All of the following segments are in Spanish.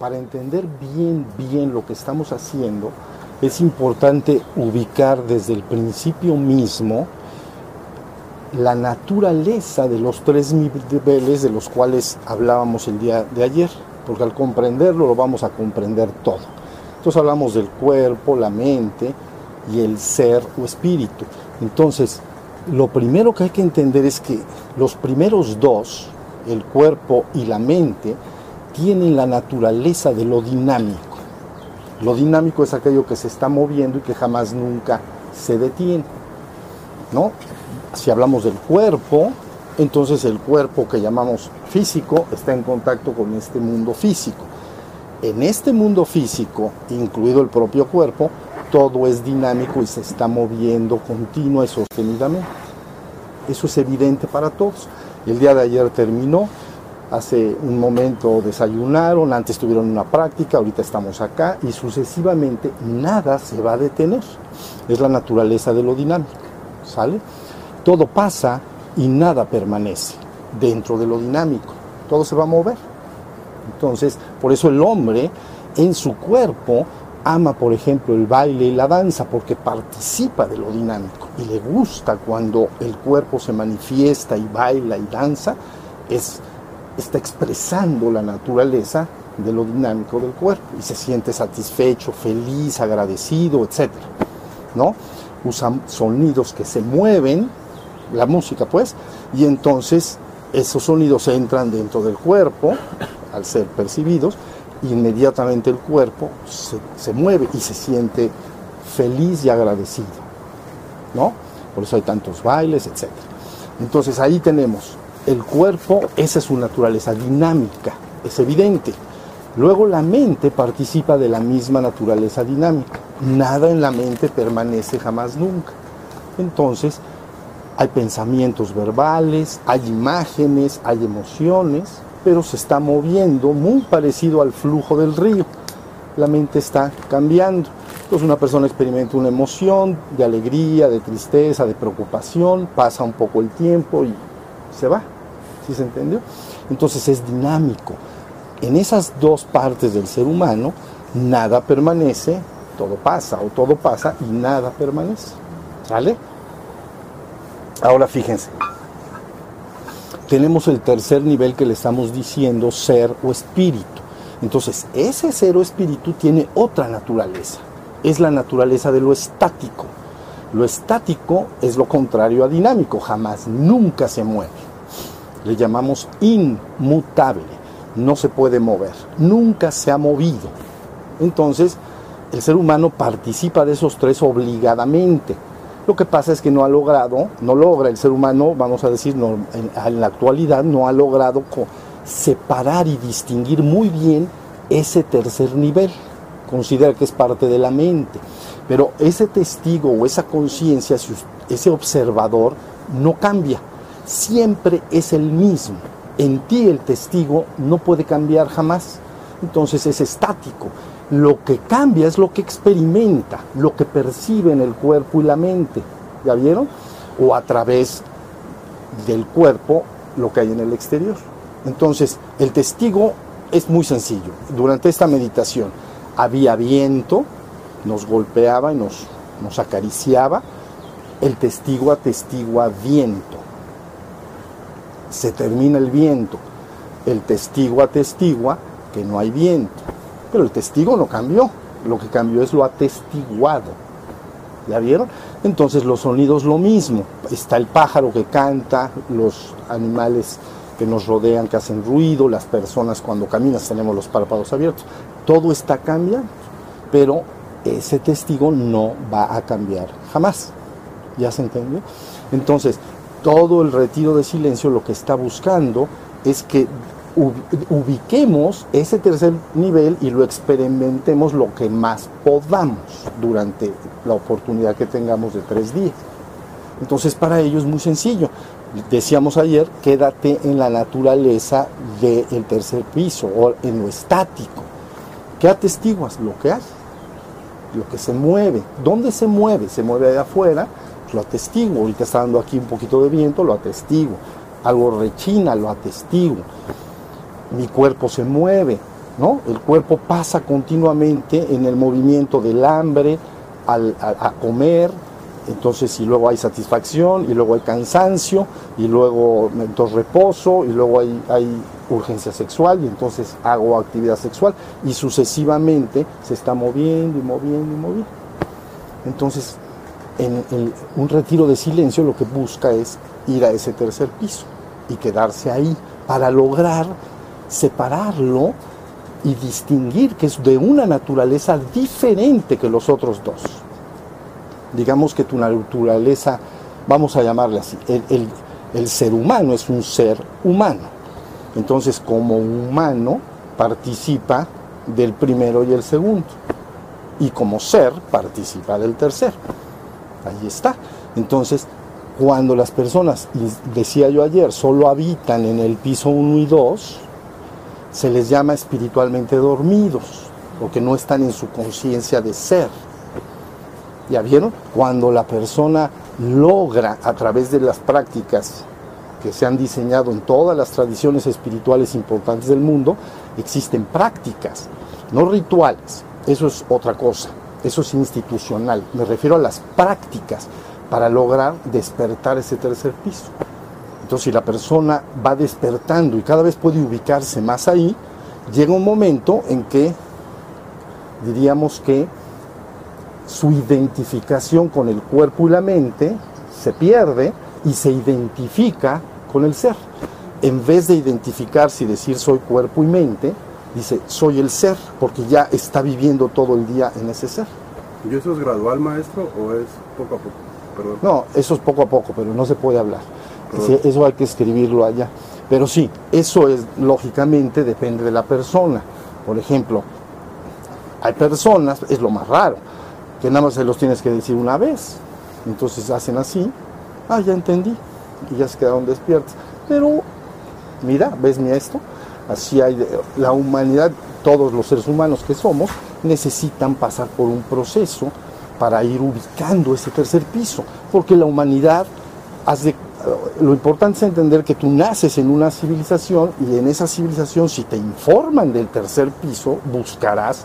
Para entender bien, bien lo que estamos haciendo, es importante ubicar desde el principio mismo la naturaleza de los tres niveles de los cuales hablábamos el día de ayer, porque al comprenderlo lo vamos a comprender todo. Entonces hablamos del cuerpo, la mente y el ser o espíritu. Entonces, lo primero que hay que entender es que los primeros dos, el cuerpo y la mente, tienen la naturaleza de lo dinámico. Lo dinámico es aquello que se está moviendo y que jamás nunca se detiene. ¿No? Si hablamos del cuerpo, entonces el cuerpo que llamamos físico está en contacto con este mundo físico. En este mundo físico, incluido el propio cuerpo, todo es dinámico y se está moviendo continua y sostenidamente. Eso es evidente para todos. El día de ayer terminó, hace un momento desayunaron, antes tuvieron una práctica, ahorita estamos acá y sucesivamente nada se va a detener. Es la naturaleza de lo dinámico, ¿sale? Todo pasa y nada permanece dentro de lo dinámico, todo se va a mover. Entonces, por eso el hombre en su cuerpo ama, por ejemplo, el baile y la danza porque participa de lo dinámico y le gusta cuando el cuerpo se manifiesta y baila y danza, es, está expresando la naturaleza de lo dinámico del cuerpo y se siente satisfecho, feliz, agradecido, etc. ¿no? Usa sonidos que se mueven, la música pues, y entonces esos sonidos entran dentro del cuerpo al ser percibidos inmediatamente el cuerpo se, mueve y se siente feliz y agradecido. ¿No? Por eso hay tantos bailes, etc. Entonces ahí tenemos el cuerpo, esa es su naturaleza dinámica, es evidente. Luego la mente participa de la misma naturaleza dinámica. Nada en la mente permanece jamás nunca. Entonces hay pensamientos verbales, hay imágenes, hay emociones, pero se está moviendo muy parecido al flujo del río. La mente está cambiando. Entonces una persona experimenta una emoción de alegría, de tristeza, de preocupación, pasa un poco el tiempo y se va. ¿Sí se entendió? Entonces es dinámico. En esas dos partes del ser humano, nada permanece, todo pasa o todo pasa y nada permanece. ¿Sale? Ahora fíjense tenemos el tercer nivel que le estamos diciendo ser o espíritu. Entonces, ese ser o espíritu tiene otra naturaleza. Es la naturaleza de lo estático. Lo estático es lo contrario a dinámico, jamás, nunca se mueve. Le llamamos inmutable, no se puede mover, nunca se ha movido. Entonces, el ser humano participa de esos tres obligadamente lo que pasa es que no ha logrado, no logra el ser humano, vamos a decir, en, la actualidad no ha logrado separar y distinguir muy bien ese tercer nivel. Considera que es parte de la mente. Pero ese testigo o esa conciencia, ese observador, no cambia. Siempre es el mismo. En ti el testigo no puede cambiar jamás. Entonces es estático. Lo que cambia es lo que experimenta, lo que percibe en el cuerpo y la mente. ¿Ya vieron? O a través del cuerpo lo que hay en el exterior. Entonces, el testigo es muy sencillo. Durante esta meditación había viento, nos golpeaba y nos, nos acariciaba. El testigo atestigua viento. Se termina el viento. El testigo atestigua que no hay viento. Pero el testigo no cambió, lo que cambió es lo atestiguado. ¿Ya vieron? Entonces los sonidos lo mismo. Está el pájaro que canta, los animales que nos rodean que hacen ruido, las personas cuando caminas tenemos los párpados abiertos. Todo está cambiando, pero ese testigo no va a cambiar jamás. ¿Ya se entendió? Entonces, todo el retiro de silencio lo que está buscando es que ubiquemos ese tercer nivel y lo experimentemos lo que más podamos durante la oportunidad que tengamos de tres días. Entonces para ello es muy sencillo. Decíamos ayer, quédate en la naturaleza del tercer piso o en lo estático. ¿Qué atestiguas? Lo que hay, lo que se mueve. ¿Dónde se mueve? Se mueve de afuera, lo atestiguo. Ahorita está dando aquí un poquito de viento, lo atestiguo. Algo rechina, lo atestiguo mi cuerpo se mueve, ¿no? El cuerpo pasa continuamente en el movimiento del hambre, al, a, comer, entonces y luego hay satisfacción, y luego hay cansancio, y luego entonces reposo, y luego hay, urgencia sexual, y entonces hago actividad sexual, y sucesivamente se está moviendo y moviendo y moviendo. Entonces, en, en un retiro de silencio lo que busca es ir a ese tercer piso y quedarse ahí para lograr separarlo y distinguir que es de una naturaleza diferente que los otros dos. Digamos que tu naturaleza, vamos a llamarle así, el, el, ser humano es un ser humano. Entonces, como humano, participa del primero y el segundo. Y como ser, participa del tercero. Ahí está. Entonces, cuando las personas, decía yo ayer, solo habitan en el piso 1 y 2, se les llama espiritualmente dormidos, porque no están en su conciencia de ser. ¿Ya vieron? Cuando la persona logra a través de las prácticas que se han diseñado en todas las tradiciones espirituales importantes del mundo, existen prácticas, no rituales. Eso es otra cosa, eso es institucional. Me refiero a las prácticas para lograr despertar ese tercer piso. Entonces, si la persona va despertando y cada vez puede ubicarse más ahí, llega un momento en que diríamos que su identificación con el cuerpo y la mente se pierde y se identifica con el ser. En vez de identificarse y decir soy cuerpo y mente, dice soy el ser, porque ya está viviendo todo el día en ese ser. ¿Y eso es gradual, maestro, o es poco a poco? Perdón. No, eso es poco a poco, pero no se puede hablar eso hay que escribirlo allá. Pero sí, eso es lógicamente depende de la persona. Por ejemplo, hay personas, es lo más raro, que nada más se los tienes que decir una vez. Entonces hacen así, ah, ya entendí, y ya se quedaron despiertos. Pero, mira, ¿ves mi esto? Así hay, la humanidad, todos los seres humanos que somos, necesitan pasar por un proceso para ir ubicando ese tercer piso, porque la humanidad, hace lo importante es entender que tú naces en una civilización y en esa civilización si te informan del tercer piso, buscarás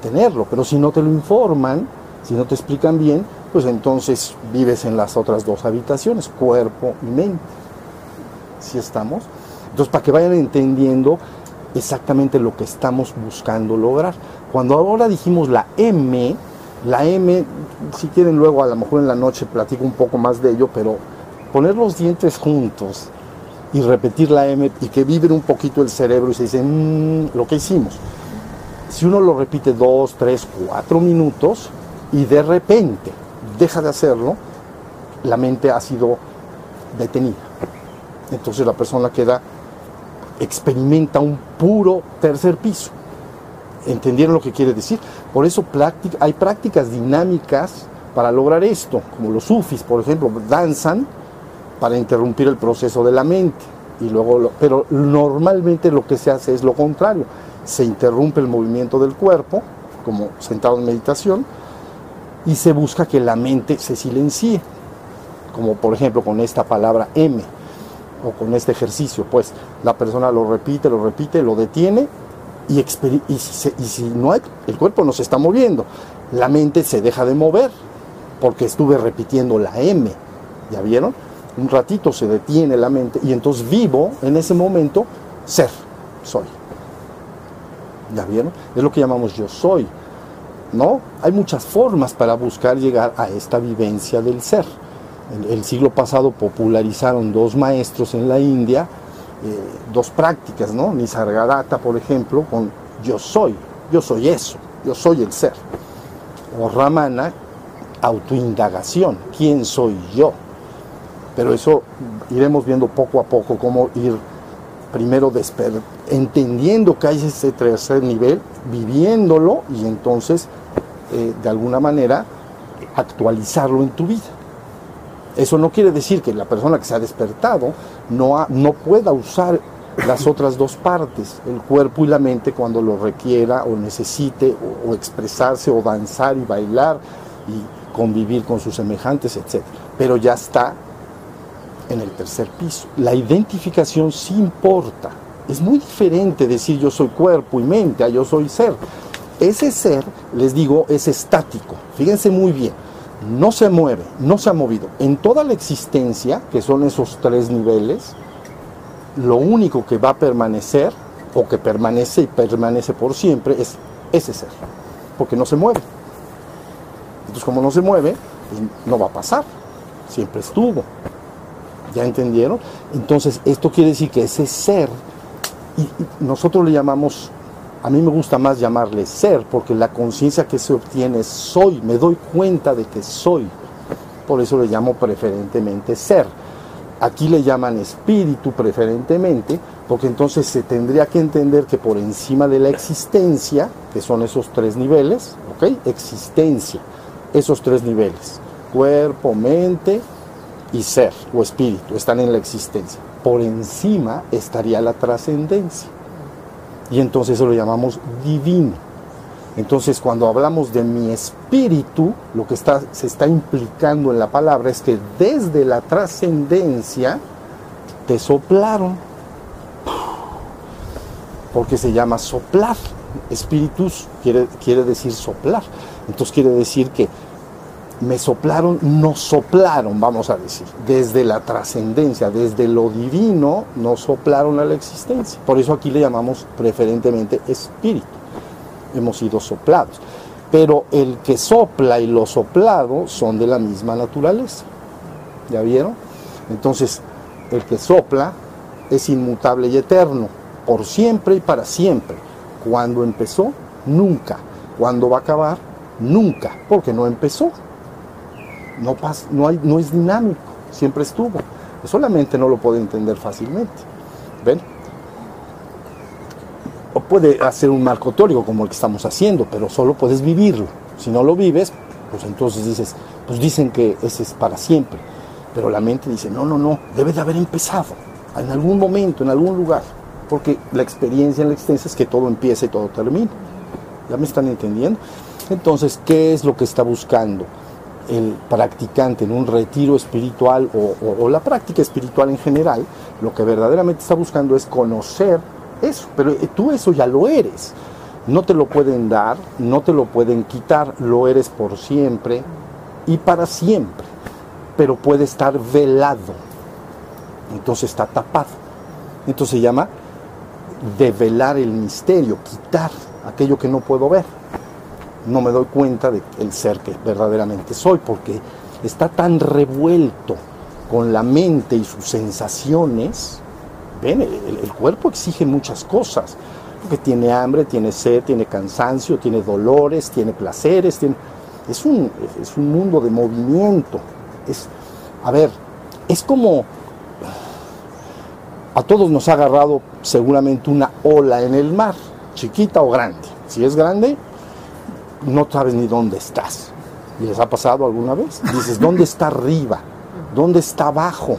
tenerlo, pero si no te lo informan, si no te explican bien, pues entonces vives en las otras dos habitaciones, cuerpo y mente. ¿Sí estamos? Entonces, para que vayan entendiendo exactamente lo que estamos buscando lograr. Cuando ahora dijimos la M, la M, si quieren luego a lo mejor en la noche platico un poco más de ello, pero poner los dientes juntos y repetir la M y que vibre un poquito el cerebro y se dice, mmm, lo que hicimos. Si uno lo repite dos, tres, cuatro minutos y de repente deja de hacerlo, la mente ha sido detenida. Entonces la persona queda, experimenta un puro tercer piso. ¿Entendieron lo que quiere decir? Por eso hay prácticas dinámicas para lograr esto, como los sufis, por ejemplo, danzan para interrumpir el proceso de la mente. Y luego pero normalmente lo que se hace es lo contrario. Se interrumpe el movimiento del cuerpo, como sentado en meditación, y se busca que la mente se silencie, como por ejemplo con esta palabra M, o con este ejercicio, pues la persona lo repite, lo repite, lo detiene, y, y, si, y si no hay, el cuerpo no se está moviendo, la mente se deja de mover, porque estuve repitiendo la M, ¿ya vieron? un ratito se detiene la mente y entonces vivo en ese momento ser, soy. ¿Ya vieron? Es lo que llamamos yo soy. ¿No? Hay muchas formas para buscar llegar a esta vivencia del ser. El, el siglo pasado popularizaron dos maestros en la India, eh, dos prácticas, ¿no? Nisargadatta, por ejemplo, con yo soy, yo soy eso, yo soy el ser. O Ramana, autoindagación, ¿quién soy yo? pero eso iremos viendo poco a poco cómo ir primero entendiendo que hay ese tercer nivel, viviéndolo y entonces eh, de alguna manera actualizarlo en tu vida. Eso no quiere decir que la persona que se ha despertado no, no pueda usar las otras dos partes, el cuerpo y la mente cuando lo requiera o necesite o, expresarse o danzar y bailar y convivir con sus semejantes, etc. Pero ya está en el tercer piso. La identificación sí importa, Es muy diferente decir yo soy cuerpo y mente a yo soy ser. Ese ser, les digo, es estático. Fíjense muy bien. No se mueve, no se ha movido. En toda la existencia, que son esos tres niveles, lo único que va a permanecer, o que permanece y permanece por siempre, es ese ser. Porque no se mueve. Entonces, como no se mueve, pues no va a pasar. Siempre estuvo. ¿Ya entendieron? Entonces, esto quiere decir que ese ser, y nosotros le llamamos, a mí me gusta más llamarle ser, porque la conciencia que se obtiene es soy, me doy cuenta de que soy. Por eso le llamo preferentemente ser. Aquí le llaman espíritu preferentemente, porque entonces se tendría que entender que por encima de la existencia, que son esos tres niveles, ¿ok? Existencia, esos tres niveles, cuerpo, mente y ser o espíritu, están en la existencia. Por encima estaría la trascendencia. Y entonces eso lo llamamos divino. Entonces cuando hablamos de mi espíritu, lo que está, se está implicando en la palabra es que desde la trascendencia te soplaron. Porque se llama soplar. Espíritus quiere, quiere decir soplar. Entonces quiere decir que me soplaron, nos soplaron, vamos a decir, desde la trascendencia, desde lo divino, nos soplaron a la existencia. Por eso aquí le llamamos preferentemente espíritu. Hemos sido soplados. Pero el que sopla y lo soplado son de la misma naturaleza. ¿Ya vieron? Entonces, el que sopla es inmutable y eterno, por siempre y para siempre. Cuando empezó, nunca. Cuando va a acabar, nunca, porque no empezó no, pasa, no, hay, no es dinámico, siempre estuvo. Solamente no lo puede entender fácilmente. ¿Ven? O puede hacer un marco teórico como el que estamos haciendo, pero solo puedes vivirlo. Si no lo vives, pues entonces dices, pues dicen que ese es para siempre. Pero la mente dice, no, no, no, debe de haber empezado en algún momento, en algún lugar. Porque la experiencia en la extensa es que todo empieza y todo termina. ¿Ya me están entendiendo? Entonces, ¿qué es lo que está buscando? El practicante en un retiro espiritual o, la práctica espiritual en general, lo que verdaderamente está buscando es conocer eso, pero eh, tú eso ya lo eres. No te lo pueden dar, no te lo pueden quitar, lo eres por siempre y para siempre, pero puede estar velado, entonces está tapado. Entonces se llama develar el misterio, quitar aquello que no puedo ver no me doy cuenta del ser que verdaderamente soy, porque está tan revuelto con la mente y sus sensaciones. Ven, el, cuerpo exige muchas cosas, porque tiene hambre, tiene sed, tiene cansancio, tiene dolores, tiene placeres, tiene, es, un, es un mundo de movimiento. Es, a ver, es como a todos nos ha agarrado seguramente una ola en el mar, chiquita o grande. Si es grande, no sabes ni dónde estás. ¿Y les ha pasado alguna vez? Dices, ¿dónde está arriba? ¿Dónde está abajo?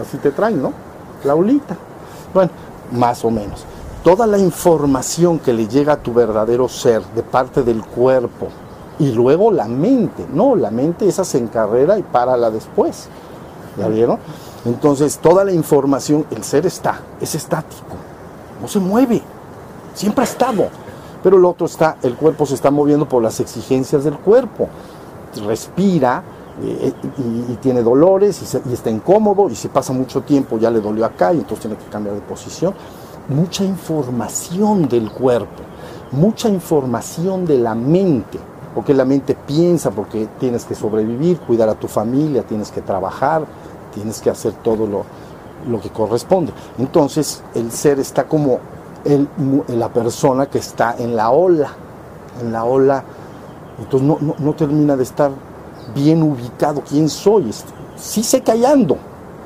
Así te traen, ¿no? La olita. Bueno, más o menos. Toda la información que le llega a tu verdadero ser de parte del cuerpo y luego la mente, no, la mente esa se encarrera y párala después. ¿Ya vieron? Entonces, toda la información, el ser está, es estático, no se mueve, siempre ha estado pero el otro está, el cuerpo se está moviendo por las exigencias del cuerpo. Respira eh, y, tiene dolores y, está incómodo y se pasa mucho tiempo, ya le dolió acá y entonces tiene que cambiar de posición. Mucha información del cuerpo, mucha información de la mente, porque la mente piensa, porque tienes que sobrevivir, cuidar a tu familia, tienes que trabajar, tienes que hacer todo lo, lo que corresponde. Entonces el ser está como el, la persona que está en la ola, en la ola, entonces no, no, termina de estar bien ubicado quién soy. Sí sé que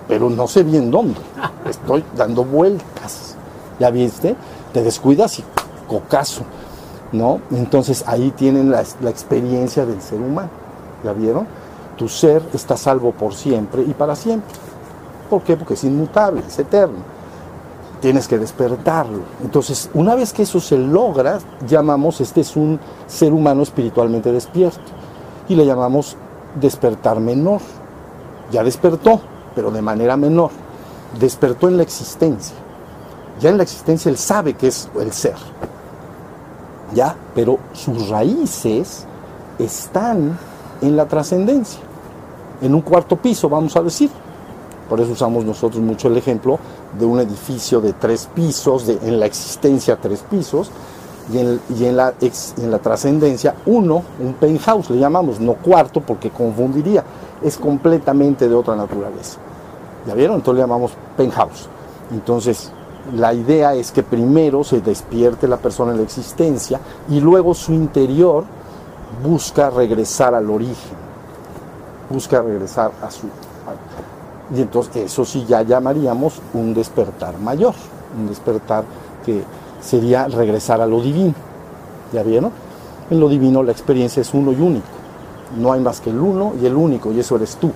pero no sé bien dónde. Estoy dando vueltas. ¿Ya viste? Te descuidas y cocazo. ¿No? Entonces ahí tienen la, la experiencia del ser humano. ¿Ya vieron? Tu ser está salvo por siempre y para siempre. ¿Por qué? Porque es inmutable, es eterno tienes que despertarlo. Entonces, una vez que eso se logra, llamamos, este es un ser humano espiritualmente despierto, y le llamamos despertar menor. Ya despertó, pero de manera menor. despertó en la existencia. Ya en la existencia él sabe que es el ser. ¿Ya? Pero sus raíces están en la trascendencia. En un cuarto piso, vamos a decir. Por eso usamos nosotros mucho el ejemplo de un edificio de tres pisos, de, en la existencia tres pisos, y en, y en la, en la trascendencia uno, un penthouse, le llamamos, no cuarto porque confundiría, es completamente de otra naturaleza. ¿Ya vieron? Entonces le llamamos penthouse. Entonces, la idea es que primero se despierte la persona en la existencia y luego su interior busca regresar al origen, busca regresar a su... Y entonces eso sí ya llamaríamos un despertar mayor, un despertar que sería regresar a lo divino. ¿Ya vieron? En lo divino la experiencia es uno y único. No hay más que el uno y el único, y eso eres tú.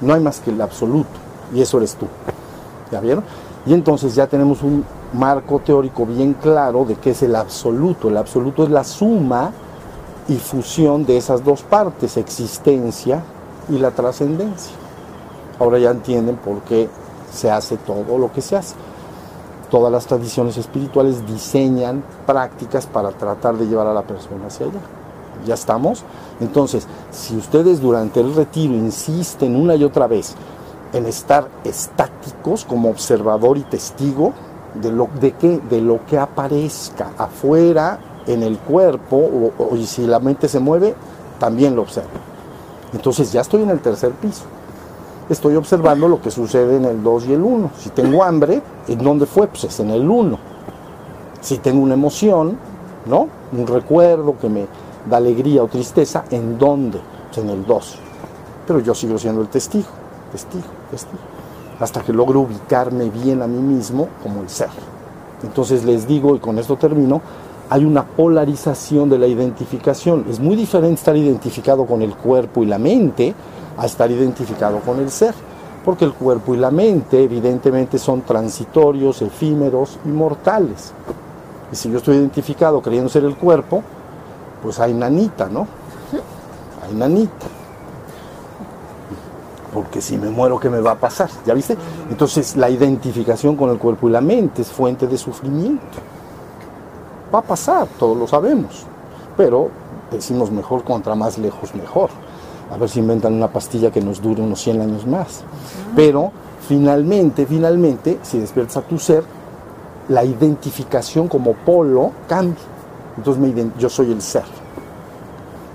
No hay más que el absoluto, y eso eres tú. ¿Ya vieron? Y entonces ya tenemos un marco teórico bien claro de qué es el absoluto. El absoluto es la suma y fusión de esas dos partes, existencia y la trascendencia. Ahora ya entienden por qué se hace todo lo que se hace. Todas las tradiciones espirituales diseñan prácticas para tratar de llevar a la persona hacia allá. ¿Ya estamos? Entonces, si ustedes durante el retiro insisten una y otra vez en estar estáticos como observador y testigo de lo, de que, de lo que aparezca afuera en el cuerpo o, si la mente se mueve, también lo observo. Entonces ya estoy en el tercer piso. Estoy observando lo que sucede en el 2 y el 1. Si tengo hambre, ¿en dónde fue? Pues es en el 1. Si tengo una emoción, ¿no? Un recuerdo que me da alegría o tristeza, ¿en dónde? Pues en el 2. Pero yo sigo siendo el testigo testigo, testigo, hasta que logro ubicarme bien a mí mismo como el ser. Entonces les digo, y con esto termino, hay una polarización de la identificación. Es muy diferente estar identificado con el cuerpo y la mente a estar identificado con el ser, porque el cuerpo y la mente evidentemente son transitorios, efímeros y mortales. Y si yo estoy identificado creyendo ser el cuerpo, pues hay nanita, ¿no? Hay nanita porque si me muero, ¿qué me va a pasar? ¿Ya viste? Entonces la identificación con el cuerpo y la mente es fuente de sufrimiento. Va a pasar, todos lo sabemos, pero decimos mejor contra más lejos mejor. A ver si inventan una pastilla que nos dure unos 100 años más. Pero finalmente, finalmente, si despiertas a tu ser, la identificación como polo cambia. Entonces yo soy el ser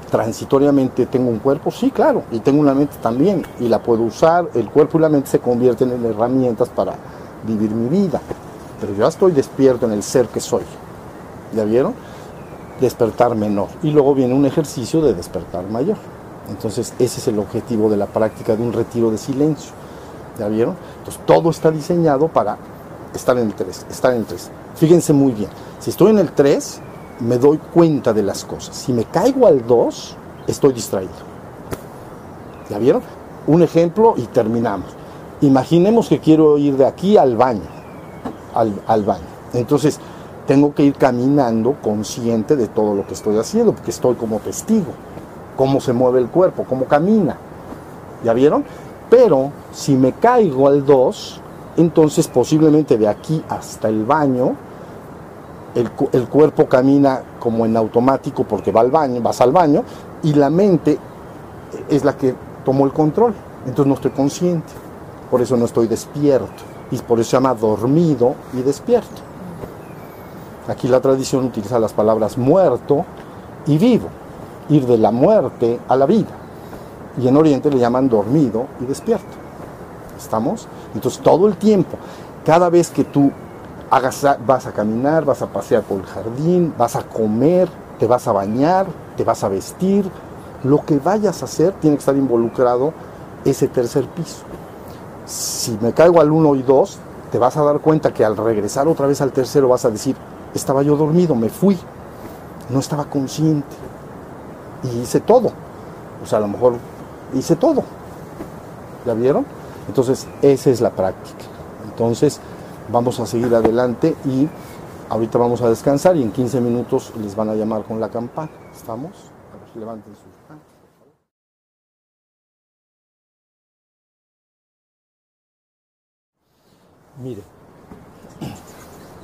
transitoriamente tengo un cuerpo, sí, claro, y tengo una mente también, y la puedo usar, el cuerpo y la mente se convierten en herramientas para vivir mi vida, pero yo estoy despierto en el ser que soy, ¿ya vieron? Despertar menor, y luego viene un ejercicio de despertar mayor. Entonces ese es el objetivo de la práctica de un retiro de silencio, ¿ya vieron? Entonces todo está diseñado para estar en el 3, estar en el 3. Fíjense muy bien, si estoy en el 3, me doy cuenta de las cosas. Si me caigo al 2, estoy distraído. ¿Ya vieron? Un ejemplo y terminamos. Imaginemos que quiero ir de aquí al baño, al, baño. Entonces, tengo que ir caminando consciente de todo lo que estoy haciendo, porque estoy como testigo, cómo se mueve el cuerpo, cómo camina. ¿Ya vieron? Pero si me caigo al 2, entonces posiblemente de aquí hasta el baño el, cuerpo camina como en automático porque va al baño, vas al baño, y la mente es la que tomó el control. Entonces no estoy consciente, por eso no estoy despierto, y por eso se llama dormido y despierto. Aquí la tradición utiliza las palabras muerto y vivo, ir de la muerte a la vida. Y en Oriente le llaman dormido y despierto. ¿Estamos? Entonces todo el tiempo, cada vez que tú vas a caminar, vas a pasear por el jardín, vas a comer, te vas a bañar, te vas a vestir. Lo que vayas a hacer tiene que estar involucrado ese tercer piso. Si me caigo al 1 y 2, te vas a dar cuenta que al regresar otra vez al tercero vas a decir, estaba yo dormido, me fui, no estaba consciente y hice todo. O sea, a lo mejor hice todo. ¿Ya vieron? Entonces, esa es la práctica. Entonces, vamos a seguir adelante y ahorita vamos a descansar y en 15 minutos les van a llamar con la campana. ¿Estamos? A ver, levanten sus manos. Mire,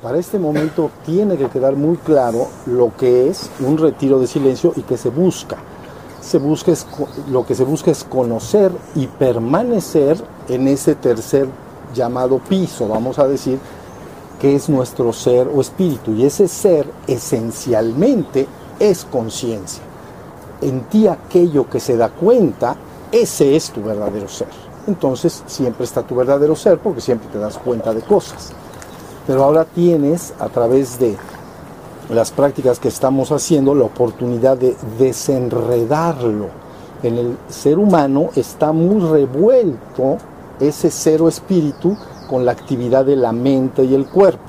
para este momento tiene que quedar muy claro lo que es un retiro de silencio y que se busca. Se busca lo que se busca es conocer y permanecer en ese tercer llamado piso, vamos a decir, que es nuestro ser o espíritu. Y ese ser esencialmente es conciencia. En ti aquello que se da cuenta, ese es tu verdadero ser. Entonces siempre está tu verdadero ser porque siempre te das cuenta de cosas. Pero ahora tienes, a través de las prácticas que estamos haciendo, la oportunidad de desenredarlo. En el ser humano está muy revuelto ese cero espíritu con la actividad de la mente y el cuerpo.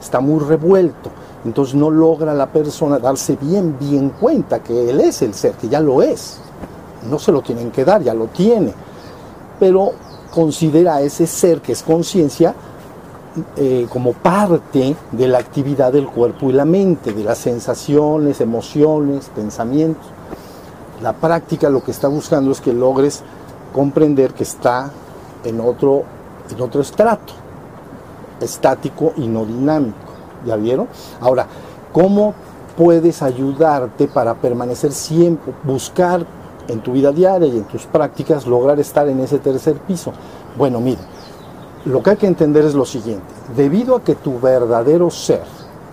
Está muy revuelto. Entonces no logra la persona darse bien, bien cuenta que él es el ser, que ya lo es. No se lo tienen que dar, ya lo tiene. Pero considera a ese ser que es conciencia eh, como parte de la actividad del cuerpo y la mente, de las sensaciones, emociones, pensamientos. La práctica lo que está buscando es que logres comprender que está en otro, en otro estrato, estático y no dinámico. ¿Ya vieron? Ahora, ¿cómo puedes ayudarte para permanecer siempre, buscar en tu vida diaria y en tus prácticas, lograr estar en ese tercer piso? Bueno, mire, lo que hay que entender es lo siguiente, debido a que tu verdadero ser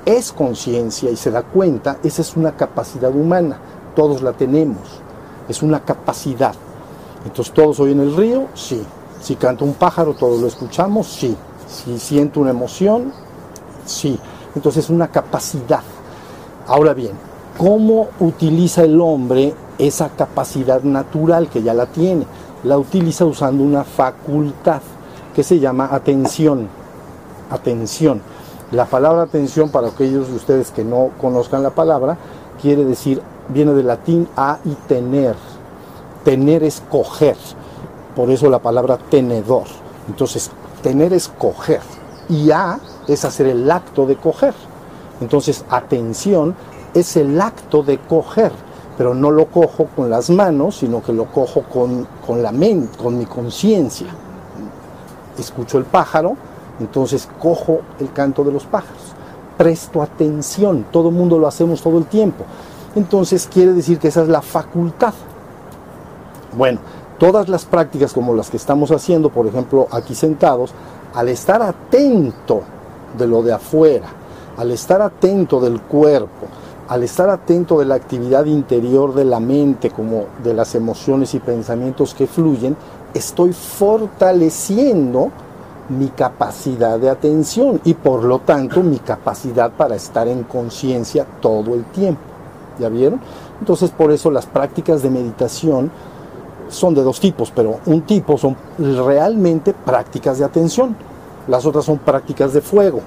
es conciencia y se da cuenta, esa es una capacidad humana, todos la tenemos, es una capacidad. Entonces, ¿todos oyen el río? Sí. Si canta un pájaro, todos lo escuchamos, sí. Si siento una emoción, sí. Entonces es una capacidad. Ahora bien, ¿cómo utiliza el hombre esa capacidad natural que ya la tiene? La utiliza usando una facultad que se llama atención. Atención. La palabra atención, para aquellos de ustedes que no conozcan la palabra, quiere decir, viene del latín a y tener. Tener es coger por eso la palabra tenedor. Entonces, tener es coger y a es hacer el acto de coger. Entonces, atención es el acto de coger, pero no lo cojo con las manos, sino que lo cojo con, con la mente, con mi conciencia. Escucho el pájaro, entonces cojo el canto de los pájaros. Presto atención, todo el mundo lo hacemos todo el tiempo. Entonces quiere decir que esa es la facultad. Bueno, todas las prácticas como las que estamos haciendo, por ejemplo, aquí sentados, al estar atento de lo de afuera, al estar atento del cuerpo, al estar atento de la actividad interior de la mente, como de las emociones y pensamientos que fluyen, estoy fortaleciendo mi capacidad de atención y por lo tanto mi capacidad para estar en conciencia todo el tiempo. ¿Ya vieron? Entonces por eso las prácticas de meditación son de dos tipos, pero un tipo son realmente prácticas de atención, las otras son prácticas de fuego,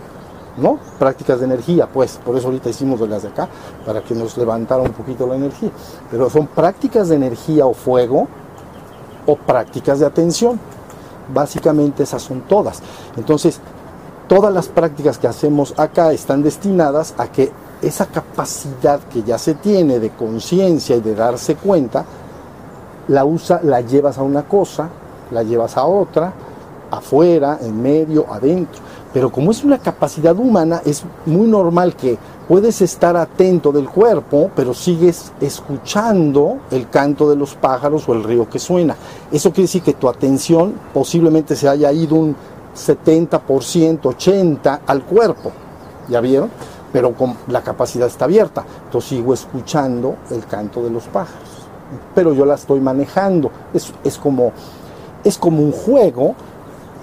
¿no? Prácticas de energía, pues, por eso ahorita hicimos las de acá, para que nos levantara un poquito la energía, pero son prácticas de energía o fuego o prácticas de atención. Básicamente esas son todas. Entonces, todas las prácticas que hacemos acá están destinadas a que esa capacidad que ya se tiene de conciencia y de darse cuenta, la usa, la llevas a una cosa, la llevas a otra, afuera, en medio, adentro. Pero como es una capacidad humana, es muy normal que puedes estar atento del cuerpo, pero sigues escuchando el canto de los pájaros o el río que suena. Eso quiere decir que tu atención posiblemente se haya ido un 70%, 80% al cuerpo. ¿Ya vieron? Pero con la capacidad está abierta. Entonces sigo escuchando el canto de los pájaros pero yo la estoy manejando. Es, como, es como un juego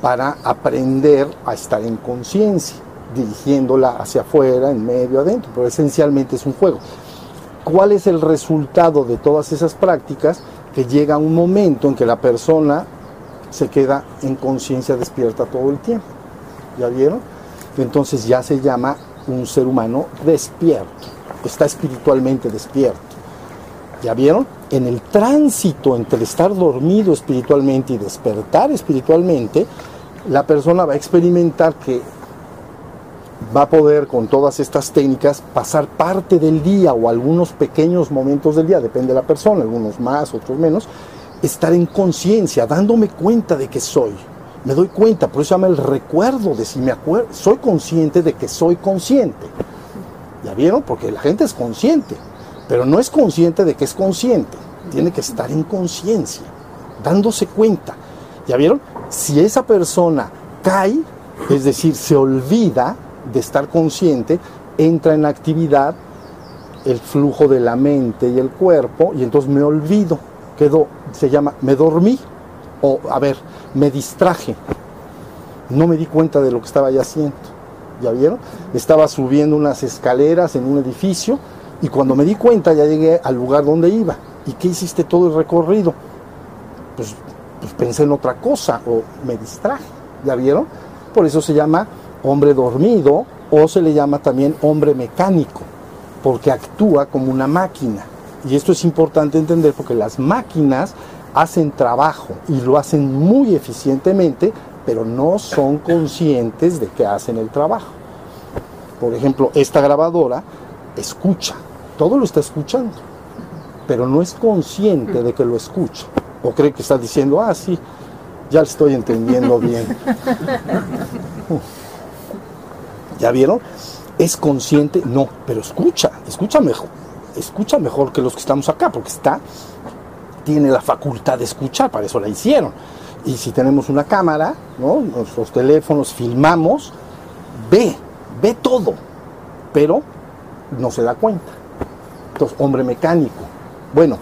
para aprender a estar en conciencia, dirigiéndola hacia afuera, en medio, adentro, pero esencialmente es un juego. ¿Cuál es el resultado de todas esas prácticas? Que llega un momento en que la persona se queda en conciencia despierta todo el tiempo. ¿Ya vieron? Entonces ya se llama un ser humano despierto, está espiritualmente despierto. ¿Ya vieron? En el tránsito entre estar dormido espiritualmente y despertar espiritualmente, la persona va a experimentar que va a poder con todas estas técnicas pasar parte del día o algunos pequeños momentos del día, depende de la persona, algunos más, otros menos, estar en conciencia, dándome cuenta de que soy. me doy cuenta, por eso se llama el recuerdo de si me acuerdo, soy consciente de que soy consciente. ¿Ya vieron? Porque la gente es consciente, pero no es consciente de que es consciente. Tiene que estar en conciencia, dándose cuenta. ¿Ya vieron? Si esa persona cae, es decir, se olvida de estar consciente, entra en actividad el flujo de la mente y el cuerpo y entonces me olvido, quedo, se llama, me dormí o, a ver, me distraje, no me di cuenta de lo que estaba ya haciendo. ¿Ya vieron? Estaba subiendo unas escaleras en un edificio y cuando me di cuenta ya llegué al lugar donde iba. ¿Y qué hiciste todo el recorrido? Pues, pues pensé en otra cosa o me distraje. ¿Ya vieron? Por eso se llama hombre dormido o se le llama también hombre mecánico, porque actúa como una máquina. Y esto es importante entender porque las máquinas hacen trabajo y lo hacen muy eficientemente, pero no son conscientes de que hacen el trabajo. Por ejemplo, esta grabadora escucha, todo lo está escuchando, pero no es consciente de que lo escucha. O cree que está diciendo, ah, sí, ya lo estoy entendiendo bien. ¿Ya vieron? ¿Es consciente? No, pero escucha, escucha mejor. Escucha mejor que los que estamos acá, porque está tiene la facultad de escuchar, para eso la hicieron. Y si tenemos una cámara, ¿no? nuestros teléfonos filmamos, ve, ve todo, pero no se da cuenta. Entonces, hombre mecánico. Bueno,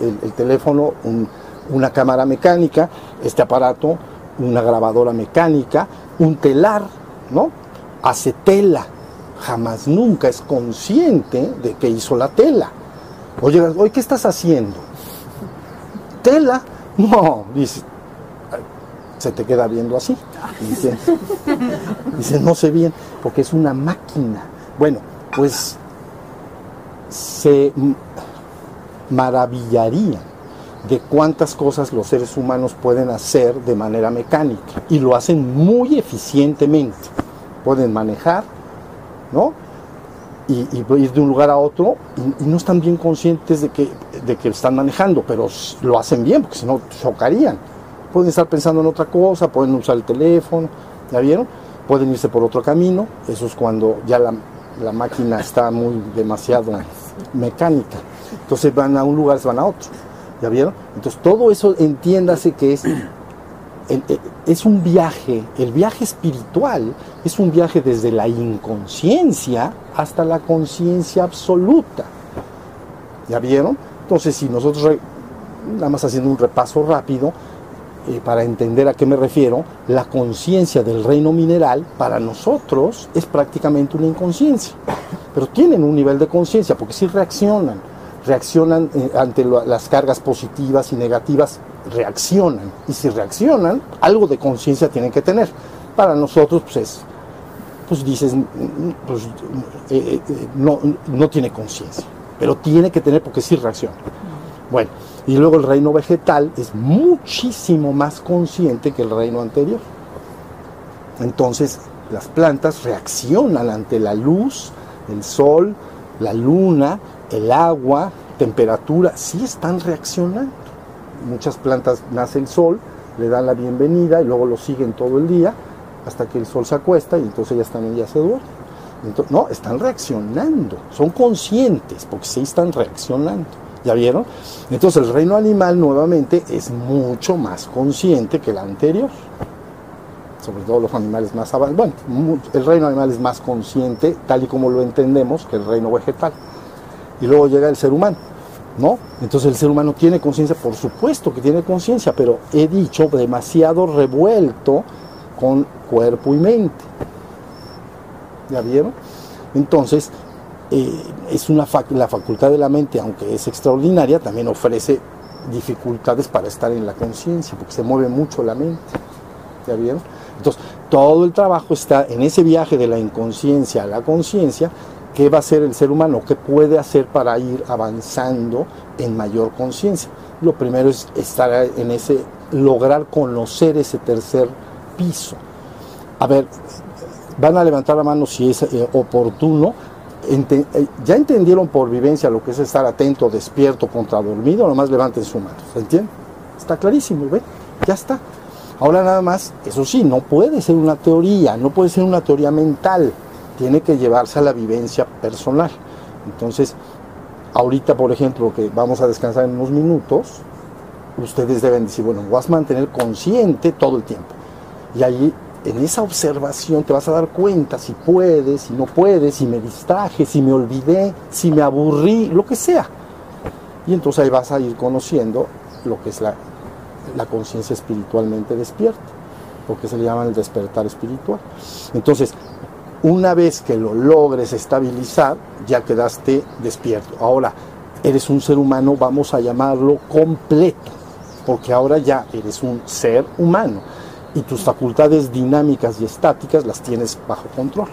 el, el teléfono, una cámara mecánica, este aparato, una grabadora mecánica, un telar, ¿no? Hace tela. Jamás nunca es consciente de que hizo la tela. Oye, hoy, ¿qué estás haciendo? tela. No, dice, se te queda viendo así. Dice, dice, no sé bien, porque es una máquina. Bueno, pues se maravillaría de cuántas cosas los seres humanos pueden hacer de manera mecánica y lo hacen muy eficientemente. Pueden manejar, ¿no? y, ir de un lugar a otro y, no están bien conscientes de que, de que están manejando, pero lo hacen bien porque si no chocarían. Pueden estar pensando en otra cosa, pueden usar el teléfono, ¿ya vieron? Pueden irse por otro camino, eso es cuando ya la, la máquina está muy demasiado mecánica. Entonces van a un lugar, se van a otro, ¿ya vieron? Entonces todo eso entiéndase que es es un viaje, el viaje espiritual es un viaje desde la inconsciencia hasta la conciencia absoluta. ¿Ya vieron? Entonces, si nosotros, nada más haciendo un repaso rápido, eh, para entender a qué me refiero, la conciencia del reino mineral para nosotros es prácticamente una inconsciencia, pero tienen un nivel de conciencia porque sí reaccionan, reaccionan eh, ante las cargas positivas y negativas reaccionan. Y si reaccionan, algo de conciencia tienen que tener. Para nosotros, pues es, pues dices, pues, eh, eh, no, no tiene conciencia, pero tiene que tener porque sí reacciona. Bueno, y luego el reino vegetal es muchísimo más consciente que el reino anterior. Entonces, las plantas reaccionan ante la luz, el sol, la luna, el agua, temperatura, sí están reaccionando muchas plantas nace el sol, le dan la bienvenida y luego lo siguen todo el día hasta que el sol se acuesta y entonces ellas también ya se duermen. no, están reaccionando, son conscientes porque sí están reaccionando. ¿Ya vieron? Entonces el reino animal nuevamente es mucho más consciente que el anterior. Sobre todo los animales más avanzados. Bueno, el reino animal es más consciente, tal y como lo entendemos, que el reino vegetal. Y luego llega el ser humano. ¿No? Entonces el ser humano tiene conciencia, por supuesto que tiene conciencia, pero he dicho demasiado revuelto con cuerpo y mente. ¿Ya vieron? Entonces, eh, es una la facultad de la mente, aunque es extraordinaria, también ofrece dificultades para estar en la conciencia, porque se mueve mucho la mente. ¿Ya vieron? Entonces, todo el trabajo está en ese viaje de la inconsciencia a la conciencia, qué va a hacer el ser humano, qué puede hacer para ir avanzando en mayor conciencia. Lo primero es estar en ese, lograr conocer ese tercer piso. A ver, van a levantar la mano si es eh, oportuno. Eh, ya entendieron por vivencia lo que es estar atento, despierto contra dormido, nomás levanten su mano. ¿Se entiende? Está clarísimo, ¿ven? Ya está. Ahora nada más, eso sí, no puede ser una teoría, no puede ser una teoría mental, tiene que llevarse a la vivencia personal. Entonces, ahorita, por ejemplo, que vamos a descansar en unos minutos, ustedes deben decir, bueno, vas a mantener consciente todo el tiempo. Y ahí, en esa observación, te vas a dar cuenta si puedes, si no puedes, si me distraje, si me olvidé, si me aburrí, lo que sea. Y entonces ahí vas a ir conociendo lo que es la, la conciencia espiritualmente despierta, lo que se le llama el despertar espiritual. Entonces, una vez que lo logres estabilizar, ya quedaste despierto. Ahora, eres un ser humano, vamos a llamarlo completo, porque ahora ya eres un ser humano y tus facultades dinámicas y estáticas las tienes bajo control.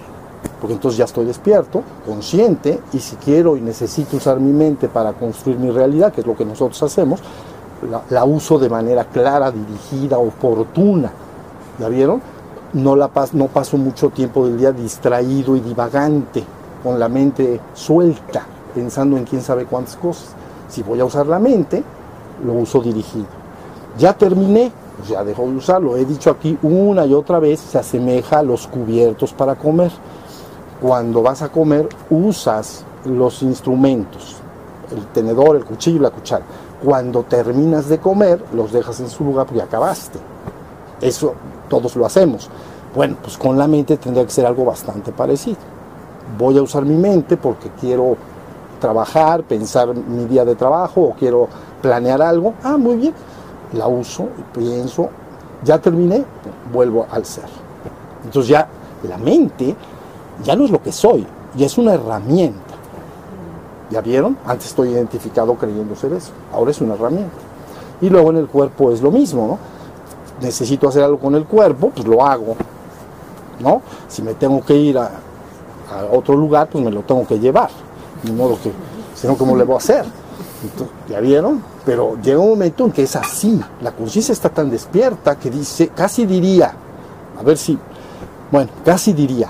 Porque entonces ya estoy despierto, consciente, y si quiero y necesito usar mi mente para construir mi realidad, que es lo que nosotros hacemos, la, uso de manera clara, dirigida, oportuna. ¿Ya vieron? No, la no paso mucho tiempo del día distraído y divagante, con la mente suelta, pensando en quién sabe cuántas cosas. Si voy a usar la mente, lo uso dirigido. Ya terminé, pues ya dejo de usarlo. He dicho aquí una y otra vez, se asemeja a los cubiertos para comer. Cuando vas a comer, usas los instrumentos, el tenedor, el cuchillo y la cuchara. Cuando terminas de comer, los dejas en su lugar porque acabaste. Eso todos lo hacemos. Bueno, pues con la mente tendría que ser algo bastante parecido. Voy a usar mi mente porque quiero trabajar, pensar mi día de trabajo o quiero planear algo. Ah, muy bien. La uso, pienso, ya terminé, vuelvo al ser. Entonces ya la mente ya no es lo que soy, ya es una herramienta. ¿Ya vieron? Antes estoy identificado creyendo ser eso, ahora es una herramienta. Y luego en el cuerpo es lo mismo, ¿no? Necesito hacer algo con el cuerpo, pues lo hago, ¿no? Si me tengo que ir a, otro lugar, pues me lo tengo que llevar, de modo que, si no, ¿cómo le voy a hacer? ¿Ya vieron? Pero llega un momento en que es así, la conciencia está tan despierta que dice, casi diría, a ver si, bueno, casi diría,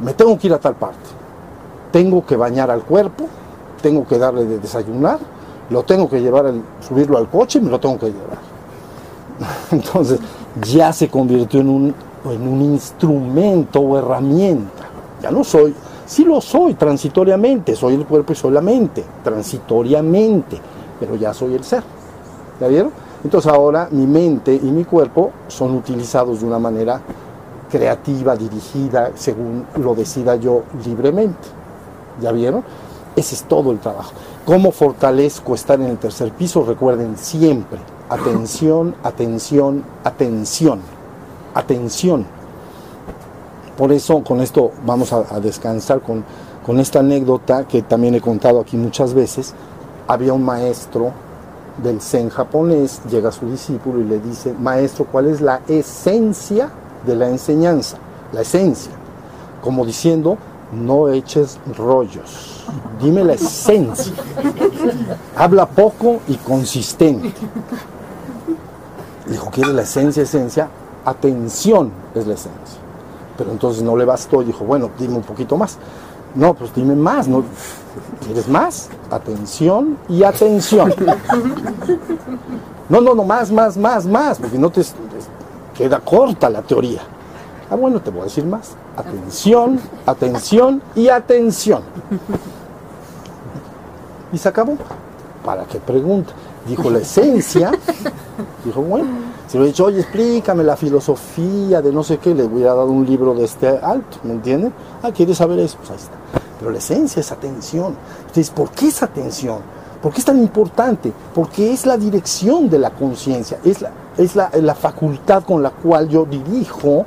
me tengo que ir a tal parte, tengo que bañar al cuerpo, tengo que darle de desayunar, lo tengo que llevar, subirlo al coche y me lo tengo que llevar Entonces ya se convirtió en un, en un instrumento o herramienta. Ya no soy, sí lo soy transitoriamente, soy el cuerpo y soy la mente, transitoriamente, pero ya soy el ser. ¿Ya vieron? Entonces ahora mi mente y mi cuerpo son utilizados de una manera creativa, dirigida, según lo decida yo libremente. ¿Ya vieron? Ese es todo el trabajo. ¿Cómo fortalezco estar en el tercer piso? Recuerden siempre, atención, atención, atención, atención. Por eso con esto vamos a, descansar con, con esta anécdota que también he contado aquí muchas veces. Había un maestro del Zen japonés, llega su discípulo y le dice, maestro, ¿cuál es la esencia de la enseñanza? La esencia. Como diciendo, no eches rollos. Dime la esencia. Habla poco y consistente. Dijo, ¿quiere la esencia, esencia? Atención es la esencia. Pero entonces no le bastó. Dijo, bueno, dime un poquito más. No, pues dime más. ¿no? ¿Quieres más? Atención y atención. No, no, no, más, más, más, más, porque no te queda corta la teoría. Ah, bueno, te voy a decir más. Atención, atención y atención. Y se acabó. ¿Para qué pregunta? Dijo la esencia. Dijo, bueno, si le he dicho, oye, explícame la filosofía de no sé qué, le hubiera dado un libro de este alto, ¿me entienden? Ah, ¿quieres saber eso? Pues ahí está. Pero la esencia es atención. Entonces, ¿por qué es atención? ¿Por qué es tan importante? Porque es la dirección de la conciencia, es, la, es la, la facultad con la cual yo dirijo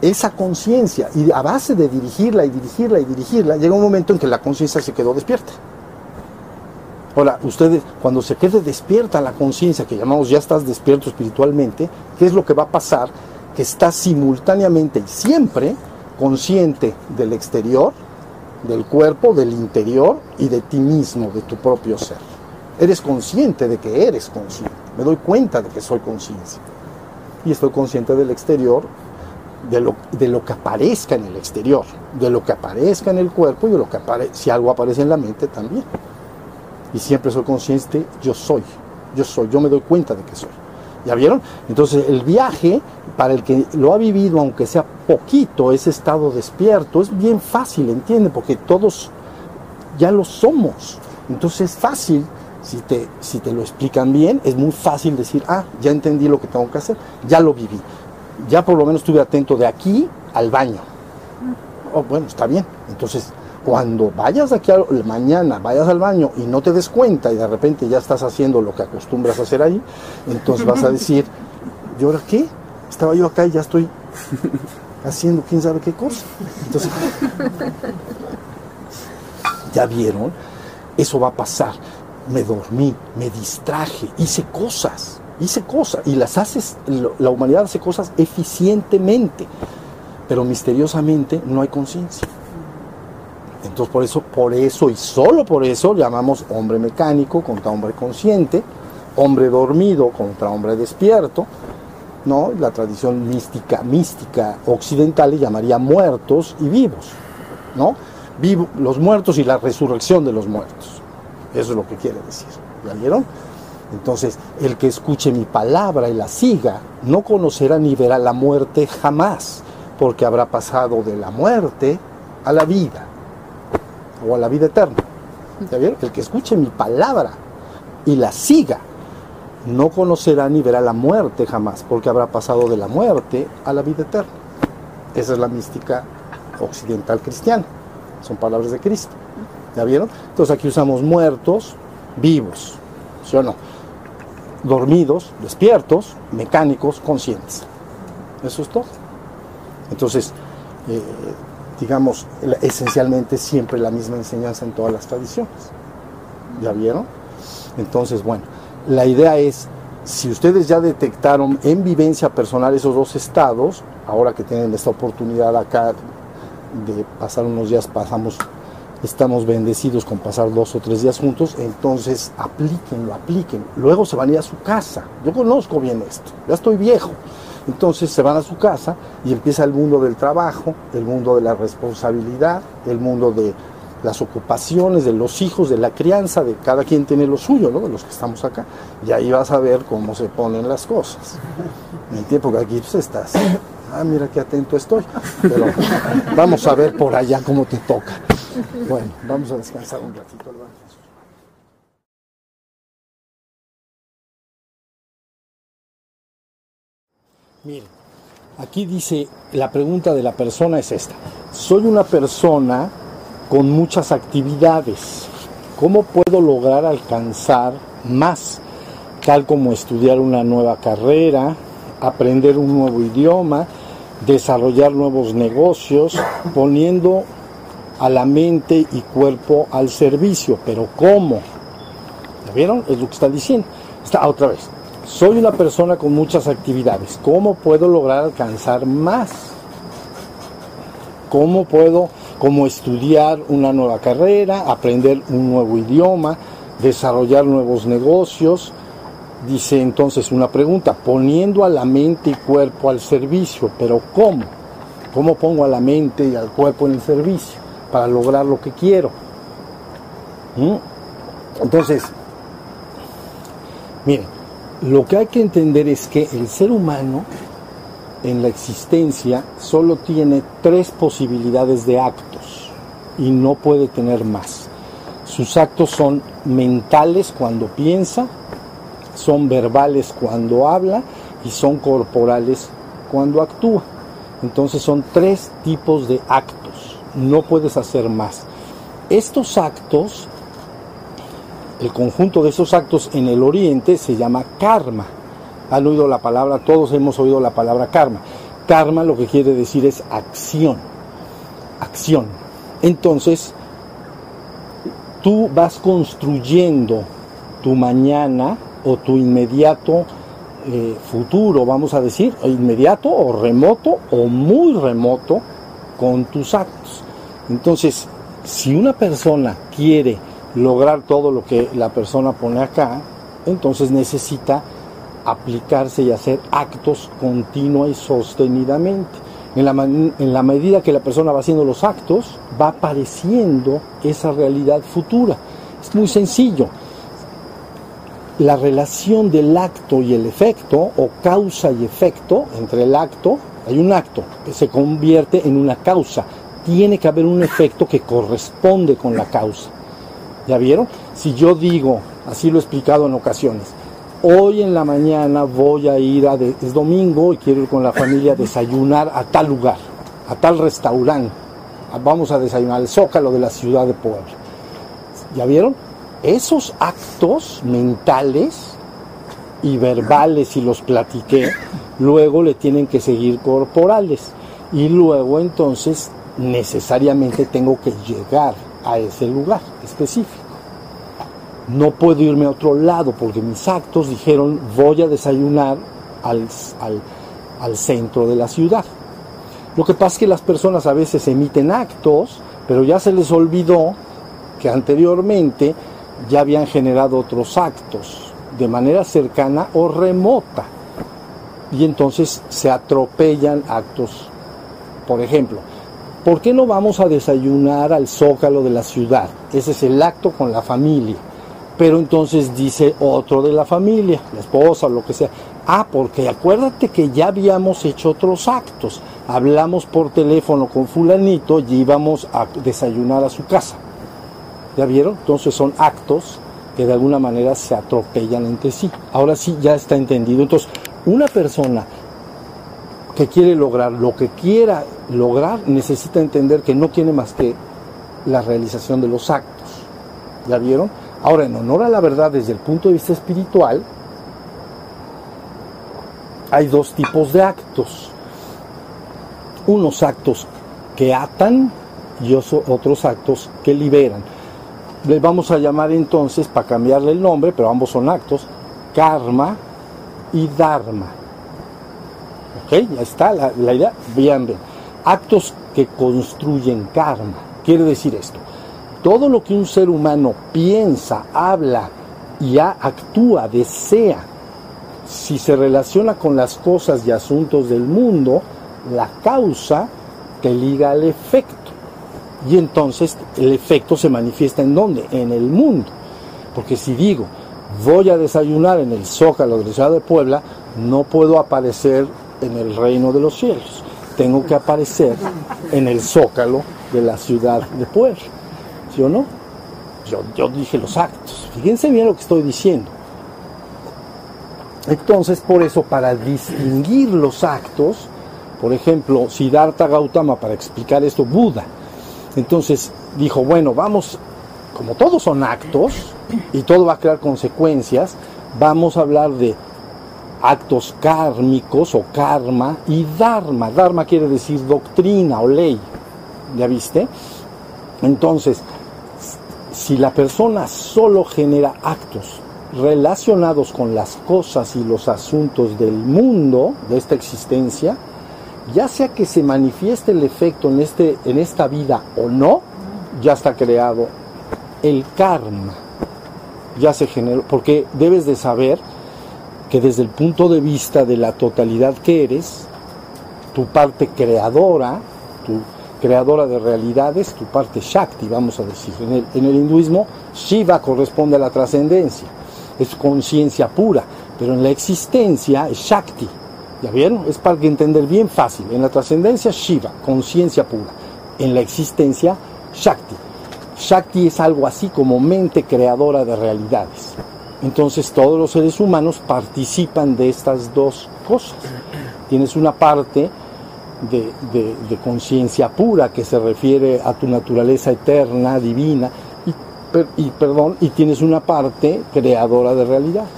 esa conciencia y a base de dirigirla y dirigirla y dirigirla, llega un momento en que la conciencia se quedó despierta. Ahora, ustedes, cuando se quede despierta la conciencia, que llamamos ya estás despierto espiritualmente, ¿qué es lo que va a pasar? Que estás simultáneamente y siempre consciente del exterior, del cuerpo, del interior y de ti mismo, de tu propio ser. Eres consciente de que eres consciente. Me doy cuenta de que soy conciencia. Y estoy consciente del exterior de lo, de lo que aparezca en el exterior, de lo que aparezca en el cuerpo y de lo que aparece, si algo aparece en la mente también. Y siempre soy consciente, yo soy, yo soy, yo me doy cuenta de que soy. ¿Ya vieron? Entonces el viaje, para el que lo ha vivido, aunque sea poquito, ese estado despierto, es bien fácil, ¿entiende? Porque todos ya lo somos. Entonces es fácil, si te, si te lo explican bien, es muy fácil decir, ah, ya entendí lo que tengo que hacer, ya lo viví. Ya por lo menos estuve atento de aquí al baño. Oh, bueno, está bien. Entonces, cuando vayas aquí a, mañana, vayas al baño y no te des cuenta y de repente ya estás haciendo lo que acostumbras a hacer ahí, entonces vas a decir, ¿y ahora qué? Estaba yo acá y ya estoy haciendo quién sabe qué cosa. Entonces, ¿ya vieron? Eso va a pasar. Me dormí, me distraje, hice cosas, hice cosas y las haces, la humanidad hace cosas eficientemente, pero misteriosamente no hay conciencia. Entonces por eso, por eso y solo por eso llamamos hombre mecánico contra hombre consciente, hombre dormido contra hombre despierto, ¿no? La tradición mística, mística occidental le llamaría muertos y vivos, ¿no? Vivo, los muertos y la resurrección de los muertos. Eso es lo que quiere decir. ¿Ya vieron? Entonces, el que escuche mi palabra y la siga, no conocerá ni verá la muerte jamás, porque habrá pasado de la muerte a la vida o a la vida eterna. ¿Ya vieron? El que escuche mi palabra y la siga no conocerá ni verá la muerte jamás, porque habrá pasado de la muerte a la vida eterna. Esa es la mística occidental cristiana. Son palabras de Cristo. ¿Ya vieron? Entonces aquí usamos muertos, vivos, ¿sí o no? Dormidos, despiertos, mecánicos, conscientes. Eso es todo. Entonces, eh, digamos, esencialmente siempre la misma enseñanza en todas las tradiciones. ¿Ya vieron? Entonces, bueno, la idea es, si ustedes ya detectaron en vivencia personal esos dos estados, ahora que tienen esta oportunidad acá de pasar unos días, pasamos, estamos bendecidos con pasar dos o tres días juntos, entonces aplíquenlo, apliquen. Luego se van a ir a su casa. Yo conozco bien esto, ya estoy viejo. Entonces se van a su casa y empieza el mundo del trabajo, el mundo de la responsabilidad, el mundo de las ocupaciones, de los hijos, de la crianza, de cada quien tiene lo suyo, ¿no? De los que estamos acá. Y ahí vas a ver cómo se ponen las cosas. En el tiempo que aquí pues, estás. Ah, mira qué atento estoy. Pero vamos a ver por allá cómo te toca. Bueno, vamos a descansar un ratito. Miren, aquí dice, la pregunta de la persona es esta. Soy una persona con muchas actividades. ¿Cómo puedo lograr alcanzar más? Tal como estudiar una nueva carrera, aprender un nuevo idioma, desarrollar nuevos negocios, poniendo a la mente y cuerpo al servicio. Pero ¿cómo? ¿Ya vieron? Es lo que está diciendo. Está otra vez. Soy una persona con muchas actividades. ¿Cómo puedo lograr alcanzar más? ¿Cómo puedo, estudiar una nueva carrera, aprender un nuevo idioma, desarrollar nuevos negocios? Dice entonces una pregunta, poniendo a la mente y cuerpo al servicio, pero ¿cómo? ¿Cómo pongo a la mente y al cuerpo en el servicio para lograr lo que quiero? ¿Mm? Entonces, miren, lo que hay que entender es que el ser humano en la existencia solo tiene tres posibilidades de actos y no puede tener más. Sus actos son mentales cuando piensa, son verbales cuando habla y son corporales cuando actúa. Entonces son tres tipos de actos, no puedes hacer más. Estos actos el conjunto de esos actos en el oriente se llama karma. Han oído la palabra, todos hemos oído la palabra karma. Karma lo que quiere decir es acción. Acción. Entonces, tú vas construyendo tu mañana o tu inmediato eh, futuro, vamos a decir, inmediato o remoto o muy remoto con tus actos. Entonces, si una persona quiere lograr todo lo que la persona pone acá, entonces necesita aplicarse y hacer actos continua y sostenidamente. En la, en la, medida que la persona va haciendo los actos, va apareciendo esa realidad futura. Es muy sencillo. la relación del acto y el efecto, o causa y efecto, entre el acto, hay un acto que se convierte en una causa. Tiene que haber un efecto que corresponde con la causa. ¿Ya vieron? Si yo digo, así lo he explicado en ocasiones, hoy en la mañana voy a ir a, es domingo y quiero ir con la familia a desayunar a tal lugar, a tal restaurante. Vamos a desayunar al Zócalo de la ciudad de Puebla. ¿Ya vieron? esos actos mentales y verbales, si los platiqué, luego le tienen que seguir corporales. Y luego entonces necesariamente tengo que llegar a ese lugar específico. No puedo irme a otro lado porque mis actos dijeron voy a desayunar al, al, al centro de la ciudad. Lo que pasa es que las personas a veces emiten actos, pero ya se les olvidó que anteriormente ya habían generado otros actos de manera cercana o remota. Y entonces se atropellan actos. Por ejemplo, ¿por qué no vamos a desayunar al zócalo de la ciudad? Ese es el acto con la familia. Pero entonces dice otro de la familia, la esposa o lo que sea. Ah, porque acuérdate que ya habíamos hecho otros actos. Hablamos por teléfono con fulanito y íbamos a desayunar a su casa. ¿Ya vieron? Entonces son actos que de alguna manera se atropellan entre sí. Ahora sí ya está entendido. Entonces, una persona que quiere lograr lo que quiera lograr necesita entender que no tiene más que la realización de los actos. ¿Ya vieron? Ahora, en honor a la verdad desde el punto de vista espiritual, hay dos tipos de actos. Unos actos que atan y otros actos que liberan le vamos a llamar entonces, para cambiarle el nombre, pero ambos son actos, karma y dharma. ¿Ok? Ya está la, idea. Bien, bien. Actos que construyen karma. Quiere decir esto. Todo lo que un ser humano piensa, habla y actúa, desea, si se relaciona con las cosas y asuntos del mundo, la causa que liga al efecto. Y entonces el efecto se manifiesta en dónde? En el mundo. Porque si digo, voy a desayunar en el Zócalo de la ciudad de Puebla, no puedo aparecer en el reino de los cielos. Tengo que aparecer en el Zócalo de la ciudad de Puebla. ¿Sí o no? Yo, yo dije los actos. Fíjense bien lo que estoy diciendo. Entonces, por eso, para distinguir los actos, por ejemplo, Siddhartha Gautama, para explicar esto, Buda, entonces dijo, bueno, vamos, como todos son actos y todo va a crear consecuencias, vamos a hablar de actos kármicos o karma y dharma. Dharma quiere decir doctrina o ley. ¿Ya viste? Entonces, si la persona solo genera actos relacionados con las cosas y los asuntos del mundo, de esta existencia, ya sea que se manifieste el efecto en, este, en esta vida o no, ya está creado el karma. Ya se generó, porque debes de saber que desde el punto de vista de la totalidad que eres, tu parte creadora, tu creadora de realidades, tu parte Shakti, vamos a decir. En el, hinduismo, Shiva corresponde a la trascendencia, es conciencia pura, pero en la existencia es Shakti, ¿Ya vieron? Es para que entender bien fácil. En la trascendencia, Shiva, conciencia pura. En la existencia, Shakti. Shakti es algo así como mente creadora de realidades. Entonces todos los seres humanos participan de estas dos cosas. Tienes una parte de, conciencia pura que se refiere a tu naturaleza eterna, divina, y, y, perdón, y tienes una parte creadora de realidades.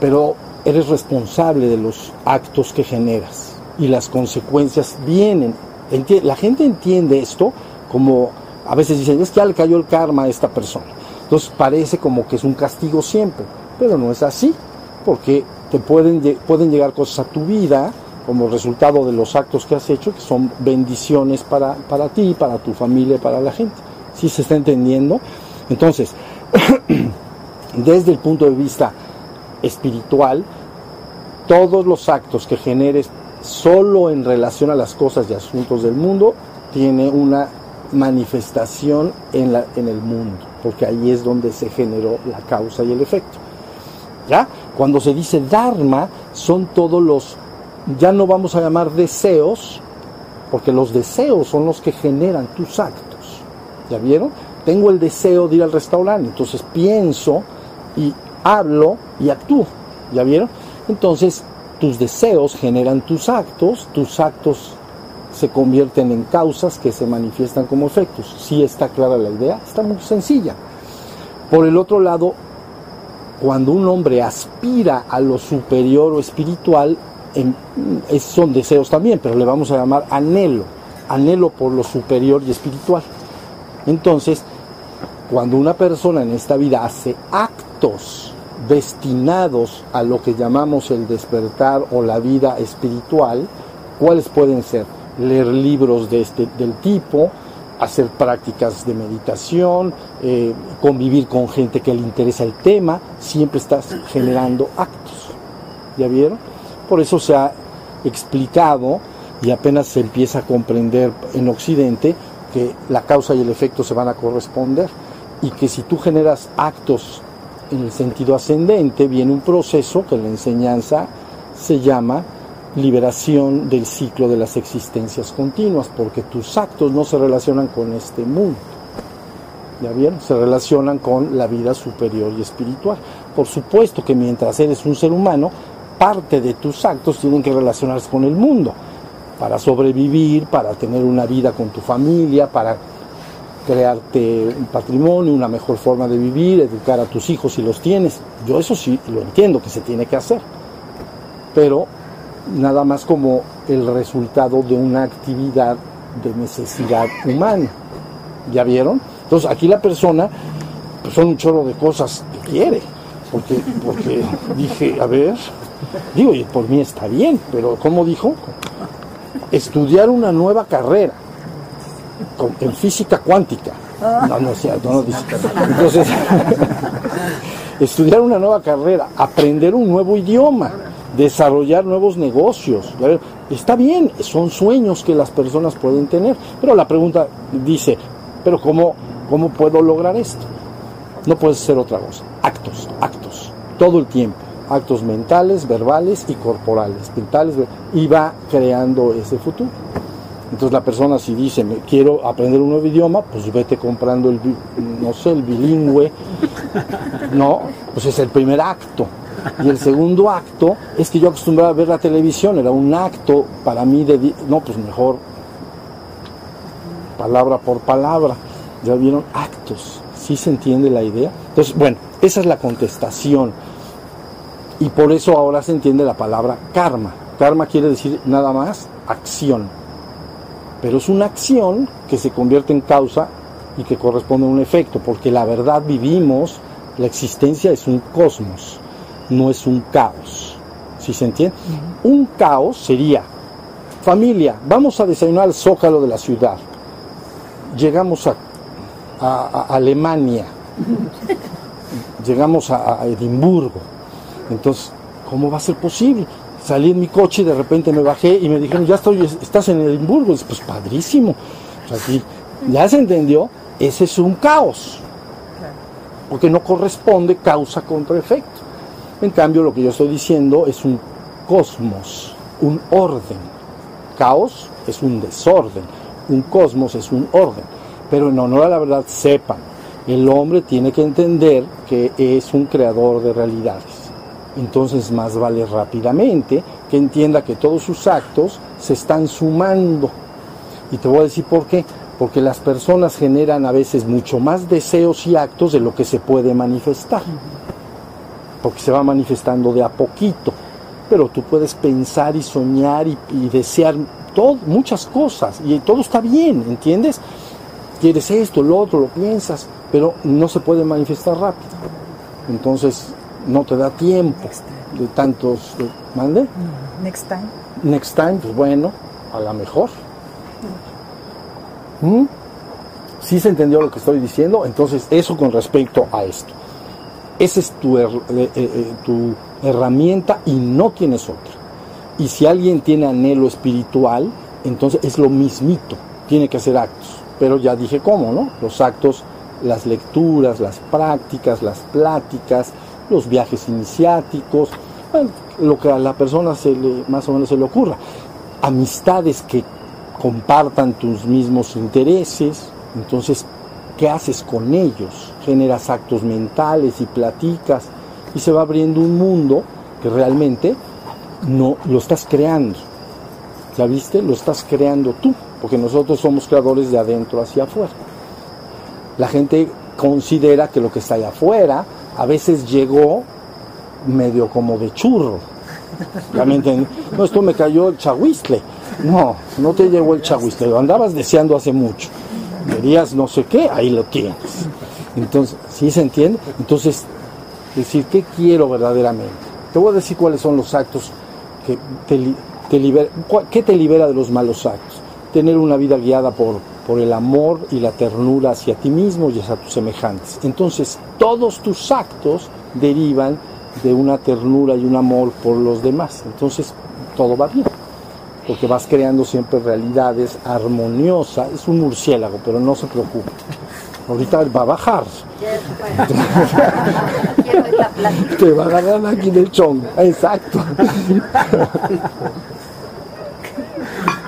Pero eres responsable de los actos que generas y las consecuencias vienen. La gente entiende esto como a veces dicen, es que ya le cayó el karma a esta persona. Entonces parece como que es un castigo siempre, pero no es así, porque te pueden, pueden llegar cosas a tu vida como resultado de los actos que has hecho, que son bendiciones para, para ti, para tu familia, para la gente. ¿Sí se está entendiendo? Entonces, desde el punto de vista espiritual, todos los actos que generes solo en relación a las cosas y asuntos del mundo, tiene una manifestación en, la, en el mundo, porque ahí es donde se generó la causa y el efecto. ¿Ya? Cuando se dice Dharma, son todos los, ya no vamos a llamar deseos, porque los deseos son los que generan tus actos. ¿Ya vieron? Tengo el deseo de ir al restaurante, entonces pienso y hablo y actúo. ¿Ya vieron? Entonces, tus deseos generan tus actos, tus actos se convierten en causas que se manifiestan como efectos. Si está clara la idea, está muy sencilla. Por el otro lado, cuando un hombre aspira a lo superior o espiritual, son deseos también, pero le vamos a llamar anhelo, anhelo por lo superior y espiritual. Entonces, cuando una persona en esta vida hace actos destinados a lo que llamamos el despertar o la vida espiritual, ¿cuáles pueden ser? Leer libros de este, del tipo, hacer prácticas de meditación, eh, convivir con gente que le interesa el tema, siempre estás generando actos. ¿Ya vieron? Por eso se ha explicado y apenas se empieza a comprender en Occidente que la causa y el efecto se van a corresponder y que si tú generas actos en el sentido ascendente, viene un proceso que en la enseñanza se llama liberación del ciclo de las existencias continuas, porque tus actos no se relacionan con este mundo. ¿Ya bien? Se relacionan con la vida superior y espiritual. Por supuesto que mientras eres un ser humano, parte de tus actos tienen que relacionarse con el mundo, para sobrevivir, para tener una vida con tu familia, para crearte un patrimonio, una mejor forma de vivir, educar a tus hijos si los tienes. Yo eso sí lo entiendo que se tiene que hacer. Pero nada más como el resultado de una actividad de necesidad humana. ¿Ya vieron? Entonces aquí la persona, pues son un chorro de cosas que quiere. Porque, porque dije, a ver, digo, y por mí está bien, pero ¿cómo dijo? Estudiar una nueva carrera en física cuántica. No, no, no, dice. Entonces, estudiar una nueva carrera, aprender un nuevo idioma desarrollar nuevos negocios. Está bien, son sueños que las personas pueden tener, pero la pregunta dice, pero ¿cómo, cómo puedo lograr esto? No puede ser otra cosa. Actos, actos, todo el tiempo. Actos mentales, verbales y corporales. Mentales, y va creando ese futuro. Entonces la persona si dice, me quiero aprender un nuevo idioma, pues vete comprando el, no sé, el bilingüe. No, pues es el primer acto. Y el segundo acto es que yo acostumbraba a ver la televisión, era un acto para mí de, no, pues mejor palabra por palabra. Ya vieron actos, ¿sí se entiende la idea? Entonces, bueno, esa es la contestación. Y por eso ahora se entiende la palabra karma. Karma quiere decir nada más acción. Pero es una acción que se convierte en causa y que corresponde a un efecto, porque la verdad vivimos, la existencia es un cosmos no es un caos. ¿Sí se entiende? Un caos sería, familia, vamos a desayunar al zócalo de la ciudad. Llegamos a, Alemania, llegamos a, Edimburgo. Entonces, ¿cómo va a ser posible? Salí en mi coche y de repente me bajé y me dijeron, ya estoy, estás en Edimburgo. pues padrísimo. ya se entendió, ese es un caos. Porque no corresponde causa contra efecto. En cambio, lo que yo estoy diciendo es un cosmos, un orden. Caos es un desorden, un cosmos es un orden. Pero en honor a la verdad, sepan, el hombre tiene que entender que es un creador de realidades. Entonces más vale rápidamente que entienda que todos sus actos se están sumando. Y te voy a decir por qué. Porque las personas generan a veces mucho más deseos y actos de lo que se puede manifestar porque se va manifestando de a poquito. Pero tú puedes pensar y soñar y, desear todo, muchas cosas y todo está bien, ¿entiendes? Quieres esto, lo otro, lo piensas, pero no se puede manifestar rápido. Entonces no te da tiempo de tantos... ¿Mande? Mm, next time. Next time, pues bueno, a lo mejor. ¿Mm? ¿Sí se entendió lo que estoy diciendo? Entonces, eso con respecto a esto. Esa es tu, eh, eh, eh, tu herramienta y no tienes otra. Y si alguien tiene anhelo espiritual, entonces es lo mismito, tiene que hacer actos. Pero ya dije cómo, ¿no? Los actos, las lecturas, las prácticas, las pláticas, los viajes iniciáticos, lo que a la persona se le, más o menos se le ocurra, amistades que compartan tus mismos intereses, entonces, ¿qué haces con ellos? Generas actos mentales y platicas y se va abriendo un mundo que realmente no lo estás creando. ¿Ya viste? Lo estás creando tú, porque nosotros somos creadores de adentro hacia afuera. La gente considera que lo que está allá afuera a veces llegó medio como de churro. ¿Ya me No, esto me cayó el chahuistle. No, no te llegó el chahuistle, lo andabas deseando hace mucho. Querías no sé qué, ahí lo tienes. Entonces, ¿sí se entiende? Entonces, decir, ¿qué quiero verdaderamente? Te voy a decir cuáles son los actos que te, te libera, ¿qué te libera de los malos actos? Tener una vida guiada por, por el amor y la ternura hacia ti mismo y hacia tus semejantes. Entonces, todos tus actos derivan de una ternura y un amor por los demás. Entonces, todo va bien, porque vas creando siempre realidades armoniosas. Es un murciélago, pero no se preocupe. Ahorita va a bajar. Te va a agarrar aquí del chong. Exacto.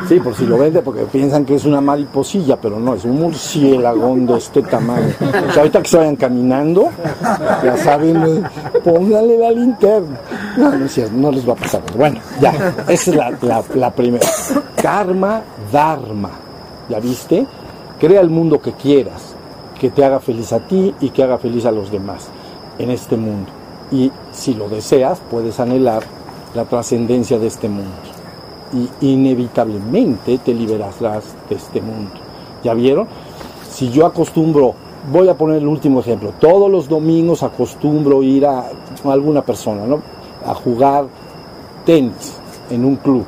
Sí, por si lo vende, porque piensan que es una mariposilla, pero no, es un murciélagón de este tamaño. ahorita que se vayan caminando, ya saben, póngale la linterna. No, no no les va a pasar. Bueno, ya, esa es la, la primera. Karma Dharma. ¿Ya viste? Crea el mundo que quieras, que te haga feliz a ti y que haga feliz a los demás en este mundo. Y si lo deseas, puedes anhelar la trascendencia de este mundo y inevitablemente te liberarás de este mundo. ¿Ya vieron? Si yo acostumbro, voy a poner el último ejemplo, todos los domingos acostumbro ir a, alguna persona, ¿no? A jugar tenis en un club.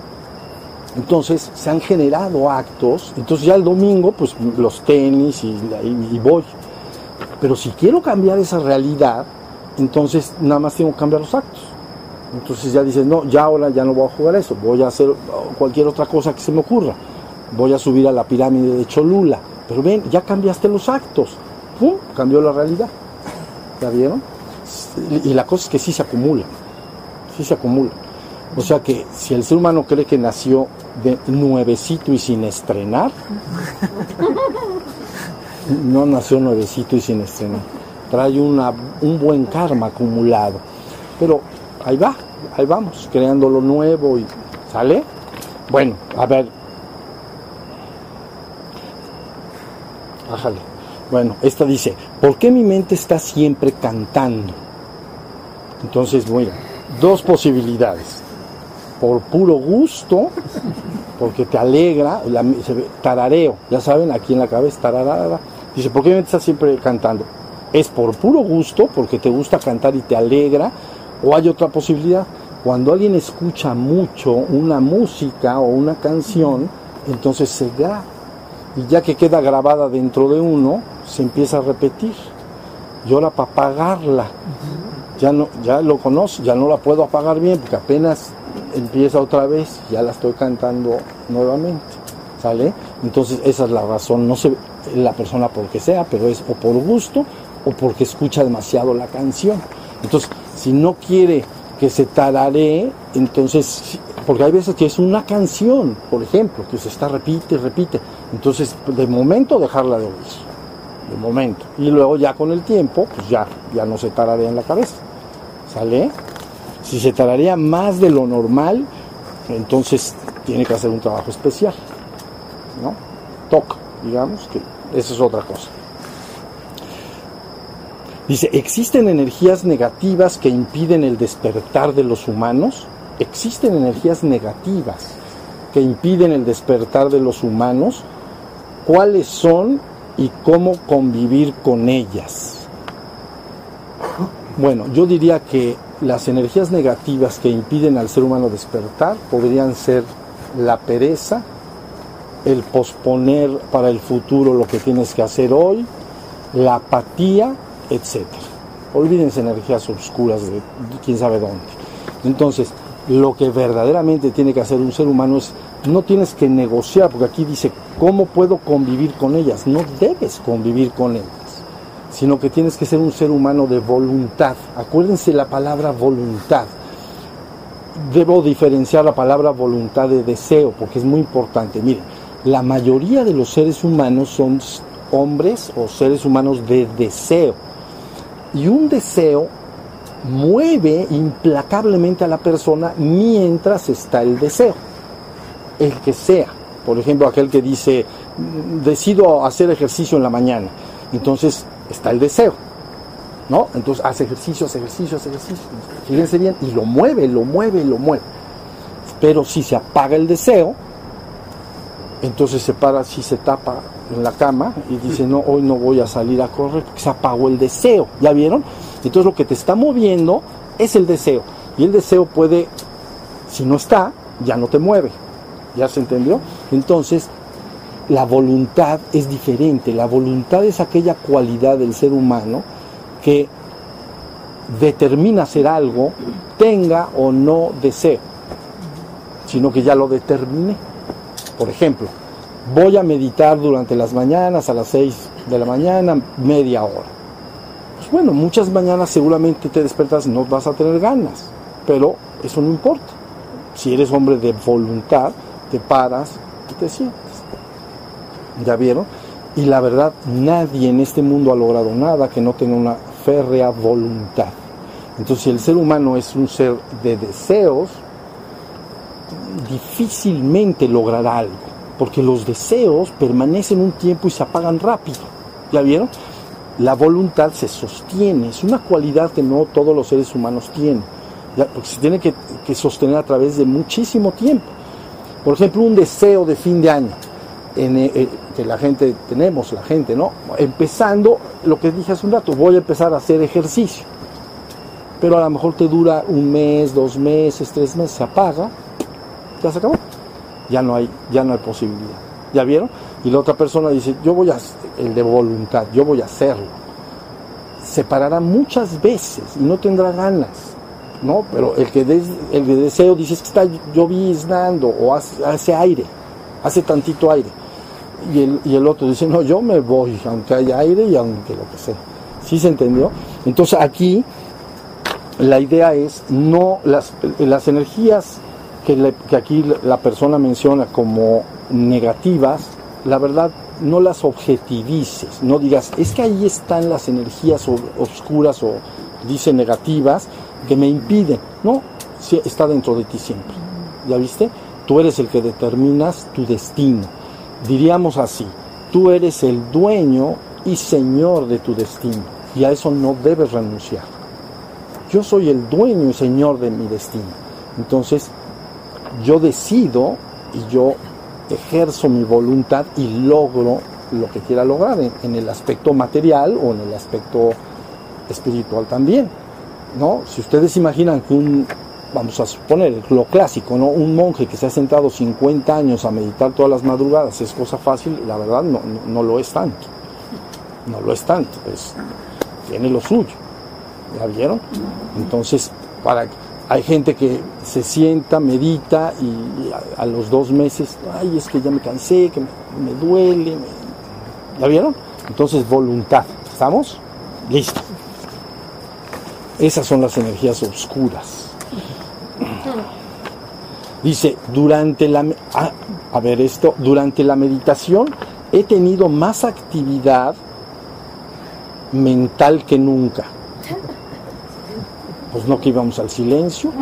Entonces se han generado actos, entonces ya el domingo pues los tenis y, voy. Pero si quiero cambiar esa realidad, entonces nada más tengo que cambiar los actos. Entonces ya dices, no, ya ahora ya no voy a jugar eso, voy a hacer cualquier otra cosa que se me ocurra. Voy a subir a la pirámide de Cholula. Pero ven, ya cambiaste los actos. ¡Pum! Cambió la realidad. ¿Ya vieron? Y la cosa es que sí se acumula. Sí se acumula. O sea que si el ser humano cree que nació de nuevecito y sin estrenar, no nació nuevecito y sin estrenar. Trae una, un buen karma acumulado. Pero ahí va, ahí vamos, creando lo nuevo y sale. Bueno, a ver. Bájale. Bueno, esta dice, ¿por qué mi mente está siempre cantando? Entonces, bueno, dos posibilidades. Por puro gusto, porque te alegra, tarareo, ya saben, aquí en la cabeza, tararara. Dice, ¿por qué mi mente está siempre cantando? Es por puro gusto, porque te gusta cantar y te alegra, o hay otra posibilidad, cuando alguien escucha mucho una música o una canción, entonces se graba. Y ya que queda grabada dentro de uno, se empieza a repetir. Y ahora para apagarla, ya, no, ya lo conozco, ya no la puedo apagar bien porque apenas empieza otra vez, ya la estoy cantando nuevamente. ¿Sale? Entonces esa es la razón, no sé la persona por qué sea, pero es o por gusto o porque escucha demasiado la canción. Entonces, si no quiere que se tararee, entonces, porque hay veces que es una canción, por ejemplo, que se está repite, repite, entonces de momento dejarla de oír, de momento, y luego ya con el tiempo, pues ya, ya no se tararea en la cabeza, ¿sale? Si se tararea más de lo normal, entonces tiene que hacer un trabajo especial, ¿no? Toca, digamos, que esa es otra cosa. Dice, ¿existen energías negativas que impiden el despertar de los humanos? ¿Existen energías negativas que impiden el despertar de los humanos? ¿Cuáles son y cómo convivir con ellas? Bueno, yo diría que las energías negativas que impiden al ser humano despertar podrían ser la pereza, el posponer para el futuro lo que tienes que hacer hoy, la apatía etc. Olvídense energías oscuras de quién sabe dónde. Entonces, lo que verdaderamente tiene que hacer un ser humano es, no tienes que negociar, porque aquí dice, ¿cómo puedo convivir con ellas? No debes convivir con ellas. Sino que tienes que ser un ser humano de voluntad. Acuérdense la palabra voluntad. Debo diferenciar la palabra voluntad de deseo, porque es muy importante. Miren, la mayoría de los seres humanos son hombres o seres humanos de deseo. Y un deseo mueve implacablemente a la persona mientras está el deseo, el que sea. Por ejemplo, aquel que dice, decido hacer ejercicio en la mañana. Entonces está el deseo, ¿no? Entonces hace ejercicio, hace ejercicio, hace ejercicio. Fíjense bien, y lo mueve, lo mueve, lo mueve. Pero si se apaga el deseo, entonces se para, si se tapa en la cama y dice, no, hoy no voy a salir a correr porque se apagó el deseo. ¿Ya vieron? Entonces lo que te está moviendo es el deseo. Y el deseo puede, si no está, ya no te mueve. ¿Ya se entendió? Entonces, la voluntad es diferente. La voluntad es aquella cualidad del ser humano que determina hacer algo, tenga o no deseo, sino que ya lo determine. Por ejemplo, voy a meditar durante las mañanas a las 6 de la mañana, media hora. Pues bueno, muchas mañanas seguramente te despertas no vas a tener ganas, pero eso no importa. Si eres hombre de voluntad, te paras y te sientes. ¿Ya vieron? Y la verdad, nadie en este mundo ha logrado nada que no tenga una férrea voluntad. Entonces, si el ser humano es un ser de deseos, difícilmente logrará algo, porque los deseos permanecen un tiempo y se apagan rápido. ¿Ya vieron? La voluntad se sostiene, es una cualidad que no todos los seres humanos tienen, porque se tiene que, sostener a través de muchísimo tiempo. Por ejemplo, un deseo de fin de año en, eh, que la gente tenemos, la gente, ¿no? Empezando, lo que dije hace un rato, voy a empezar a hacer ejercicio. Pero a lo mejor te dura un mes, dos meses, tres meses, se apaga ya se acabó. Ya no hay, ya no hay posibilidad. ¿Ya vieron? Y la otra persona dice, yo voy a, el de voluntad, yo voy a hacerlo. Se parará muchas veces y no tendrá ganas, ¿no? Pero el que el de deseo dice que está lloviznando o hace, aire, hace tantito aire. Y el, y el otro dice, no, yo me voy, aunque haya aire y aunque lo que sea. ¿Sí se entendió? Entonces aquí la idea es no las, las energías que, aquí la persona menciona como negativas, la verdad no las objetivices, no digas, es que ahí están las energías oscuras o dice negativas que me impiden. No, está dentro de ti siempre. ¿Ya viste? Tú eres el que determinas tu destino. Diríamos así, tú eres el dueño y señor de tu destino y a eso no debes renunciar. Yo soy el dueño y señor de mi destino. Entonces, yo decido y yo ejerzo mi voluntad y logro lo que quiera lograr en, el aspecto material o en el aspecto espiritual también. ¿no? Si ustedes imaginan que un, vamos a suponer lo clásico, ¿no? un monje que se ha sentado 50 años a meditar todas las madrugadas es cosa fácil, la verdad no, no, lo es tanto. No lo es tanto, pues tiene lo suyo. ¿Ya vieron? Entonces, para hay gente que se sienta, medita y a, los dos meses, ay, es que ya me cansé, que me, duele. ¿Ya vieron? Entonces, voluntad. ¿Estamos? Listo. Esas son las energías oscuras. Dice, durante la... Ah, a ver esto, durante la meditación he tenido más actividad mental que nunca pues no que íbamos al silencio.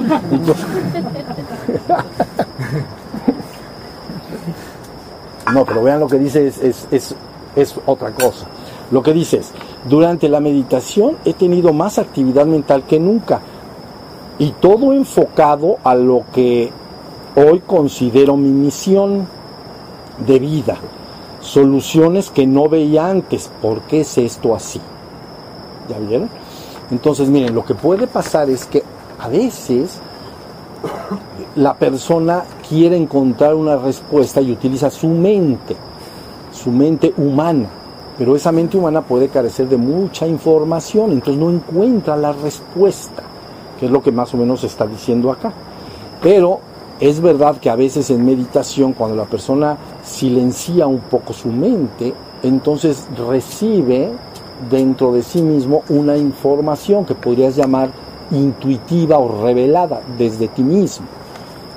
no, pero vean lo que dice, es, es, es, otra cosa. Lo que dice es, durante la meditación he tenido más actividad mental que nunca y todo enfocado a lo que hoy considero mi misión de vida, soluciones que no veía antes. ¿Por qué es esto así? ¿Ya vieron? Entonces, miren, lo que puede pasar es que a veces la persona quiere encontrar una respuesta y utiliza su mente, su mente humana, pero esa mente humana puede carecer de mucha información, entonces no encuentra la respuesta, que es lo que más o menos está diciendo acá. Pero es verdad que a veces en meditación, cuando la persona silencia un poco su mente, entonces recibe dentro de sí mismo una información que podrías llamar intuitiva o revelada desde ti mismo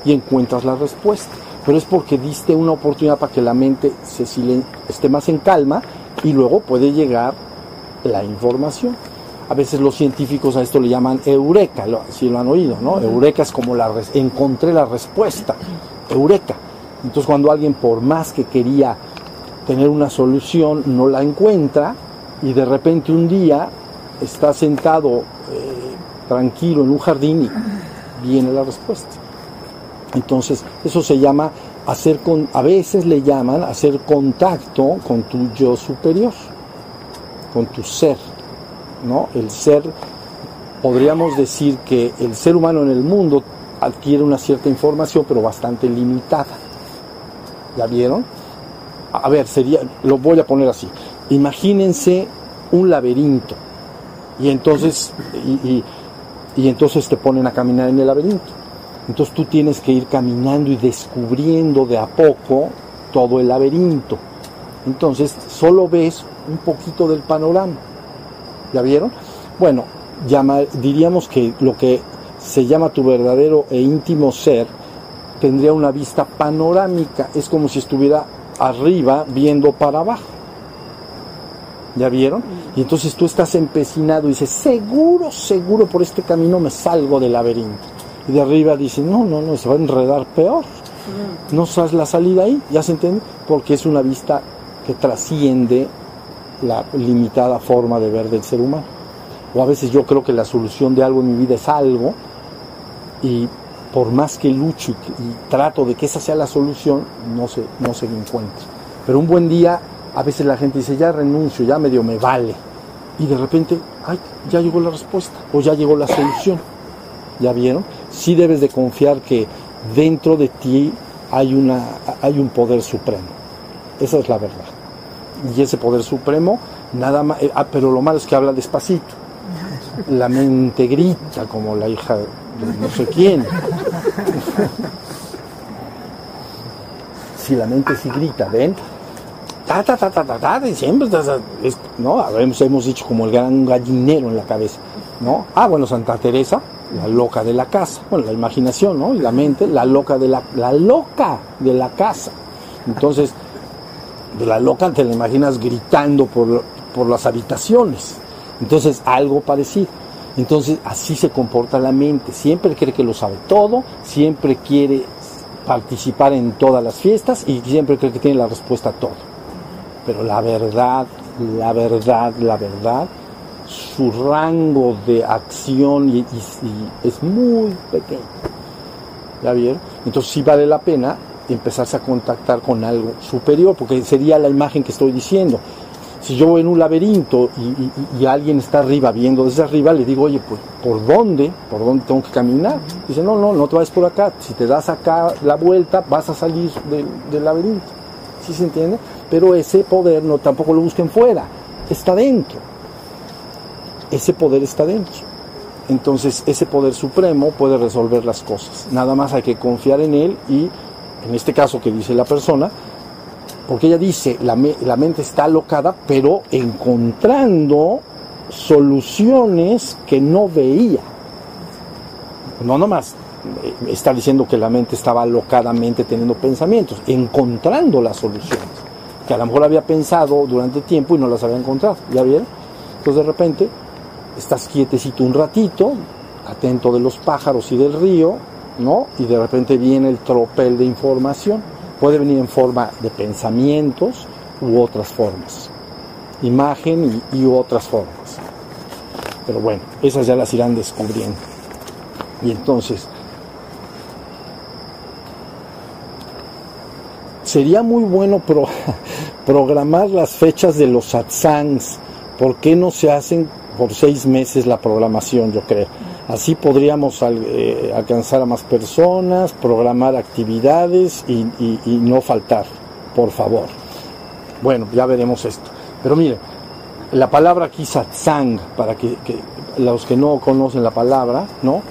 y encuentras la respuesta. Pero es porque diste una oportunidad para que la mente se esté más en calma y luego puede llegar la información. A veces los científicos a esto le llaman eureka, si lo han oído, ¿no? Eureka es como la encontré la respuesta, eureka. Entonces cuando alguien por más que quería tener una solución no la encuentra y de repente un día está sentado eh, tranquilo en un jardín y viene la respuesta. Entonces eso se llama hacer con, a veces le llaman hacer contacto con tu yo superior, con tu ser, ¿no? El ser, podríamos decir que el ser humano en el mundo adquiere una cierta información, pero bastante limitada. ¿Ya vieron? A ver, sería, lo voy a poner así. Imagínense un laberinto y entonces, y, y entonces te ponen a caminar en el laberinto entonces tú tienes que ir caminando y descubriendo de a poco todo el laberinto. Entonces solo ves un poquito del panorama. ¿Ya vieron? Bueno, diríamos que lo que se llama tu verdadero e íntimo ser tendría una vista panorámica. Es como si estuviera arriba viendo para abajo. ¿Ya vieron? Y entonces tú estás empecinado y dices, seguro, seguro por este camino me salgo del laberinto y de arriba dice, no, no, no, se va a enredar peor. No sabes la salida ahí, ¿ya se entiende? Porque es una vista que trasciende la limitada forma de ver del ser humano. O a veces yo creo que la solución de algo en mi vida es algo y por más que lucho y, trato de que esa sea la solución, no se, no se encuentra. Pero un buen día, a veces la gente dice, ya renuncio, ya medio me vale. Y de repente, ay, ya llegó la respuesta o ya llegó la solución. ¿Ya vieron? sí debes de confiar que dentro de ti hay, una, hay un poder supremo. Esa es la verdad. Y ese poder supremo, nada más, eh, ah, pero lo malo es que habla despacito. La mente grita como la hija de no sé quién. si la mente sí grita, ¿ven? Ta, ta, ta, ta, ta, ta, siempre, ¿no? Hemos, hemos dicho como el gran gallinero en la cabeza, ¿no? Ah, bueno, Santa Teresa, la loca de la casa, bueno, la imaginación, ¿no? Y la mente, la loca de la, la loca de la casa. Entonces, de la loca te la imaginas gritando por, por las habitaciones. Entonces, algo parecido. Entonces, así se comporta la mente. Siempre cree que lo sabe todo, siempre quiere participar en todas las fiestas y siempre cree que tiene la respuesta a todo. Pero la verdad, la verdad, la verdad su rango de acción y, es muy pequeño. ¿Ya vieron? Entonces sí vale la pena empezarse a contactar con algo superior, porque sería la imagen que estoy diciendo. Si yo voy en un laberinto y, alguien está arriba, viendo desde arriba, le digo, oye, pues, ¿por dónde? ¿Por dónde tengo que caminar? Dice, no, no, no te vayas por acá. Si te das acá la vuelta, vas a salir del, del laberinto. ¿Sí se entiende? Pero ese poder no tampoco lo busquen fuera, está dentro ese poder está dentro. Entonces ese poder supremo puede resolver las cosas. Nada más hay que confiar en él y, en este caso que dice la persona, porque ella dice, la, mente está alocada, pero encontrando soluciones que no veía. No nomás eh, está diciendo que la mente estaba alocadamente teniendo pensamientos, encontrando las soluciones, que a lo mejor había pensado durante tiempo y no las había encontrado. ¿Ya vieron? Entonces de repente estás quietecito un ratito, atento de los pájaros y del río, ¿no? Y de repente viene el tropel de información. Puede venir en forma de pensamientos u otras formas. Imagen y, otras formas. Pero bueno, esas ya las irán descubriendo. Y entonces, sería muy bueno pro, programar las fechas de los satsangs. ¿Por qué no se hacen por seis meses la programación, yo creo. Así podríamos eh, alcanzar a más personas, programar actividades y, no faltar, por favor. Bueno, ya veremos esto. Pero mire, la palabra aquí satsang, para que, los que no conocen la palabra, ¿no?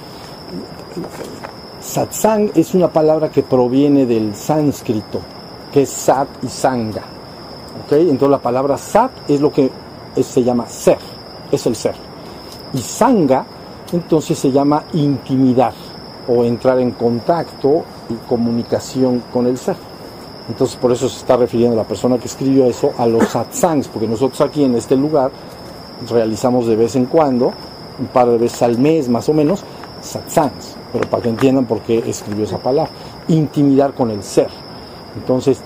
Satsang es una palabra que proviene del sánscrito, que es sat y sanga. ¿Ok? Entonces la palabra sat es lo que se llama ser, es el ser. Y sanga, entonces se llama intimidar o entrar en contacto y comunicación con el ser. Entonces por eso se está refiriendo la persona que escribió eso a los satsangs, porque nosotros aquí en este lugar realizamos de vez en cuando, un par de veces al mes más o menos, satsangs, pero para que entiendan por qué escribió esa palabra, intimidar con el ser. Entonces,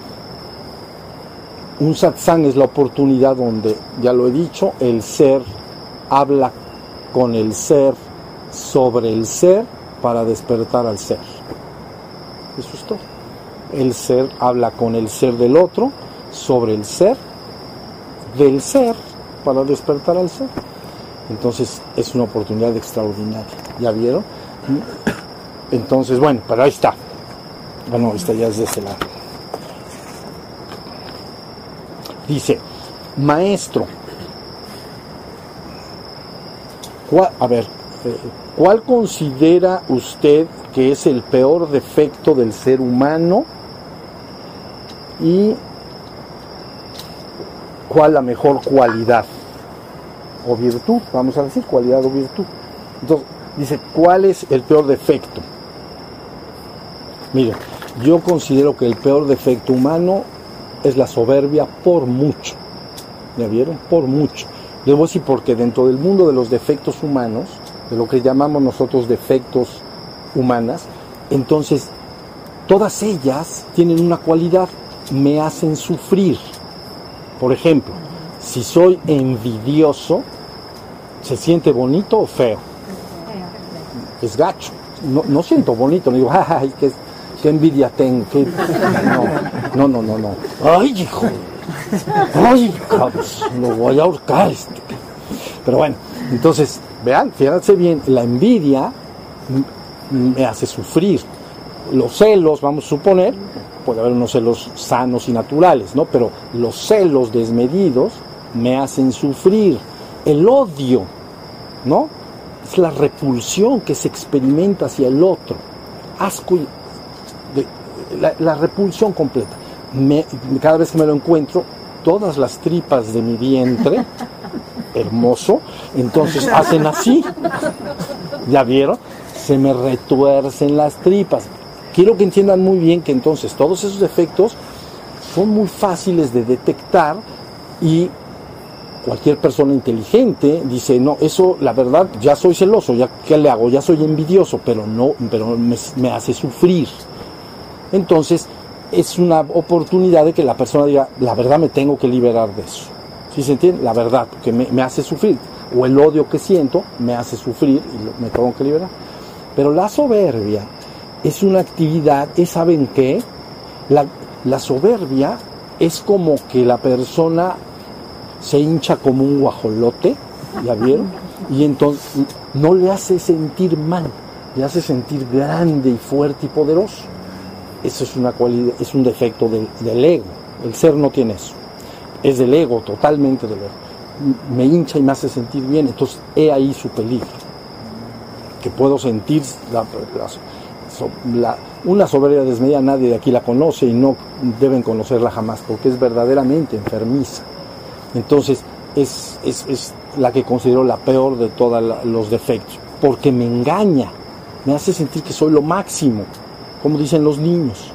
un satsang es la oportunidad donde, ya lo he dicho, el ser habla con el ser sobre el ser para despertar al ser. Eso es todo. El ser habla con el ser del otro sobre el ser del ser para despertar al ser. Entonces es una oportunidad extraordinaria. ¿Ya vieron? Entonces, bueno, pero ahí está. Bueno, esta ya es de ese lado. Dice, maestro, ¿cuál- a ver, ¿cuál considera usted que es el peor defecto del ser humano? Y cuál la mejor cualidad o virtud, vamos a decir, cualidad o virtud. Entonces, dice, ¿cuál es el peor defecto? Mire, yo considero que el peor defecto humano es la soberbia por mucho. ¿Ya vieron? Por mucho. Les voy decir porque dentro del mundo de los defectos humanos, de lo que llamamos nosotros defectos humanas, entonces todas ellas tienen una cualidad, me hacen sufrir. Por ejemplo, si soy envidioso, ¿se siente bonito o feo? Es gacho. No, no siento bonito, no digo, ay, qué, envidia tengo. qué-". No, no, no, no. Ay, hijo. Ay, cabos, lo voy a ahorcar. Este. Pero bueno, entonces, vean, fíjense bien, la envidia me hace sufrir. Los celos, vamos a suponer, puede haber unos celos sanos y naturales, ¿no? Pero los celos desmedidos me hacen sufrir. El odio, ¿no? Es la repulsión que se experimenta hacia el otro. Asco y la, repulsión completa. Cada vez que me lo encuentro, todas las tripas de mi vientre, hermoso, entonces hacen así. ¿Ya vieron? Se me retuercen las tripas. Quiero que entiendan muy bien que entonces todos esos efectos son muy fáciles de detectar y cualquier persona inteligente dice, no, eso la verdad, ya soy celoso, ya qué le hago, ya soy envidioso, pero no, pero me, me hace sufrir. Entonces, es una oportunidad de que la persona diga, la verdad me tengo que liberar de eso. ¿Sí se entiende? La verdad, que me, hace sufrir. O el odio que siento me hace sufrir y me tengo que liberar. Pero la soberbia es una actividad, ¿y saben qué? La, la soberbia es como que la persona se hincha como un guajolote, ¿ya vieron? Y entonces no le hace sentir mal, le hace sentir grande y fuerte y poderoso. Eso es una cualidad, es un defecto del, del ego. El ser no tiene eso. Es del ego, totalmente del ego. Me hincha y me hace sentir bien, entonces he ahí su peligro. Que puedo sentir la, la- la- una soberbia desmedida, nadie de aquí la conoce y no deben conocerla jamás, porque es verdaderamente enfermiza. Entonces, es, es, es la que considero la peor de todos los defectos, porque me engaña, me hace sentir que soy lo máximo, como dicen los niños,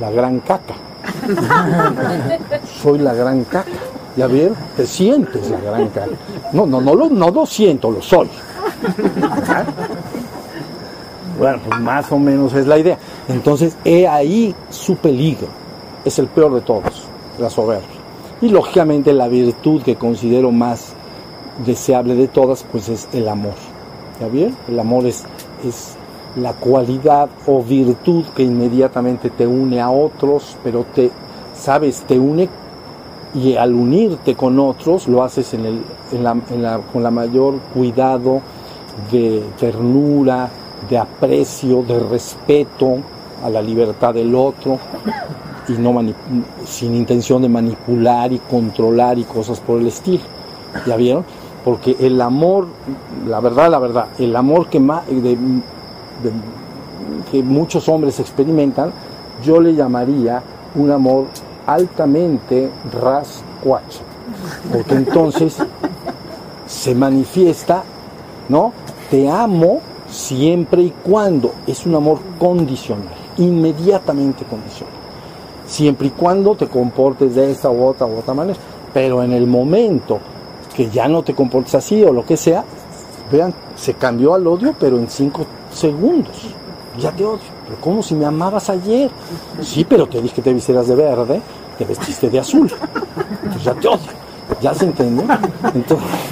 la gran caca. soy la gran caca. ¿Ya vieron? Te sientes la gran caca. No, no, no lo, no lo siento, lo soy. Bueno, pues más o menos es la idea. Entonces, he ahí su peligro. Es el peor de todos, la soberbia. Y lógicamente la virtud que considero más deseable de todas, pues es el amor. ¿Ya bien? El amor es, es la cualidad o virtud que inmediatamente te une a otros, pero te, sabes, te une y al unirte con otros lo haces en el, en la, en la, con la mayor cuidado de ternura, de aprecio, de respeto a la libertad del otro y no sin intención de manipular y controlar y cosas por el estilo. ¿Ya vieron? Porque el amor, la verdad, la verdad, el amor que, ma- de- que muchos hombres experimentan, yo le llamaría un amor altamente rascuacho. Porque entonces se manifiesta, ¿no? Te amo siempre y cuando es un amor condicional, inmediatamente condicional. Siempre y cuando te comportes de esta u otra u otra manera. Pero en el momento que ya no te comportes así o lo que sea, vean, se cambió al odio, pero en cinco segundos. Ya te odio. Pero como si me amabas ayer. Sí, pero te dije que te vistieras de verde, te vestiste de azul. Pues ya te odio. ¿Ya se entiende?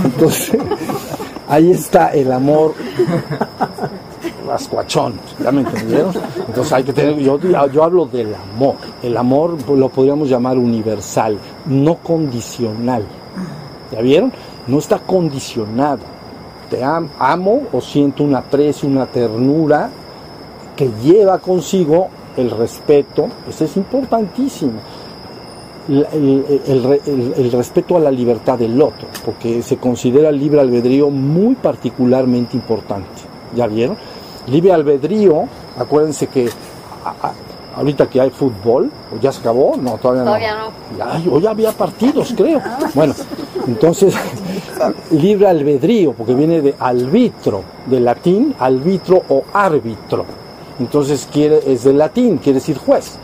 Entonces, ahí está el amor rascuachón, ¿ya me entendieron? Entonces hay que tener, yo, yo hablo del amor, el amor lo podríamos llamar universal, no condicional, ¿ya vieron? No está condicionado, te amo o siento una aprecio, una ternura que lleva consigo el respeto, eso es importantísimo el, respeto a la libertad del otro, porque se considera el libre albedrío muy particularmente importante. ¿Ya vieron? Libre albedrío, acuérdense que ahorita que hay fútbol, ¿ya se acabó? No, todavía no. Todavía no. Ya, hoy había partidos, creo. Bueno, entonces, libre albedrío, porque viene de arbitro, de latín, arbitro o árbitro. Entonces quiere, es de latín, quiere decir juez.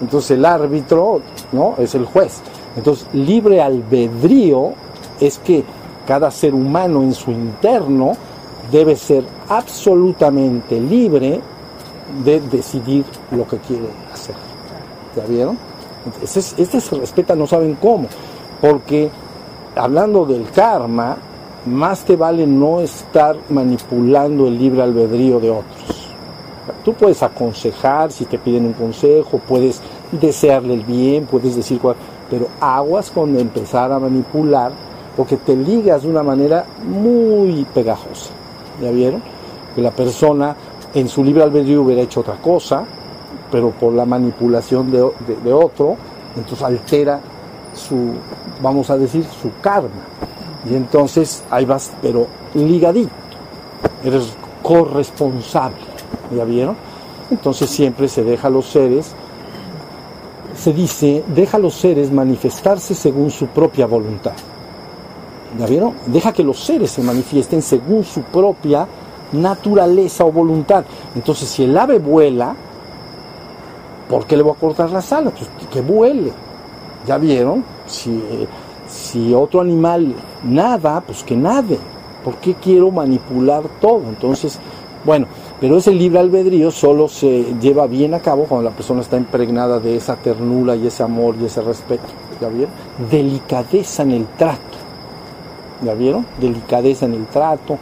Entonces el árbitro ¿no? es el juez. Entonces libre albedrío es que cada ser humano en su interno debe ser absolutamente libre de decidir lo que quiere hacer. ¿Ya vieron? Este, este se respeta, no saben cómo, porque hablando del karma, más te vale no estar manipulando el libre albedrío de otros. Tú puedes aconsejar si te piden un consejo, puedes desearle el bien, puedes decir cuál, pero aguas con empezar a manipular, porque te ligas de una manera muy pegajosa. ¿Ya vieron? Que la persona en su libre albedrío hubiera hecho otra cosa, pero por la manipulación de, de otro, entonces altera su, vamos a decir, su karma. Y entonces ahí vas, pero ligadito, eres corresponsable. ¿Ya vieron? Entonces siempre se deja a los seres, se dice, deja a los seres manifestarse según su propia voluntad. ¿Ya vieron? Deja que los seres se manifiesten según su propia naturaleza o voluntad. Entonces, si el ave vuela, ¿por qué le voy a cortar las alas? Pues que vuele. ¿Ya vieron? Si, si otro animal nada, pues que nade. ¿Por qué quiero manipular todo? Entonces, bueno, pero ese libre albedrío solo se lleva bien a cabo cuando la persona está impregnada de esa ternura y ese amor y ese respeto. ¿Ya vieron? Delicadeza en el trato. ¿Ya vieron? Delicadeza en el trato,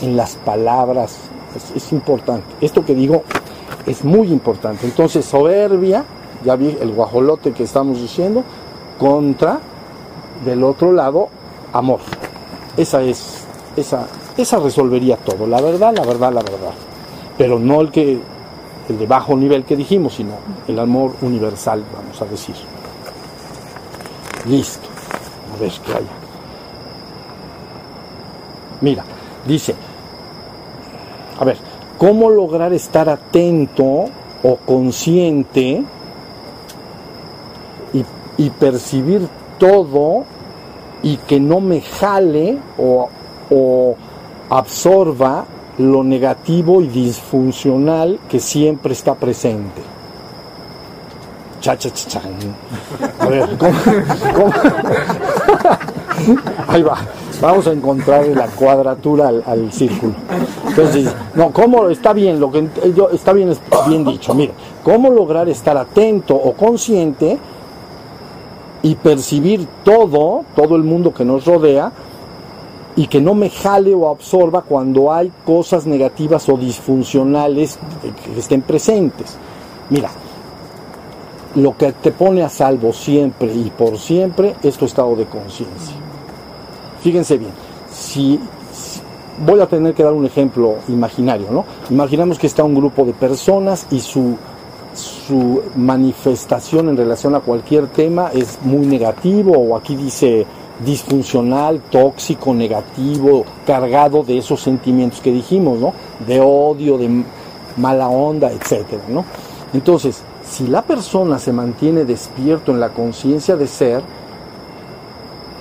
en las palabras. Es, importante. Esto que digo es muy importante. Entonces, soberbia, ya vi el guajolote que estamos diciendo, contra, del otro lado, amor. Esa es, esa, esa resolvería todo, la verdad, la verdad, la verdad. Pero no el que el de bajo nivel que dijimos, sino el amor universal, vamos a decir. Listo. A ver qué haya. Mira, dice, a ver, ¿cómo lograr estar atento o consciente y, percibir todo y que no me jale o, o absorba lo negativo y disfuncional que siempre está presente. Cha, cha, cha, A ver, ¿cómo, Ahí va. Vamos a encontrar la cuadratura al, círculo. Entonces, no, ¿cómo está bien? Lo que yo está bien, bien dicho. Mire, ¿cómo lograr estar atento o consciente y percibir todo, todo el mundo que nos rodea, y que no me jale o absorba cuando hay cosas negativas o disfuncionales que estén presentes. Mira, lo que te pone a salvo siempre y por siempre es tu estado de conciencia. Fíjense bien, si, voy a tener que dar un ejemplo imaginario, ¿no? Imaginamos que está un grupo de personas y su su manifestación en relación a cualquier tema es muy negativo o aquí dice disfuncional, tóxico, negativo, cargado de esos sentimientos que dijimos, ¿no? De odio, de mala onda, etcétera, ¿no? Entonces, si la persona se mantiene despierto en la conciencia de ser,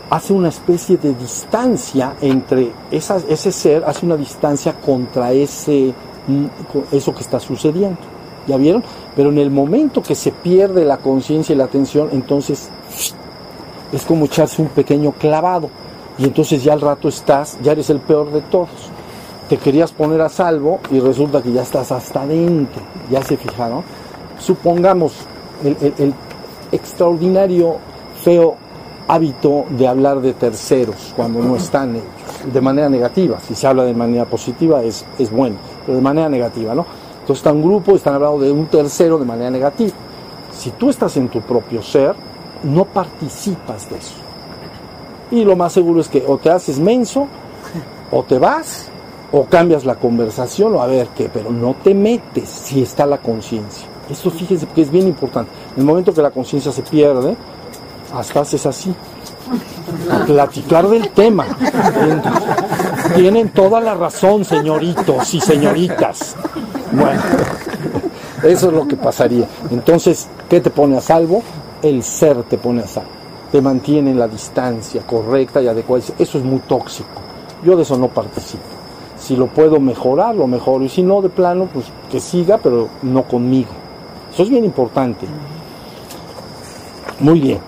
hace una especie de distancia entre ese ser, hace una distancia contra ese, mm, eso que está sucediendo. ¿Ya vieron? Pero en el momento que se pierde la conciencia y la atención, entonces es como echarse un pequeño clavado. Y entonces ya al rato estás, ya eres el peor de todos. Te querías poner a salvo y resulta que ya estás hasta adentro. ¿Ya se fijaron? Supongamos el, extraordinario, feo hábito de hablar de terceros cuando no están ellos, de manera negativa. Si se habla de manera positiva es, es bueno, pero de manera negativa, ¿no? Entonces está un grupo, están hablando de un tercero de manera negativa. Si tú estás en tu propio ser, no participas de eso. Y lo más seguro es que o te haces menso, o te vas, o cambias la conversación, o a ver qué, pero no te metes si está la conciencia. Esto fíjense porque es bien importante. En el momento que la conciencia se pierde, hasta haces así. A platicar del tema. Tienen toda la razón, señoritos y señoritas. Bueno, eso es lo que pasaría. Entonces, ¿qué te pone a salvo? El ser te pone a salvo. Te mantiene en la distancia correcta y adecuada. Eso es muy tóxico. Yo de eso no participo. Si lo puedo mejorar, lo mejoro. Y si no, de plano, pues que siga, pero no conmigo. Eso es bien importante. Muy bien.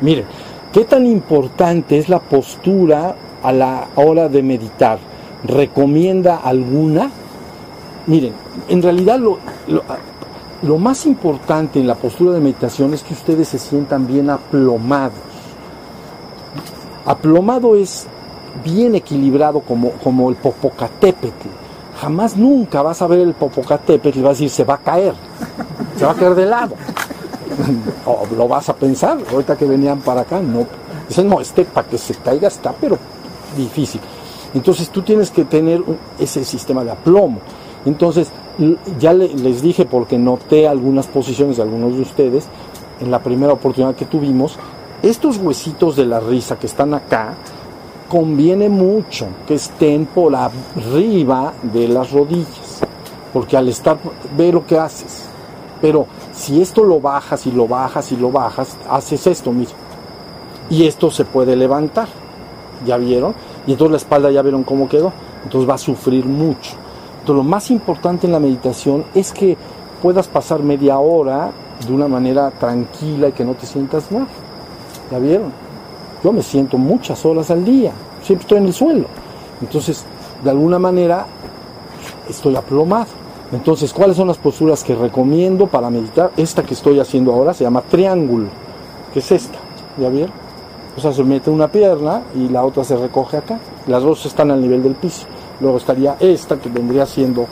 Miren, ¿qué tan importante es la postura a la hora de meditar? ¿Recomienda alguna? Miren, en realidad lo, lo, más importante en la postura de meditación es que ustedes se sientan bien aplomados. Aplomado es bien equilibrado como, como el Popocatépetl. Jamás nunca vas a ver el Popocatépetl y vas a decir se va a caer, se va a caer de lado. o lo vas a pensar, ahorita que venían para acá, no. Dicen, no, este para que se caiga está, pero difícil. Entonces tú tienes que tener ese sistema de aplomo. Entonces, ya le- les dije porque noté algunas posiciones de algunos de ustedes en la primera oportunidad que tuvimos, estos huesitos de la risa que están acá, conviene mucho que estén por arriba de las rodillas, porque al estar, ve lo que haces. Pero si esto lo bajas y lo bajas y lo bajas, haces esto mismo. Y esto se puede levantar. ¿Ya vieron? Y entonces la espalda ya vieron cómo quedó. Entonces va a sufrir mucho. Entonces lo más importante en la meditación es que puedas pasar media hora de una manera tranquila y que no te sientas mal. ¿Ya vieron? Yo me siento muchas horas al día. Siempre estoy en el suelo. Entonces, de alguna manera, estoy aplomado. Entonces, ¿cuáles son las posturas que recomiendo para meditar? Esta que estoy haciendo ahora se llama triángulo, que es esta, ¿ya vieron? O sea, se mete una pierna y la otra se recoge acá. Las dos están al nivel del piso. Luego estaría esta que vendría siendo...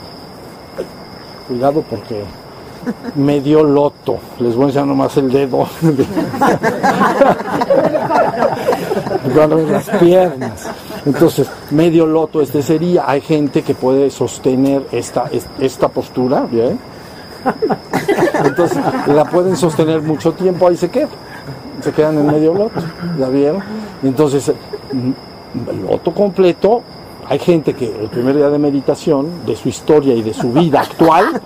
Cuidado porque me dio loto. Les voy a enseñar nomás el dedo. Las piernas. Entonces, medio loto este sería. Hay gente que puede sostener esta, es- esta postura, ¿bien? Entonces, la pueden sostener mucho tiempo, ahí se quedan. Se quedan en medio loto, ¿ya vieron? Entonces, mm, el loto completo, hay gente que el primer día de meditación, de su historia y de su vida actual,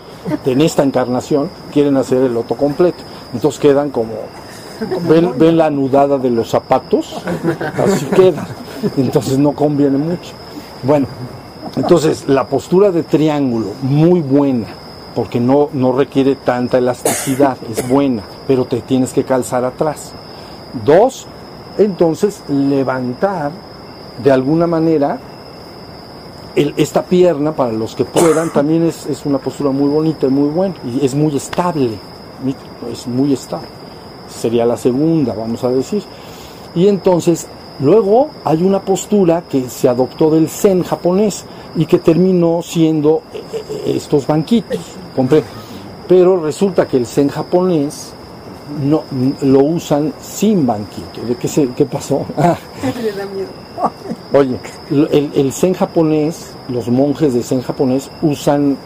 en esta encarnación, quieren hacer el loto completo. Entonces quedan como, ven, ven la anudada de los zapatos, así quedan. Entonces no conviene mucho. Bueno, entonces la postura de triángulo, muy buena, porque no, no requiere tanta elasticidad, es buena, pero te tienes que calzar atrás. Dos, entonces levantar de alguna manera esta pierna, para los que puedan, también es, es una postura muy bonita y muy buena, y es muy estable, es muy estable. Sería la segunda, vamos a decir. Y entonces, luego hay una postura que se adoptó del zen japonés y que terminó siendo eh, eh, estos banquitos, compré. Pero resulta que el zen japonés no lo usan sin banquito. ¿De qué, se, qué pasó? Ah, Le da miedo. Oye, el, el zen japonés, los monjes de zen japonés usan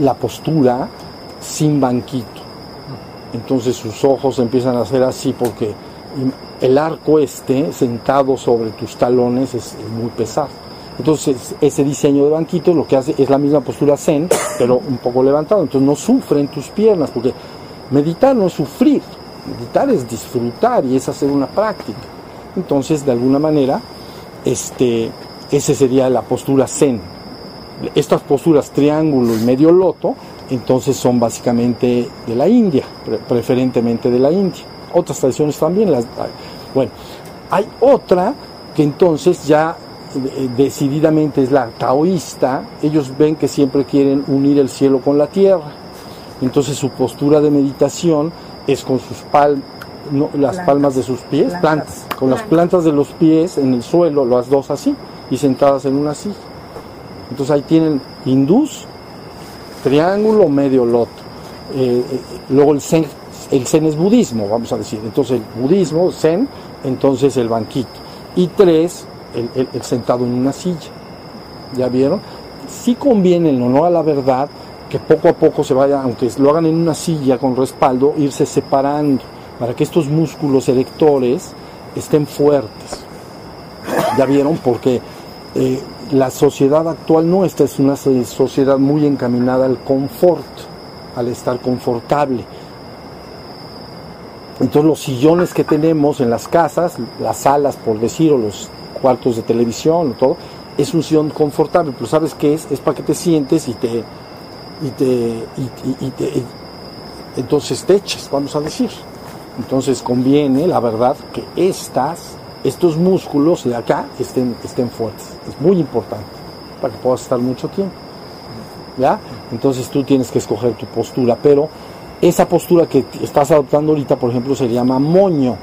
la postura sin banquito. Entonces sus ojos empiezan a hacer así porque el arco este sentado sobre tus talones es, es muy pesado. Entonces ese diseño de banquito lo que hace es la misma postura zen, pero un poco levantado. Entonces no sufren tus piernas porque meditar no es sufrir, meditar es disfrutar y es hacer una práctica. entonces de alguna manera, este, esa sería la postura zen. Estas posturas triángulo y medio loto, entonces son básicamente de la India, preferentemente de la India. Otras tradiciones también las Bueno, hay otra que entonces ya decididamente es la taoísta, ellos ven que siempre quieren unir el cielo con la tierra. Entonces su postura de meditación es con sus palmas, las palmas de sus pies, plantas, con las plantas de los pies en el suelo, las dos así, y sentadas en una silla. Entonces ahí tienen hindús, triángulo, medio loto. Eh, eh, luego el zen, el zen es budismo, vamos a decir. Entonces el budismo, zen, entonces el banquito. Y tres, el, sentado en una silla. ¿Ya vieron? Sí conviene en honor a la verdad que poco a poco se vaya, aunque lo hagan en una silla con respaldo, irse separando para que estos músculos erectores estén fuertes. Ya vieron, porque eh, la sociedad actual nuestra es una sociedad muy encaminada al confort, al estar confortable. Entonces los sillones que tenemos en las casas, las salas por decir, o los cuartos de televisión todo, es un sillón confortable, pero ¿sabes qué es? Es para que te sientes y te y te, y, te entonces te eches, vamos a decir. Entonces conviene, la verdad, que estas, estos músculos de acá estén, estén fuertes. Es muy importante para que puedas estar mucho tiempo. ¿Ya? Entonces tú tienes que escoger tu postura, pero esa postura que estás adoptando ahorita, por ejemplo, se llama moño.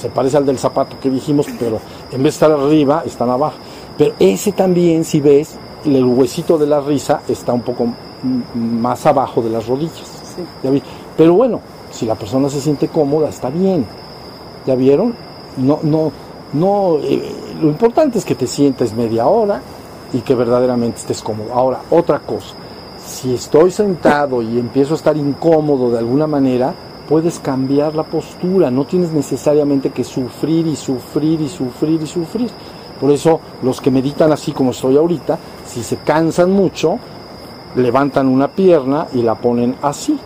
Se parece al del zapato que dijimos, pero en vez de estar arriba, están abajo. Pero ese también, si ves, el huesito de la risa está un poco más abajo de las rodillas. Pero bueno, si la persona se siente cómoda, está bien. ¿Ya vieron? No, no, no, eh, lo importante es que te sientes media hora y que verdaderamente estés cómodo. Ahora, otra cosa, si estoy sentado y empiezo a estar incómodo de alguna manera, puedes cambiar la postura, no tienes necesariamente que sufrir y sufrir y sufrir y sufrir. Por eso los que meditan así como estoy ahorita, si se cansan mucho, levantan una pierna y la ponen así.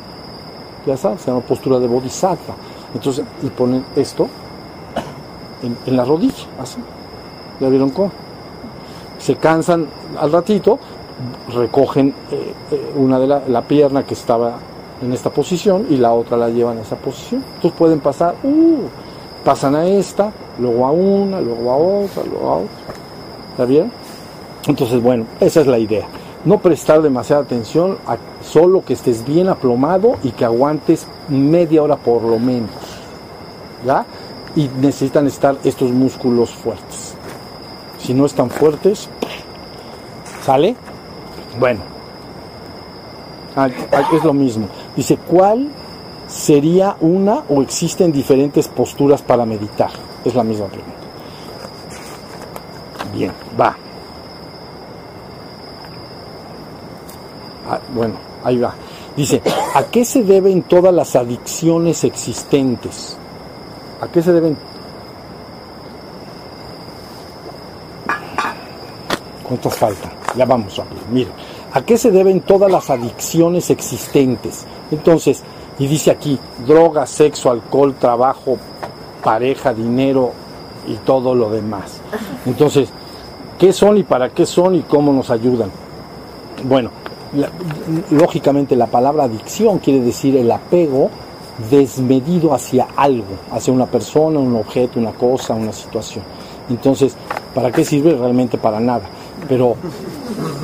Ya sabes, se llama postura de bodhisattva. Entonces, y ponen esto en, la rodilla, así. ¿Ya vieron cómo? Se cansan al ratito, recogen eh, eh, una de la, la, pierna que estaba en esta posición y la otra la llevan a esa posición. Entonces pueden pasar, uh, pasan a esta, luego a una, luego a otra, luego a otra. ¿Está bien? Entonces, bueno, esa es la idea no prestar demasiada atención, a solo que estés bien aplomado y que aguantes media hora por lo menos. ¿Ya? Y necesitan estar estos músculos fuertes. Si no están fuertes, ¿sale? Bueno, ah, ah, es lo mismo. Dice, ¿cuál sería una o existen diferentes posturas para meditar? Es la misma pregunta. Bien, va. Ah, bueno, ahí va. Dice, ¿a qué se deben todas las adicciones existentes? ¿A qué se deben? ¿Cuántas faltan? Ya vamos a ver. ¿A qué se deben todas las adicciones existentes? Entonces, y dice aquí, droga, sexo, alcohol, trabajo, pareja, dinero y todo lo demás. Entonces, ¿qué son y para qué son y cómo nos ayudan? Bueno, lógicamente la palabra adicción quiere decir el apego desmedido hacia algo, hacia una persona, un objeto, una cosa, una situación. Entonces, ¿para qué sirve? Realmente para nada. Pero,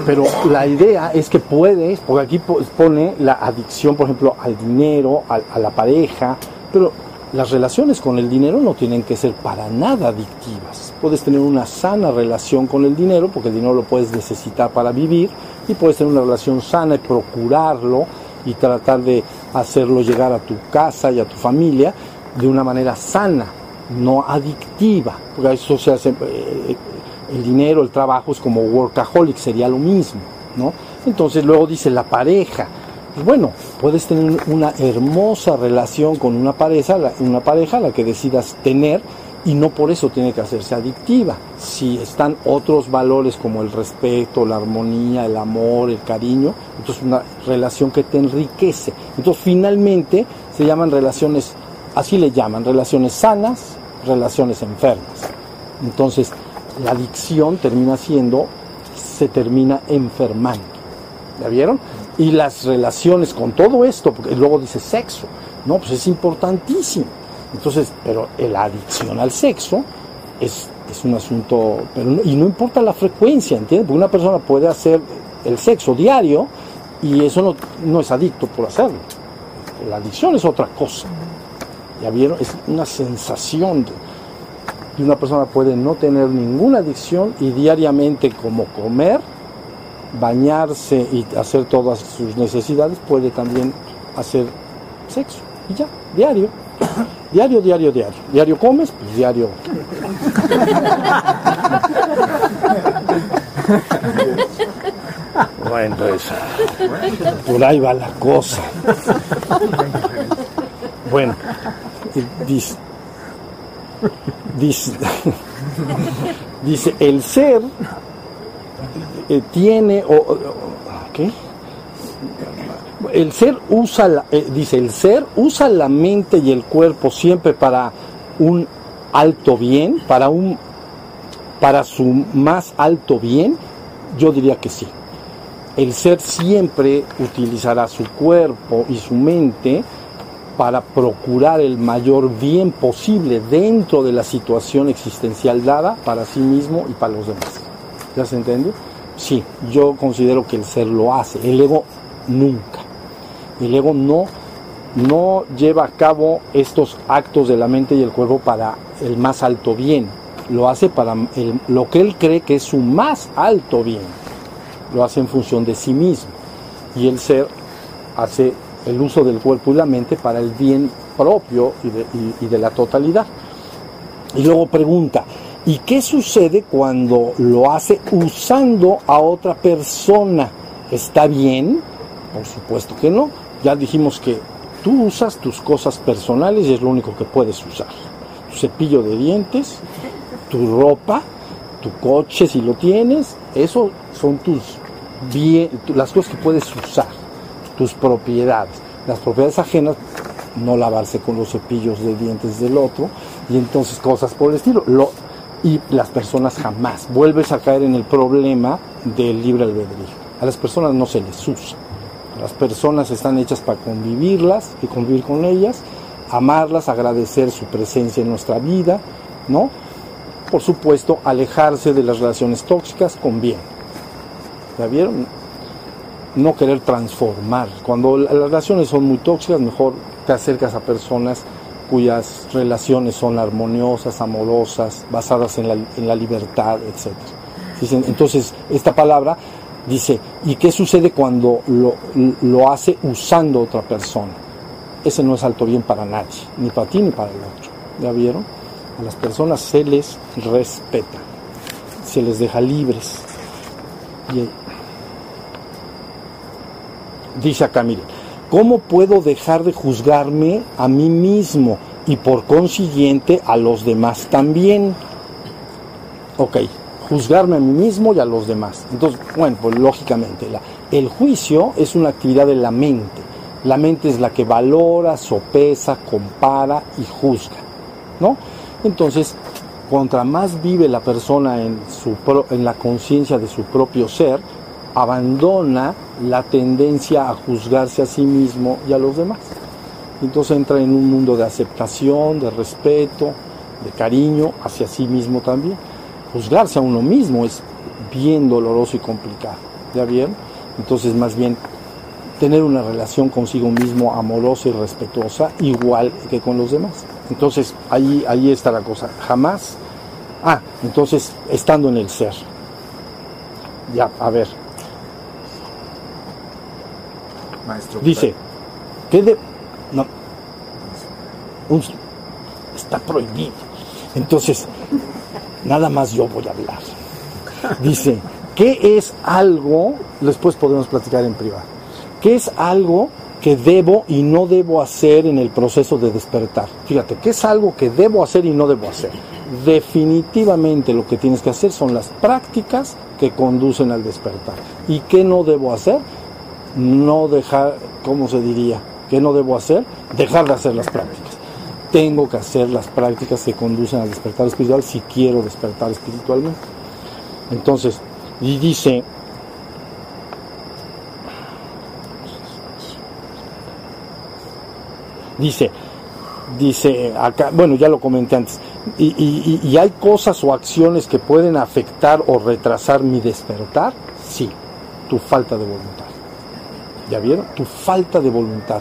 pero la idea es que puedes, porque aquí pone la adicción, por ejemplo, al dinero, a la pareja, pero las relaciones con el dinero no tienen que ser para nada adictivas. Puedes tener una sana relación con el dinero, porque el dinero lo puedes necesitar para vivir, y puedes tener una relación sana y procurarlo y tratar de hacerlo llegar a tu casa y a tu familia de una manera sana, no adictiva, porque eso se hace, eh, el dinero, el trabajo es como workaholic, sería lo mismo, ¿no? Entonces luego dice la pareja, bueno, puedes tener una hermosa relación con una pareja, una pareja la que decidas tener y no por eso tiene que hacerse adictiva. Si están otros valores como el respeto, la armonía, el amor, el cariño, entonces una relación que te enriquece. Entonces finalmente se llaman relaciones, así le llaman, relaciones sanas, relaciones enfermas. Entonces, la adicción termina siendo, se termina enfermando. ¿Ya vieron? Y las relaciones con todo esto, porque luego dice sexo, no, pues es importantísimo. Entonces, pero la adicción al sexo es, es un asunto, y no importa la frecuencia, ¿entiendes? Porque una persona puede hacer el sexo diario y eso no, no es adicto por hacerlo. La adicción es otra cosa. ¿Ya vieron? Es una sensación de, y una persona puede no tener ninguna adicción y diariamente como comer, bañarse y hacer todas sus necesidades, puede también hacer sexo. Y ya, diario. Diario, diario, diario. Diario comes, pues diario. Bueno, pues por ahí va la cosa. Bueno, dice, dice, dice el ser eh, tiene o, ¿qué? El ser usa la, eh, dice el ser usa la mente y el cuerpo siempre para un alto bien, para un para su más alto bien, yo diría que sí. El ser siempre utilizará su cuerpo y su mente para procurar el mayor bien posible dentro de la situación existencial dada para sí mismo y para los demás. ¿Ya se entiende? Sí, yo considero que el ser lo hace, el ego nunca. El ego no, no lleva a cabo estos actos de la mente y el cuerpo para el más alto bien, lo hace para lo que él cree que es su más alto bien, lo hace en función de sí mismo. Y el ser hace el uso del cuerpo y la mente para el bien propio y de, la totalidad. Y luego pregunta, ¿y qué sucede cuando lo hace usando a otra persona? ¿Está bien? Por supuesto que no. Ya dijimos que tú usas tus cosas personales y es lo único que puedes usar. Tu cepillo de dientes, tu ropa, tu coche si lo tienes, eso son tus bien, las cosas que puedes usar tus propiedades. Las propiedades ajenas, no lavarse con los cepillos de dientes del otro, y entonces cosas por el estilo. Lo, y las personas jamás. Vuelves a caer en el problema del libre albedrío. A las personas no se les usa. Las personas están hechas para convivirlas y convivir con ellas, amarlas, agradecer su presencia en nuestra vida, ¿no? Por supuesto, alejarse de las relaciones tóxicas con bien. ¿Ya vieron? No querer transformar. Cuando las relaciones son muy tóxicas, mejor te acercas a personas cuyas relaciones son armoniosas, amorosas, basadas en la, en la libertad, etc. Entonces, esta palabra dice, ¿y qué sucede cuando lo, hace usando otra persona? Ese no es alto bien para nadie, ni para ti ni para el otro. ¿Ya vieron? A las personas se les respeta, se les deja libres. Y dice acá, mire, ¿cómo puedo dejar de juzgarme a mí mismo y por consiguiente a los demás también? Ok, juzgarme a mí mismo y a los demás. Entonces, bueno, pues lógicamente, el juicio es una actividad de la mente. La mente es la que valora, sopesa, compara y juzga, ¿no? Entonces, contra más vive la persona en, su en la conciencia de su propio ser, abandona la tendencia a juzgarse a sí mismo y a los demás. Entonces entra en un mundo de aceptación, de respeto, de cariño hacia sí mismo también. Juzgarse a uno mismo es bien doloroso y complicado. ¿Ya bien? Entonces más bien tener una relación consigo mismo amorosa y respetuosa igual que con los demás. Entonces ahí, ahí está la cosa. Jamás. Ah, entonces estando en el ser. Ya, a ver, Dice, que de... No, está prohibido. Entonces, nada más yo voy a hablar. Dice, ¿qué es algo? Después podemos platicar en privado. ¿Qué es algo que debo y no debo hacer en el proceso de despertar? Fíjate, ¿qué es algo que debo hacer y no debo hacer? Definitivamente lo que tienes que hacer son las prácticas que conducen al despertar. ¿Y qué no debo hacer? No dejar, ¿cómo se diría? ¿Qué no debo hacer? Dejar de hacer las prácticas. tengo que hacer las prácticas que conducen al despertar espiritual si quiero despertar espiritualmente. Entonces, y dice, dice, dice acá, bueno, ya lo comenté antes, y, y, y, hay cosas o acciones que pueden afectar o retrasar mi despertar, sí, tu falta de voluntad. ¿Ya vieron? Tu falta de voluntad.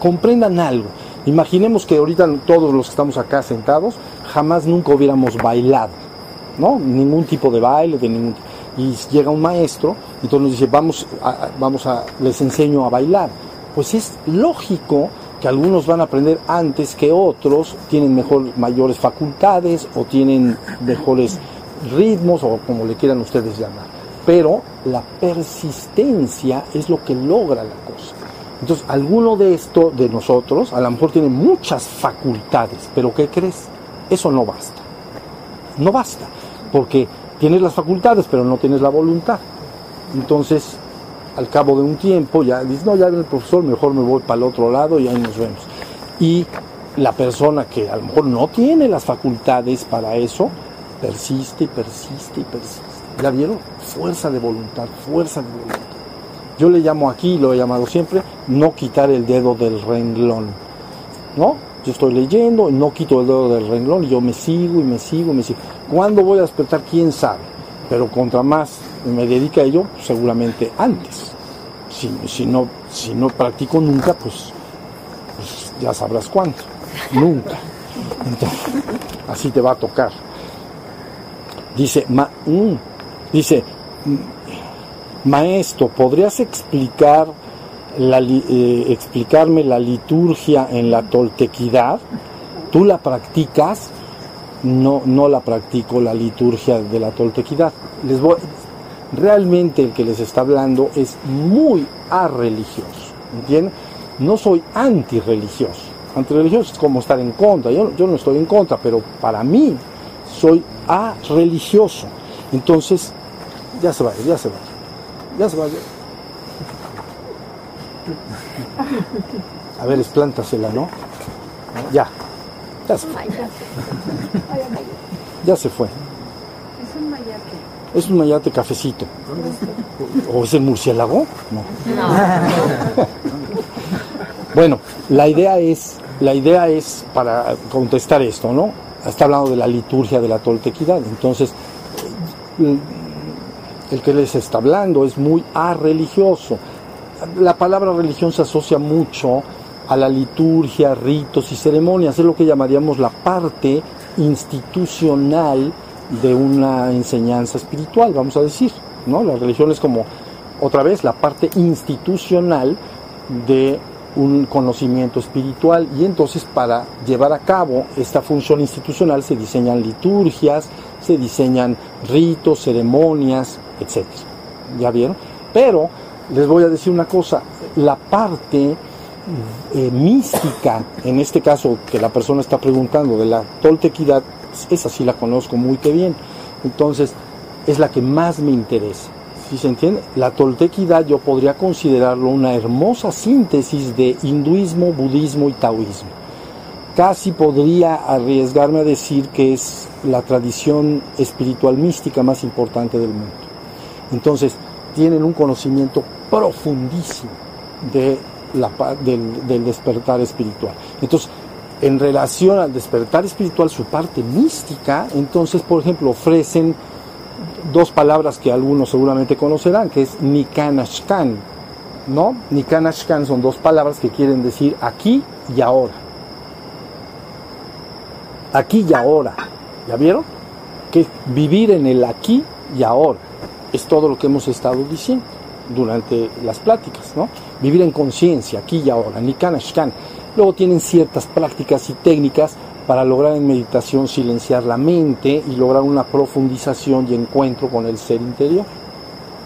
Comprendan algo. Imaginemos que ahorita todos los que estamos acá sentados jamás nunca hubiéramos bailado, ¿no? Ningún tipo de baile, de ningún y llega un maestro y entonces nos dice, vamos a, vamos a, les enseño a bailar. Pues es lógico que algunos van a aprender antes que otros, tienen mayores facultades o tienen mejores ritmos o como le quieran ustedes llamar. Pero la persistencia es lo que logra la cosa. Entonces, alguno de esto de nosotros, a lo mejor tiene muchas facultades, pero ¿qué crees? Eso no basta. No basta, porque tienes las facultades, pero no tienes la voluntad. Entonces, al cabo de un tiempo, ya dices, no, ya viene el profesor, mejor me voy para el otro lado y ahí nos vemos. Y la persona que a lo mejor no tiene las facultades para eso, persiste y persiste y persiste. ¿Ya vieron? Fuerza de voluntad, fuerza de voluntad. Yo le llamo aquí, lo he llamado siempre, no quitar el dedo del renglón. ¿No? Yo estoy leyendo, no quito el dedo del renglón y yo me sigo y me sigo y me sigo. ¿Cuándo voy a despertar? ¿Quién sabe? Pero contra más me dedica a ello, seguramente antes. Si, si, no, si no practico nunca, pues, pues ya sabrás cuánto. Nunca. Entonces, así te va a tocar. Dice, ma, mm, dice, maestro, ¿podrías explicar eh, explicarme la liturgia en la toltequidad? ¿Tú la practicas? No, no la practico la liturgia de la toltequidad. Les voy, realmente el que les está hablando es muy arreligioso, ¿entienden? No soy antirreligioso. Antirreligioso es como estar en contra. Yo, yo no estoy en contra, pero para mí soy arreligioso. Entonces, ya se va, ya se va. Ya se va. A ver, esplántasela, ¿no? Ya. Ya se fue. Ya se fue. Es un mayate. Es un mayate cafecito. ¿O es el murciélago? No. bueno, la idea es, la idea es para contestar esto, ¿no? Está hablando de la liturgia de la toltequidad. Entonces, el que les está hablando es muy arreligioso. La palabra religión se asocia mucho a la liturgia, ritos y ceremonias, es lo que llamaríamos la parte institucional de una enseñanza espiritual, vamos a decir, ¿no? La religión es como otra vez la parte institucional de un conocimiento espiritual y entonces para llevar a cabo esta función institucional se diseñan liturgias, se diseñan ritos, ceremonias, etc. ¿Ya vieron? Pero les voy a decir una cosa, la parte eh, mística, en este caso que la persona está preguntando de la toltequidad, esa sí la conozco muy que bien. Entonces, es la que más me interesa. Si se entiende? La toltequidad yo podría considerarlo una hermosa síntesis de hinduismo, budismo y taoísmo. Casi podría arriesgarme a decir que es la tradición espiritual mística más importante del mundo. Entonces, tienen un conocimiento profundísimo de la, del, del despertar espiritual. Entonces, en relación al despertar espiritual, su parte mística, entonces, por ejemplo, ofrecen dos palabras que algunos seguramente conocerán, que es Nikanashkan, ¿no? Nikanashkan son dos palabras que quieren decir aquí y ahora. Aquí y ahora. ¿Ya vieron? Que vivir en el aquí y ahora es todo lo que hemos estado diciendo durante las pláticas, ¿no? Vivir en conciencia, aquí y ahora, Nikanashkan. Luego tienen ciertas prácticas y técnicas para lograr en meditación silenciar la mente y lograr una profundización y encuentro con el ser interior.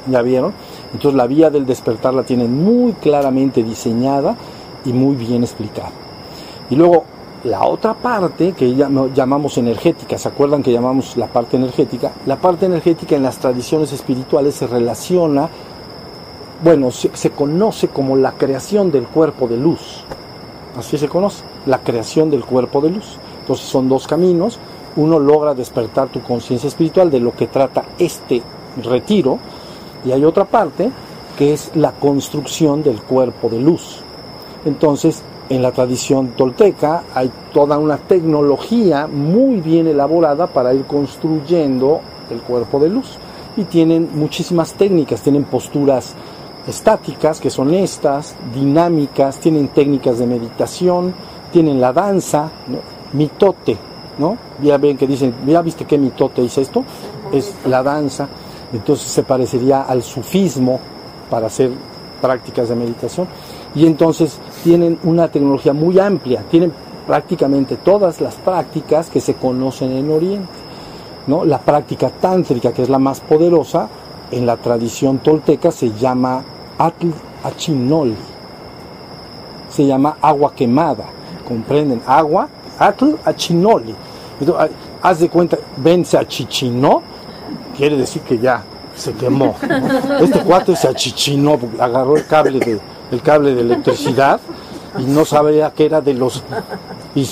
¿Ya vieron? Entonces la vía del despertar la tienen muy claramente diseñada y muy bien explicada. Y luego la otra parte que llamamos energética, ¿se acuerdan que llamamos la parte energética? La parte energética en las tradiciones espirituales se relaciona, bueno, se, se conoce como la creación del cuerpo de luz. Así se conoce la creación del cuerpo de luz. Entonces son dos caminos. Uno logra despertar tu conciencia espiritual de lo que trata este retiro y hay otra parte que es la construcción del cuerpo de luz. Entonces, en la tradición tolteca hay toda una tecnología muy bien elaborada para ir construyendo el cuerpo de luz. Y tienen muchísimas técnicas, tienen posturas estáticas, que son estas, dinámicas, tienen técnicas de meditación, tienen la danza, mitote, ¿no? Ya ven que dicen, ¿ya viste qué mitote es esto? Es la danza, entonces se parecería al sufismo para hacer prácticas de meditación. Y entonces tienen una tecnología muy amplia, tienen prácticamente todas las prácticas que se conocen en Oriente. ¿no? La práctica tántrica, que es la más poderosa, en la tradición tolteca se llama Atl Achinoli. Se llama agua quemada. ¿Comprenden? Agua, Atl Achinoli. Haz de cuenta, ven, se achichinó, quiere decir que ya se quemó. Este cuate se achichinó, agarró el cable de, el cable de electricidad y no sabía que era de los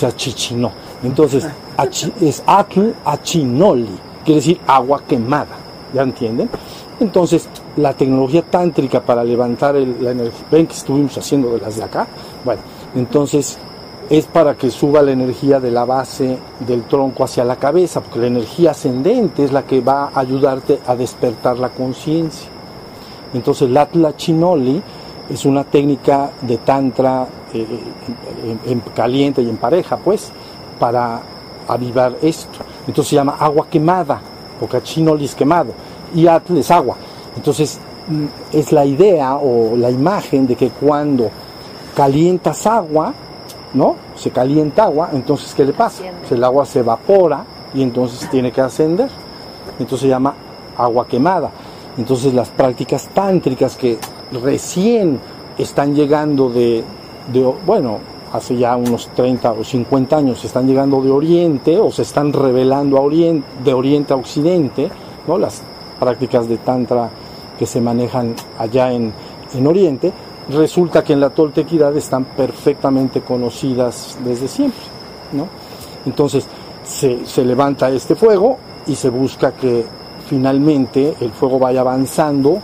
achichinó. Entonces, es Atl Achinoli, quiere decir agua quemada. ¿Ya entienden? Entonces, la tecnología tántrica para levantar la energía, ven que estuvimos haciendo de las de acá, bueno, entonces es para que suba la energía de la base del tronco hacia la cabeza, porque la energía ascendente es la que va a ayudarte a despertar la conciencia. Entonces, la Atla Chinoli es una técnica de tantra eh, en, caliente y en pareja, pues, para avivar esto. Entonces se llama agua quemada, porque Chinoli es quemado y Atl es agua. Entonces mm, es la idea o la imagen de que cuando calientas agua, ¿no? Se calienta agua, entonces ¿qué le pasa? Pues el agua se evapora y entonces tiene que ascender. Entonces se llama agua quemada. Entonces las prácticas tántricas que recién están llegando de, bueno, hace ya unos 30 o 50 años están llegando de Oriente o se están revelando de Oriente a Occidente, ¿no? Las prácticas de Tantra que se manejan allá en, en Oriente, resulta que en la toltequidad están perfectamente conocidas desde siempre. ¿no? Entonces se, se levanta este fuego y se busca que finalmente el fuego vaya avanzando.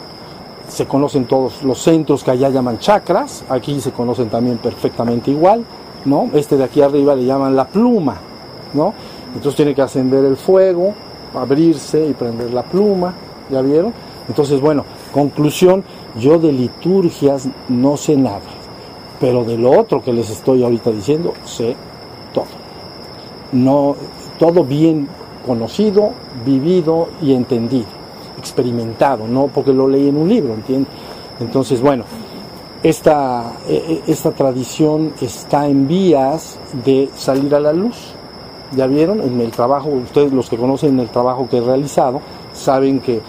Se conocen todos los centros que allá llaman chakras, aquí se conocen también perfectamente igual, ¿no? Este de aquí arriba le llaman la pluma, ¿no? Entonces tiene que ascender el fuego, abrirse y prender la pluma, ¿ya vieron? Entonces, bueno, conclusión, yo de liturgias no sé nada, pero de lo otro que les estoy ahorita diciendo, sé todo. No, todo bien conocido, vivido y entendido, experimentado, no porque lo leí en un libro, ¿entiendes? Entonces, bueno, esta, e, e, esta tradición está en vías de salir a la luz. Ya vieron en el trabajo, ustedes los que conocen el trabajo que he realizado, saben que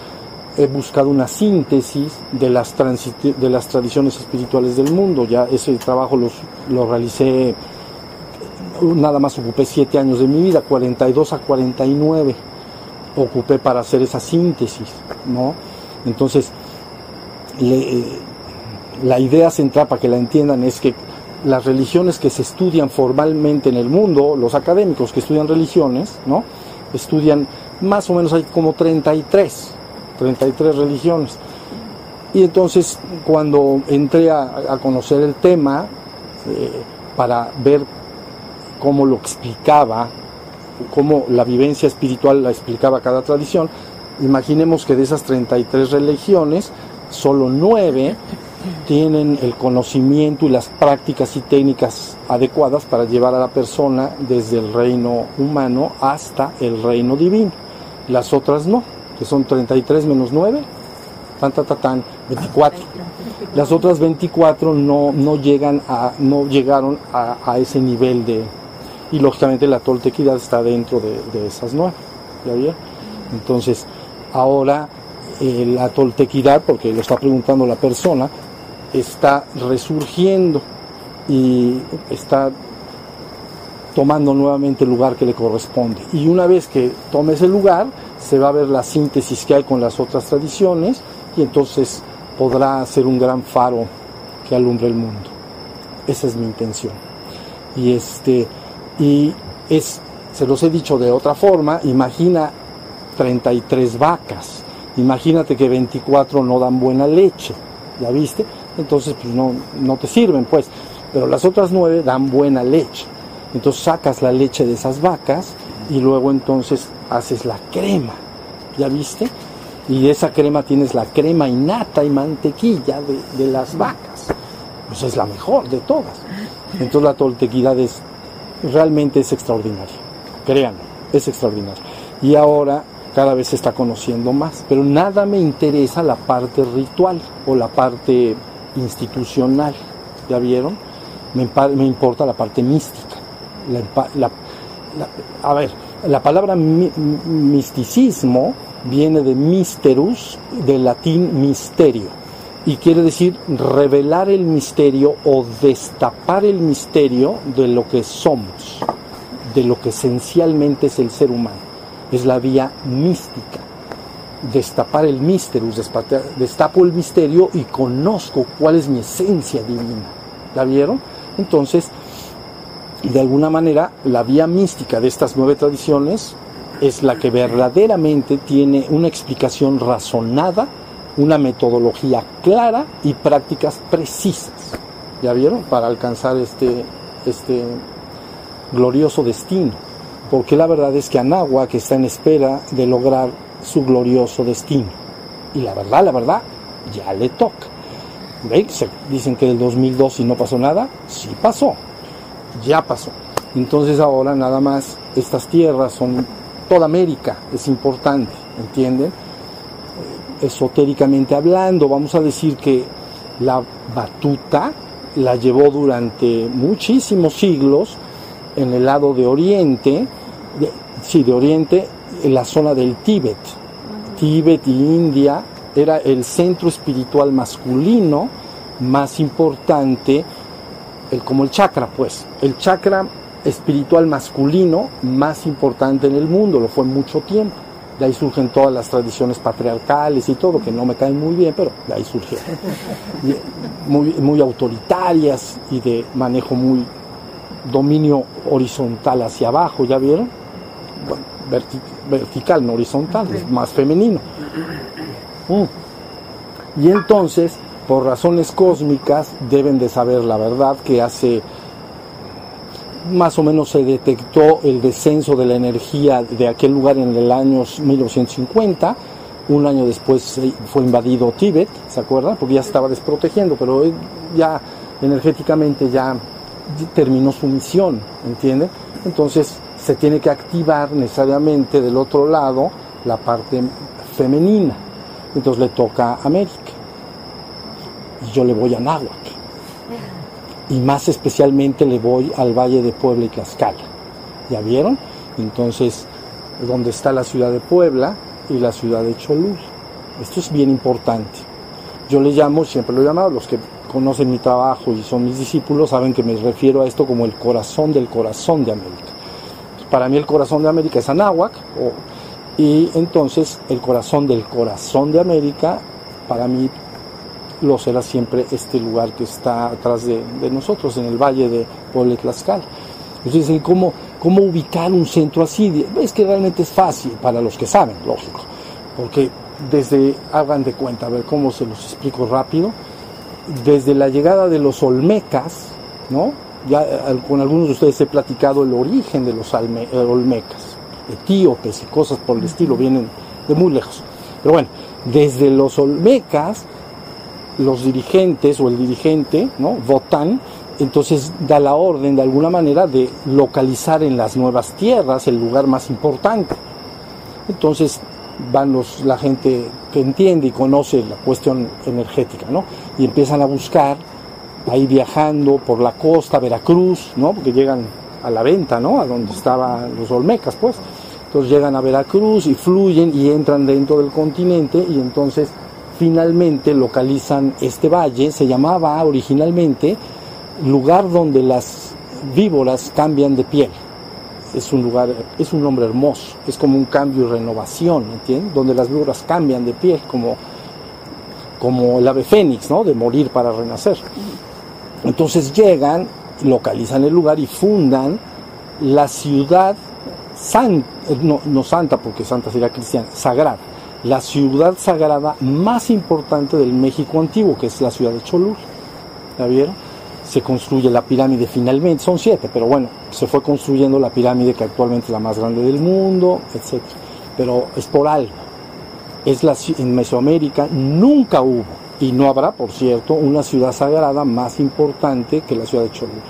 he buscado una síntesis de las, de las tradiciones espirituales del mundo. Ya ese trabajo los, lo realicé, nada más ocupé siete años de mi vida, 42 a 49 ocupé para hacer esa síntesis, ¿no? Entonces, eh, la idea central, para que la entiendan, es que las religiones que se estudian formalmente en el mundo, los académicos que estudian religiones, ¿no? Estudian más o menos hay como 33, 33 religiones. Y entonces cuando entré a, conocer el tema, eh, para ver cómo lo explicaba, cómo la vivencia espiritual la explicaba cada tradición, imaginemos que de esas 33 religiones, solo 9 tienen el conocimiento y las prácticas y técnicas adecuadas para llevar a la persona desde el reino humano hasta el reino divino. Las otras no que son 33 menos 9, tan, tan, tan, 24. Las otras 24 no, no, llegan a, no llegaron a, ese nivel de... Y lógicamente la toltequidad está dentro de, esas 9. ¿Ya Entonces, ahora eh, la toltequidad, porque lo está preguntando la persona, está resurgiendo y está tomando nuevamente el lugar que le corresponde. Y una vez que tome ese lugar, se va a ver la síntesis que hay con las otras tradiciones y entonces podrá ser un gran faro que alumbre el mundo. Esa es mi intención. Y este, y es, se los he dicho de otra forma, imagina 33 vacas, imagínate que 24 no dan buena leche, ¿ya viste? Entonces pues no, no te sirven pues, pero las otras 9 dan buena leche. Entonces sacas la leche de esas vacas y luego entonces haces la crema, ¿ya viste? Y de esa crema tienes la crema innata y mantequilla de, de las vacas. Pues es la mejor de todas. Entonces la toltequidad es, realmente es extraordinaria. Créanme, es extraordinaria. Y ahora cada vez se está conociendo más. Pero nada me interesa la parte ritual o la parte institucional. ¿Ya vieron? Me, me importa la parte mística. La la- a ver, la palabra mi- misticismo viene de misterus, del latín misterio, y quiere decir revelar el misterio o destapar el misterio de lo que somos, de lo que esencialmente es el ser humano. Es la vía mística. Destapar el despata- destapo el misterio y conozco cuál es mi esencia divina. ¿La vieron? Entonces, de alguna manera, la vía mística de estas nueve tradiciones es la que verdaderamente tiene una explicación razonada, una metodología clara y prácticas precisas. ¿Ya vieron? Para alcanzar este, este glorioso destino. Porque la verdad es que Anáhuac está en espera de lograr su glorioso destino. Y la verdad, la verdad, ya le toca. ¿Ven? Se- dicen que del 2002 y no pasó nada. Sí pasó ya pasó. Entonces ahora nada más estas tierras son toda América, es importante, ¿entienden? Esotéricamente hablando, vamos a decir que la batuta la llevó durante muchísimos siglos en el lado de Oriente, sí, de Oriente, en la zona del Tíbet. Tíbet y India era el centro espiritual masculino más importante el, como el chakra, pues, el chakra espiritual masculino más importante en el mundo, lo fue mucho tiempo. De ahí surgen todas las tradiciones patriarcales y todo, que no me caen muy bien, pero de ahí surgieron. Muy, muy autoritarias y de manejo muy dominio horizontal hacia abajo, ¿ya vieron? Bueno, verti- vertical, no horizontal, es más femenino. Mm. Y entonces, por razones cósmicas, deben de saber la verdad que hace más o menos se detectó el descenso de la energía de aquel lugar en el año 1950. Un año después se- fue invadido Tíbet, ¿se acuerdan? Porque ya estaba desprotegiendo, pero él ya energéticamente ya terminó su misión, ¿entienden? Entonces se tiene que activar necesariamente del otro lado la parte femenina. Entonces le toca a América. Y yo le voy a Náhuac. Y más especialmente le voy al Valle de Puebla y Tlaxcala. ¿Ya vieron? Entonces, donde está la ciudad de Puebla y la ciudad de Cholula. Esto es bien importante. Yo le llamo, siempre lo he llamado, los que conocen mi trabajo y son mis discípulos saben que me refiero a esto como el corazón del corazón de América. Para mí el corazón de América es Anáhuac, y entonces el corazón del corazón de América, para mí lo será siempre este lugar que está atrás de, de nosotros, en el valle de Puebla y Tlaxcala. Entonces dicen, ¿cómo, ¿cómo ubicar un centro así? Es que realmente es fácil para los que saben, lógico, porque desde, hagan de cuenta, a ver cómo se los explico rápido, desde la llegada de los olmecas, ¿no? Ya con algunos de ustedes he platicado el origen de los alme- eh, olmecas, etíopes y cosas por el estilo, vienen de muy lejos. Pero bueno, desde los olmecas, los dirigentes o el dirigente. Votan, entonces da la orden de alguna manera de localizar en las nuevas tierras el lugar más importante. Entonces van los, la gente que entiende y conoce la cuestión energética, ¿no? Y empiezan a buscar, ahí viajando por la costa, Veracruz, ¿no? Porque llegan a la venta, ¿no? A donde estaban los olmecas, pues. Entonces llegan a Veracruz y fluyen y entran dentro del continente y entonces finalmente localizan este valle, se llamaba originalmente lugar donde las víboras cambian de piel. Es un lugar, es un nombre hermoso, es como un cambio y renovación, ¿entiendes? Donde las víboras cambian de piel, como, como el ave fénix, ¿no? De morir para renacer. Entonces llegan localizan el lugar y fundan la ciudad santa, no, no santa porque santa sería cristiana, sagrada, la ciudad sagrada más importante del México antiguo, que es la ciudad de Cholula. ¿Ya vieron? Se construye la pirámide finalmente, son siete, pero bueno, se fue construyendo la pirámide que actualmente es la más grande del mundo, etc. Pero es por algo. Es la, en Mesoamérica nunca hubo, y no habrá, por cierto, una ciudad sagrada más importante que la ciudad de Cholula.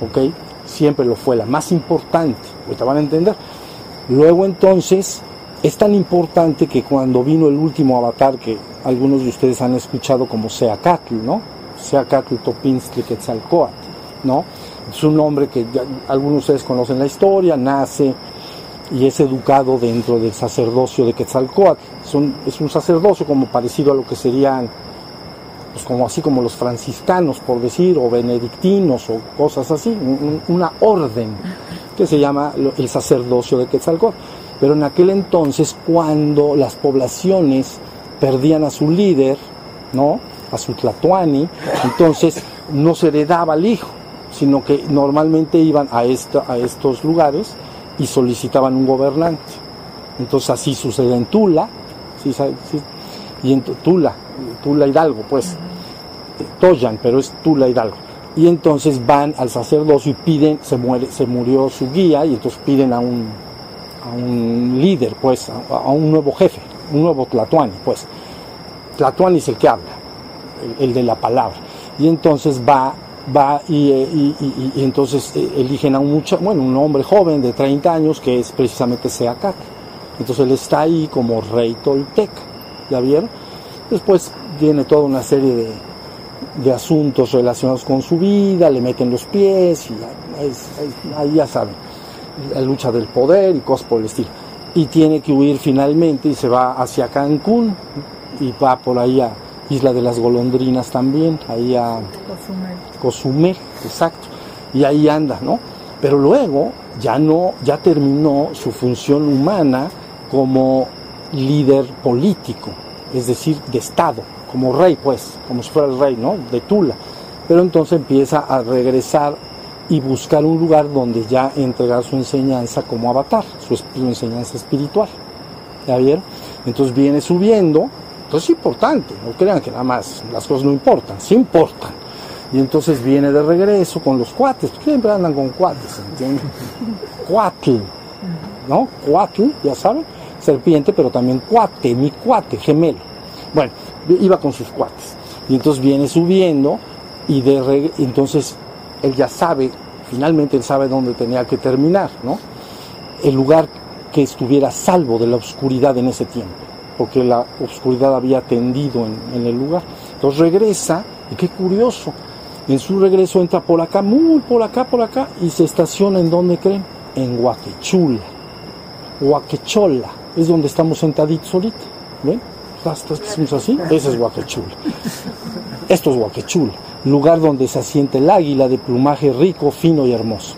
¿Ok? Siempre lo fue, la más importante. Ahorita van a entender. Luego entonces, es tan importante que cuando vino el último avatar que algunos de ustedes han escuchado como Seacatl, ¿no? Seacatl Topinstli Quetzalcoatl, ¿no? Es un hombre que algunos de ustedes conocen la historia, nace y es educado dentro del sacerdocio de Quetzalcoatl. Es un, sacerdocio como parecido a lo que serían, pues como así como los franciscanos, por decir, o benedictinos o cosas así, un, una orden que se llama el sacerdocio de Quetzalcoatl. Pero en aquel entonces, cuando las poblaciones perdían a su líder, ¿no? A su tlatoani, entonces no se heredaba al hijo, sino que normalmente iban a, esta, a estos lugares y solicitaban un gobernante. Entonces así sucede en Tula, ¿sí, sí? y en Tula, Tula Hidalgo, pues, Toyan, pero es Tula Hidalgo. Y entonces van al sacerdocio y piden, se, muere, se murió su guía, y entonces piden a un, a un líder, pues, a, un nuevo jefe, un nuevo Tlatuani, pues. Tlatuani es el que habla, el, de la palabra. Y entonces va va y, y, y, y, entonces eligen a un muchacho, bueno, un hombre joven de 30 años que es precisamente Seacat. Entonces él está ahí como rey tolteca, ¿ya vieron? Después viene toda una serie de, de asuntos relacionados con su vida, le meten los pies y ahí ya saben, la lucha del poder y cosas por el estilo. Y tiene que huir finalmente y se va hacia Cancún y va por ahí a Isla de las Golondrinas también, ahí a Cozumel. Cozumel, exacto, y ahí anda, ¿no? Pero luego ya no, ya terminó su función humana como líder político, es decir, de Estado, como rey, pues, como si fuera el rey, ¿no? De Tula. Pero entonces empieza a regresar y buscar un lugar donde ya entregar su enseñanza como avatar, su, su enseñanza espiritual. ¿Ya vieron? Entonces viene subiendo, entonces es importante, no crean que nada más las cosas no importan, sí importan. Y entonces viene de regreso con los cuates, siempre andan con cuates, ¿entiendes? Cuatl, ¿no? Cuatl, ya saben, serpiente, pero también cuate, mi cuate, gemelo. Bueno, iba con sus cuates. Y entonces viene subiendo y de entonces él ya sabe, finalmente él sabe dónde tenía que terminar, ¿no? El lugar que estuviera salvo de la oscuridad en ese tiempo, porque la oscuridad había tendido en, el lugar. Entonces regresa, y qué curioso, en su regreso entra por acá, muy por acá, por acá, y se estaciona en donde creen? En Huaquechula. Huaquechola, es donde estamos sentaditos ahorita. ¿Ven? Que así, ese es Huaquechula. Esto es Huaquechula, lugar donde se asienta el águila de plumaje rico, fino y hermoso.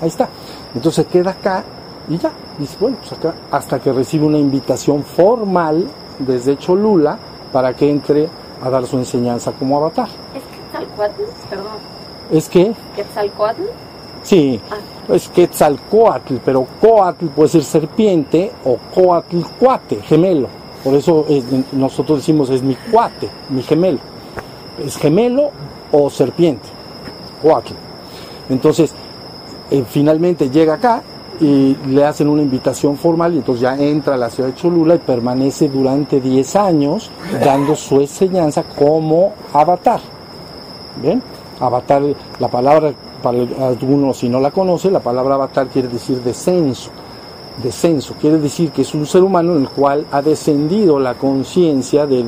Ahí está. Entonces queda acá y ya. Dice, bueno, pues acá, hasta que recibe una invitación formal desde Cholula para que entre a dar su enseñanza como avatar. ¿Es Quetzalcoatl? Perdón. ¿Es que? ¿Quetzalcoatl? Sí, Ah. es Quetzalcoatl, pero Coatl puede ser serpiente o Coatl cuate, gemelo. Por eso es- nosotros decimos es mi cuate, mi gemelo. Es gemelo o serpiente, Coatl. Entonces, eh, finalmente llega acá y le hacen una invitación formal y entonces ya entra a la ciudad de Cholula y permanece durante 10 años dando su enseñanza como avatar. ¿Ven? Avatar, la palabra, para algunos si no la conoce, la palabra avatar quiere decir descenso. Descenso quiere decir que es un ser humano en el cual ha descendido la conciencia de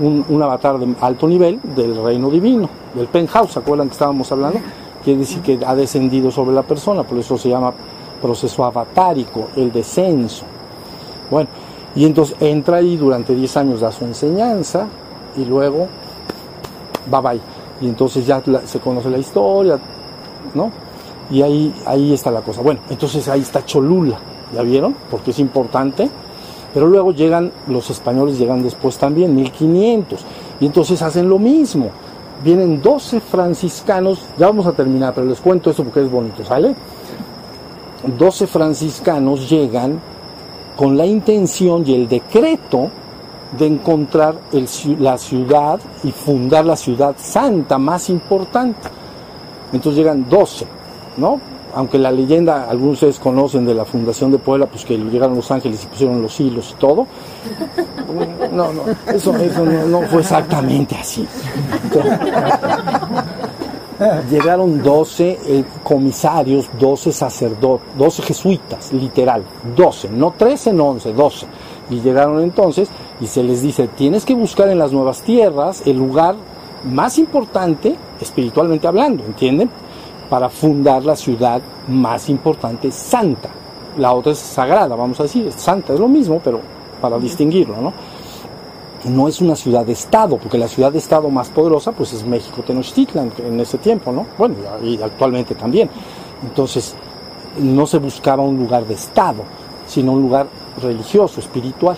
un, avatar de alto nivel del reino divino, del penthouse, ¿se acuerdan que estábamos hablando? Quiere decir que ha descendido sobre la persona, por eso se llama proceso avatárico, el descenso. Bueno, y entonces entra ahí durante 10 años, da su enseñanza y luego bye bye. Y entonces ya se conoce la historia, ¿no? Y ahí, ahí está la cosa. Bueno, entonces ahí está Cholula, ¿ya vieron? Porque es importante. Pero luego llegan, los españoles llegan después también, 1500. Y entonces hacen lo mismo. vienen 12 franciscanos, ya vamos a terminar, pero les cuento eso porque es bonito, ¿sale? 12 franciscanos llegan con la intención y el decreto de encontrar la ciudad y fundar la ciudad santa más importante. Entonces llegan 12, ¿no? Aunque la leyenda, algunos de ustedes conocen de la fundación de Puebla, pues que llegaron los ángeles y pusieron los hilos y todo. No, no, eso, no fue exactamente así. Llegaron 12 eh, comisarios, 12 sacerdotes, 12 jesuitas, literal, 12, no 13, no 11, 12. Y llegaron entonces y se les dice, tienes que buscar en las nuevas tierras el lugar más importante, espiritualmente hablando, ¿entienden? Para fundar la ciudad más importante, santa. La otra es sagrada, vamos a decir, santa, es lo mismo, pero para distinguirlo, ¿no? no es una ciudad de estado, porque la ciudad de estado más poderosa pues es México Tenochtitlan en ese tiempo, ¿no? Bueno, y actualmente también. Entonces, no se buscaba un lugar de estado, sino un lugar religioso, espiritual.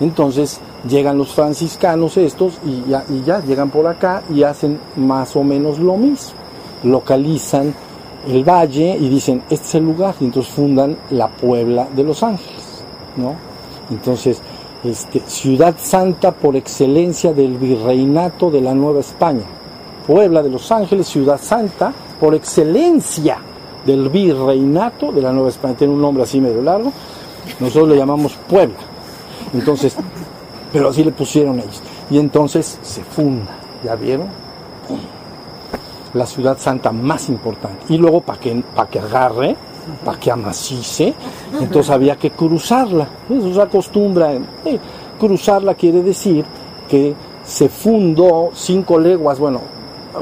Entonces, llegan los franciscanos estos y ya, y ya llegan por acá y hacen más o menos lo mismo. Localizan el valle y dicen, este es el lugar, y entonces fundan la Puebla de Los Ángeles, ¿no? Entonces, este, ciudad santa por excelencia del virreinato de la Nueva España. Puebla de Los Ángeles, ciudad santa por excelencia del virreinato de la Nueva España. Tiene un nombre así medio largo. Nosotros le llamamos Puebla. Entonces, pero así le pusieron ellos. Y entonces se funda, ¿ya vieron? La ciudad santa más importante. Y luego para que, para que agarre, para que amacice, entonces había que cruzarla. Eso se acostumbra. cruzarla quiere decir que se fundó cinco leguas, bueno,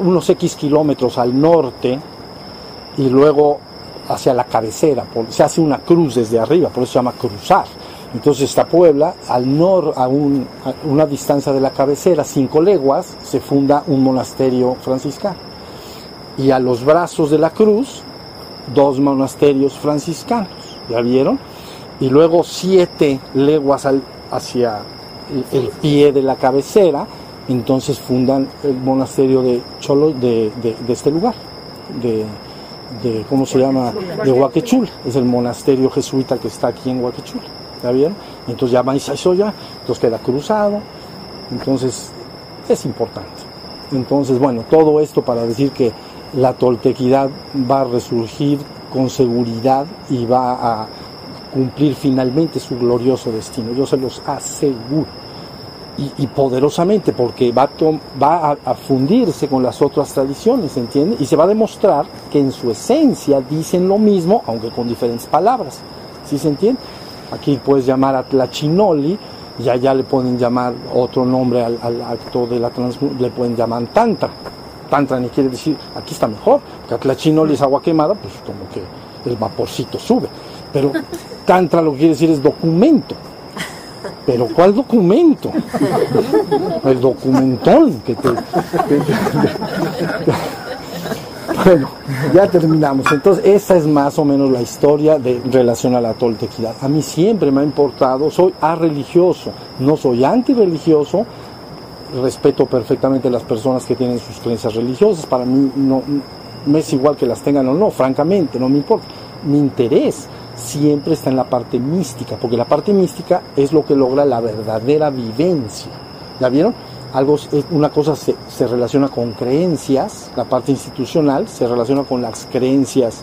unos X kilómetros al norte y luego hacia la cabecera. se hace una cruz desde arriba, por eso se llama cruzar. Entonces esta Puebla, al nor, a, un- a una distancia de la cabecera, cinco leguas, se funda un monasterio franciscano. Y a los brazos de la cruz, dos monasterios franciscanos, ¿ya vieron? Y luego siete leguas hacia el, pie de la cabecera, entonces fundan el monasterio de Cholo, de, de- este lugar, de, de, ¿cómo se llama? De Huaquechula, es el monasterio jesuita que está aquí en Huaquechula, ¿ya vieron? Entonces ya vais a eso ya, entonces queda cruzado, entonces es importante. Entonces, bueno, todo esto para decir que la toltequidad va a resurgir con seguridad y va a cumplir finalmente su glorioso destino. Yo se los aseguro. Y, poderosamente, porque va, a, va a, fundirse con las otras tradiciones, ¿entiende? Y se va a demostrar que en su esencia dicen lo mismo, aunque con diferentes palabras. ¿Sí se entiende? Aquí puedes llamar a Tlachinoli, y allá le pueden llamar otro nombre al, acto de la transmutación, le pueden llamar Tantra. Tantra ni quiere decir, aquí está mejor, porque Tlachinoli es agua quemada, pues como que el vaporcito sube. Pero Tantra lo que quiere decir es documento. Pero ¿cuál documento? El documentón que te... que te- bueno, ya terminamos. Entonces, esa es más o menos la historia de en relación a la toltequidad. A mí siempre me ha importado, soy religioso, no soy antirreligioso, respeto perfectamente las personas que tienen sus creencias religiosas, para mí no, es igual que las tengan o no, francamente, no me importa. Mi interés siempre está en la parte mística, porque la parte mística es lo que logra la verdadera vivencia. ¿Ya vieron? Algo, una cosa se, se relaciona con creencias, la parte institucional se relaciona con las creencias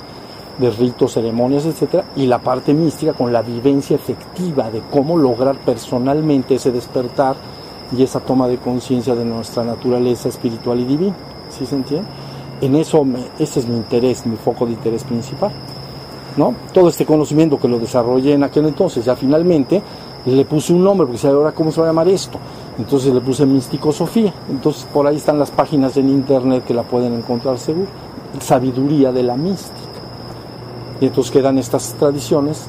de ritos, ceremonias, etcétera, y la parte mística con la vivencia efectiva de cómo lograr personalmente ese despertar y esa toma de conciencia de nuestra naturaleza espiritual y divina. ¿Sí se entiende? En eso, me- ese es mi interés, mi foco de interés principal. ¿no? Todo este conocimiento que lo desarrollé en aquel entonces, ya finalmente le puse un nombre, porque ahora cómo se va a llamar esto. Entonces le puse Místico Sofía. Entonces por ahí están las páginas en internet que la pueden encontrar seguro. Sabiduría de la mística. Y entonces quedan estas tradiciones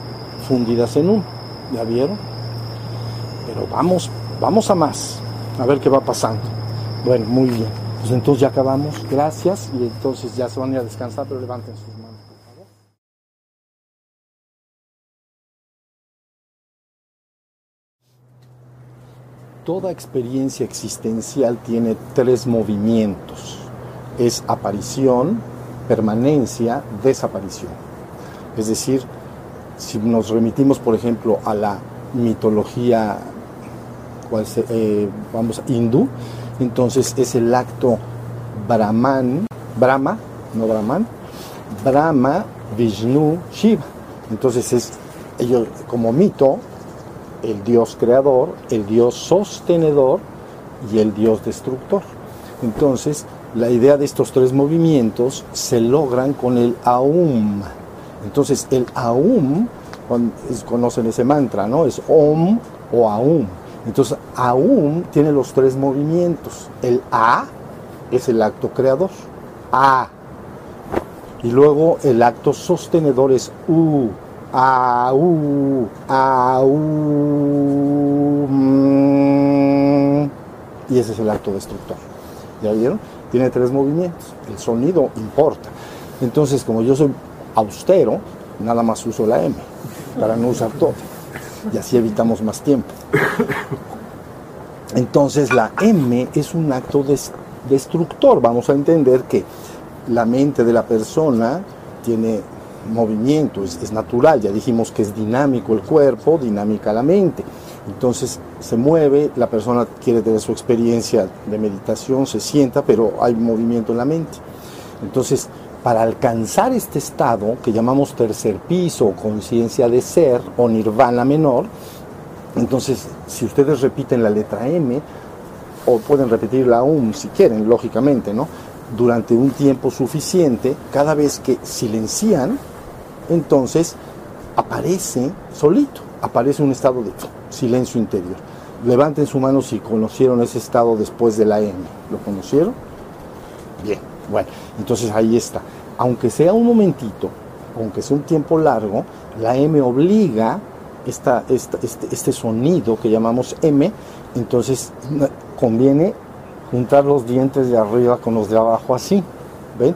fundidas en uno. ¿Ya vieron? Pero vamos, vamos a más, a ver qué va pasando. Bueno, muy bien. Pues entonces ya acabamos. Gracias. Y entonces ya se van a ir a descansar, pero levanten sus manos. toda experiencia existencial tiene tres movimientos. Es aparición, permanencia, desaparición. Es decir, si nos remitimos, por ejemplo, a la mitología cual se- eh, vamos, hindú, entonces es el acto Brahman, Brahma, no Brahman, Brahma, Vishnu, Shiva. Entonces es ellos como mito, el dios creador, el dios sostenedor y el dios destructor. Entonces, la idea de estos tres movimientos se logran con el Aum. Entonces, el Aum, conocen ese mantra, ¿no? Es Om o Aum. Entonces, Aum tiene los tres movimientos. El A es el acto creador. A. Y luego el acto sostenedor es U. A, U, A, U. Y ese es el acto destructor. ¿Ya vieron? Tiene tres movimientos. El sonido importa. Entonces, como yo soy austero, nada más uso la M para no usar todo. Y así evitamos más tiempo. Entonces, la M es un acto des- destructor. Vamos a entender que la mente de la persona tiene movimiento, es, es natural, ya dijimos que es dinámico el cuerpo, dinámica la mente. Entonces se mueve, la persona quiere tener su experiencia de meditación, se sienta, pero hay movimiento en la mente. Entonces, para alcanzar este estado que llamamos tercer piso o conciencia de ser o nirvana menor, entonces si ustedes repiten la letra M, o pueden repetir la UM si quieren, lógicamente, ¿no? Durante un tiempo suficiente, cada vez que silencian, entonces aparece solito, aparece un estado de silencio interior. Levanten su mano si conocieron ese estado después de la M. ¿Lo conocieron? Bien, bueno, entonces ahí está. Aunque sea un momentito, aunque sea un tiempo largo, la M obliga esta, esta- este, este sonido que llamamos M, entonces conviene juntar los dientes de arriba con los de abajo así, ¿ven?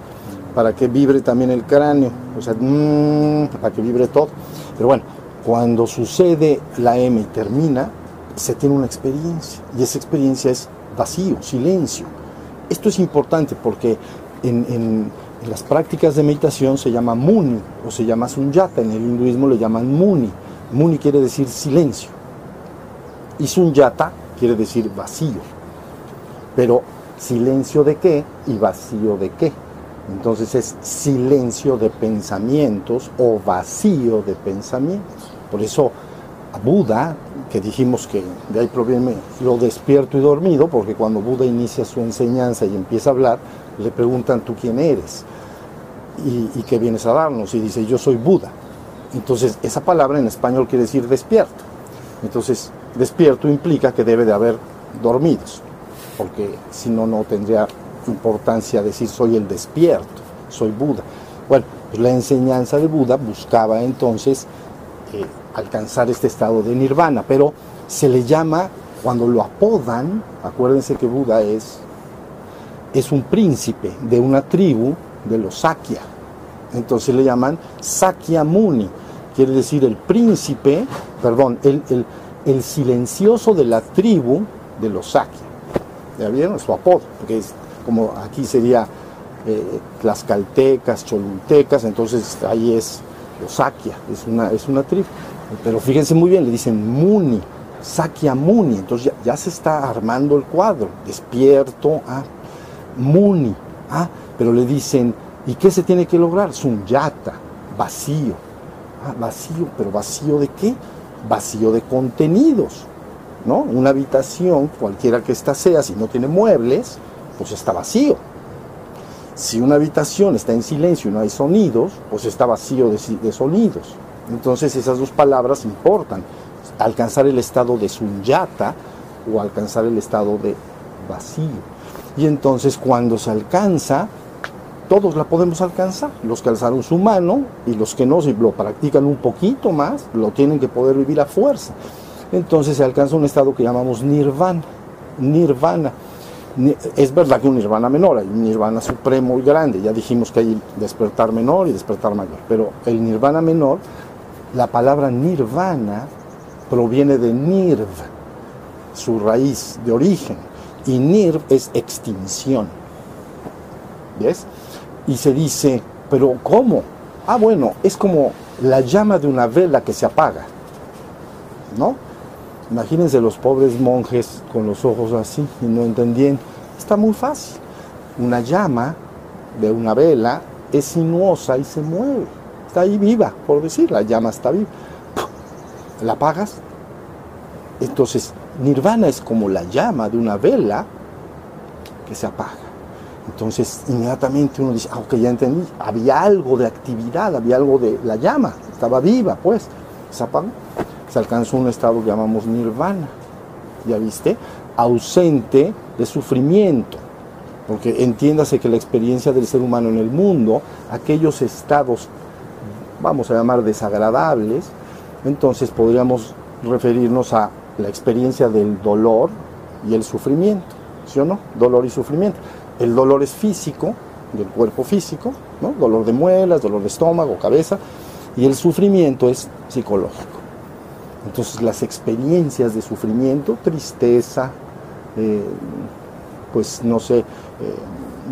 Para que vibre también el cráneo, o sea, mm, para que vibre todo. Pero bueno, cuando sucede la M y termina, se tiene una experiencia, y esa experiencia es vacío, silencio. Esto es importante porque en, las prácticas de meditación se llama muni o se llama sunyata. En el hinduismo le llaman muni. Muni quiere decir silencio. Y sunyata quiere decir vacío. Pero silencio de qué y vacío de qué. Entonces es silencio de pensamientos o vacío de pensamientos. Por eso a Buda, que dijimos que de ahí proviene lo despierto y dormido, porque cuando Buda inicia su enseñanza y empieza a hablar, le preguntan tú quién eres y, y qué vienes a darnos. Y dice yo soy Buda. Entonces esa palabra en español quiere decir despierto. Entonces despierto implica que debe de haber dormidos, porque si no, no tendría importancia decir soy el despierto, soy Buda. Bueno, pues la enseñanza de Buda buscaba entonces alcanzar este estado de nirvana, pero se le llama, cuando lo apodan, acuérdense que Buda es, es un príncipe de una tribu de los Sakya, entonces le llaman Sakya Muni, quiere decir el príncipe, perdón, el, el- el silencioso de la tribu de los Sakya. ¿Ya vieron? Su apodo, porque es como aquí sería eh, tlaxcaltecas, cholultecas, entonces ahí es los Sakya, es una, es una. Pero fíjense muy bien, le dicen Muni, Sakya Muni, entonces ya, ya se está armando el cuadro, despierto, ah, Muni, ah, pero le dicen, ¿y qué se tiene que lograr? Sunyata, vacío, ah, vacío, pero vacío de qué? Vacío de contenidos, ¿no? Una habitación, cualquiera que ésta sea, si no tiene muebles, pues está vacío. Si una habitación está en silencio y no hay sonidos, pues está vacío de, sonidos. Entonces esas dos palabras importan. Alcanzar el estado de sunyata o alcanzar el estado de vacío. Y entonces cuando se alcanza, todos la podemos alcanzar. Los que alzaron su mano y los que no, si lo practican un poquito más, lo tienen que poder vivir a fuerza. Entonces se alcanza un estado que llamamos nirvana. Nirvana. Es verdad que un nirvana menor, hay un nirvana supremo y grande. Ya dijimos que hay despertar menor y despertar mayor. Pero el nirvana menor, la palabra nirvana proviene de nirv. su raíz de origen. Y nirv es extinción. ¿Ves? Y se dice, pero ¿cómo? Ah, bueno, es como la llama de una vela que se apaga. ¿No? Imagínense los pobres monjes con los ojos así y no entendían. Está muy fácil. Una llama de una vela es sinuosa y se mueve. Está ahí viva, por decir, la llama está viva. La apagas. Entonces, nirvana es como la llama de una vela que se apaga. Entonces, inmediatamente uno dice, ah, ok, ya entendí, había algo de actividad, había algo de la llama, estaba viva, pues, se apagó. Se alcanzó un estado que llamamos nirvana, ¿ya viste? Ausente de sufrimiento, porque entiéndase que la experiencia del ser humano en el mundo, aquellos estados, vamos a llamar desagradables, entonces podríamos referirnos a la experiencia del dolor y el sufrimiento, ¿sí o no? Dolor y sufrimiento. El dolor es físico, del cuerpo físico, dolor de muelas, dolor de estómago, cabeza, y el sufrimiento es psicológico. Entonces las experiencias de sufrimiento, tristeza, eh, pues no sé, eh,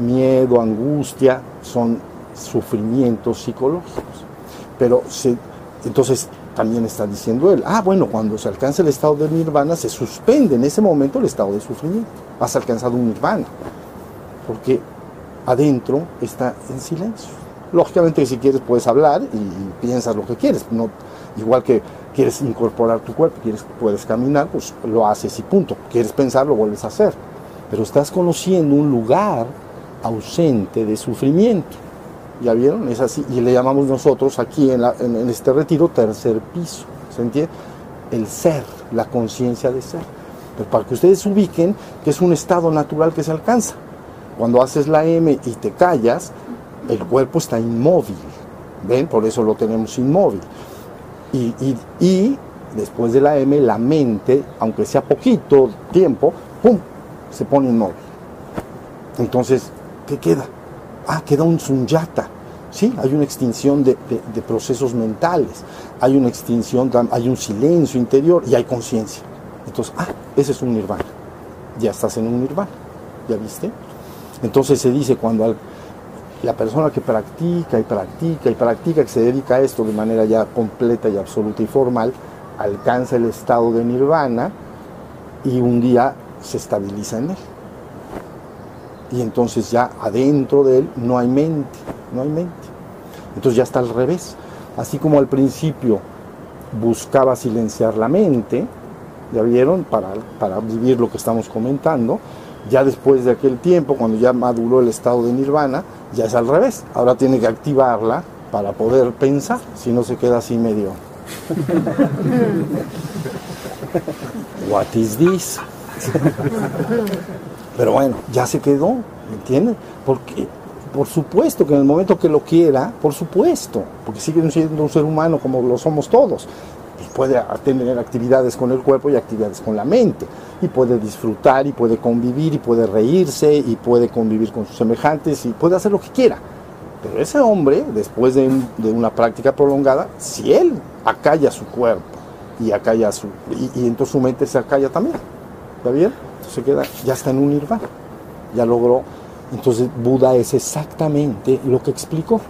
miedo, angustia, son sufrimientos psicológicos. Pero se, entonces también está diciendo él, ah, bueno, cuando se alcanza el estado de nirvana, se suspende en ese momento el estado de sufrimiento. Has alcanzado un nirvana porque adentro está en silencio. Lógicamente si quieres puedes hablar y, piensas lo que quieres, no, igual que quieres incorporar tu cuerpo, quieres, puedes caminar, pues lo haces y punto. Quieres pensar, lo vuelves a hacer. Pero estás conociendo un lugar ausente de sufrimiento. ¿Ya vieron? Es así. Y le llamamos nosotros aquí en, este retiro tercer piso. ¿Se entiende? El ser, la conciencia de ser. Pero para que ustedes ubiquen que es un estado natural que se alcanza. Cuando haces la M y te callas, el cuerpo está inmóvil. ¿Ven? Por eso lo tenemos inmóvil. Y, después de la M, la mente, aunque sea poquito tiempo, ¡pum! se pone inmóvil. Entonces, ¿qué queda? Ah, queda un sunyata. Sí, hay una extinción de, de, procesos mentales, hay una extinción, hay un silencio interior y hay conciencia. Entonces, ah, ese es un nirvana. Ya estás en un nirvana. ¿Ya viste? Entonces se dice cuando la persona que practica y practica y practica, que se dedica a esto de manera ya completa y absoluta y formal, alcanza el estado de nirvana y un día se estabiliza en él. Y entonces ya adentro de él no hay mente, no hay mente. Entonces ya está al revés. Así como al principio buscaba silenciar la mente, ya vieron, para, para vivir lo que estamos comentando, ya después de aquel tiempo, cuando ya maduró el estado de nirvana, ya es al revés. Ahora tiene que activarla para poder pensar, si no se queda así medio. What is this? Pero bueno, ya se quedó, ¿me entiendes? Porque, por supuesto que en el momento que lo quiera, por supuesto, porque sigue siendo un ser humano como lo somos todos, puede tener actividades con el cuerpo y actividades con la mente y puede disfrutar y puede convivir y puede reírse y puede convivir con sus semejantes y puede hacer lo que quiera. Pero ese hombre, después de, una práctica prolongada, si él acalla su cuerpo y acalla su y, entonces su mente se acalla también, ¿está bien? Entonces se queda, ya está en un nirvana, ya logró. Entonces Buda es exactamente lo que explicó,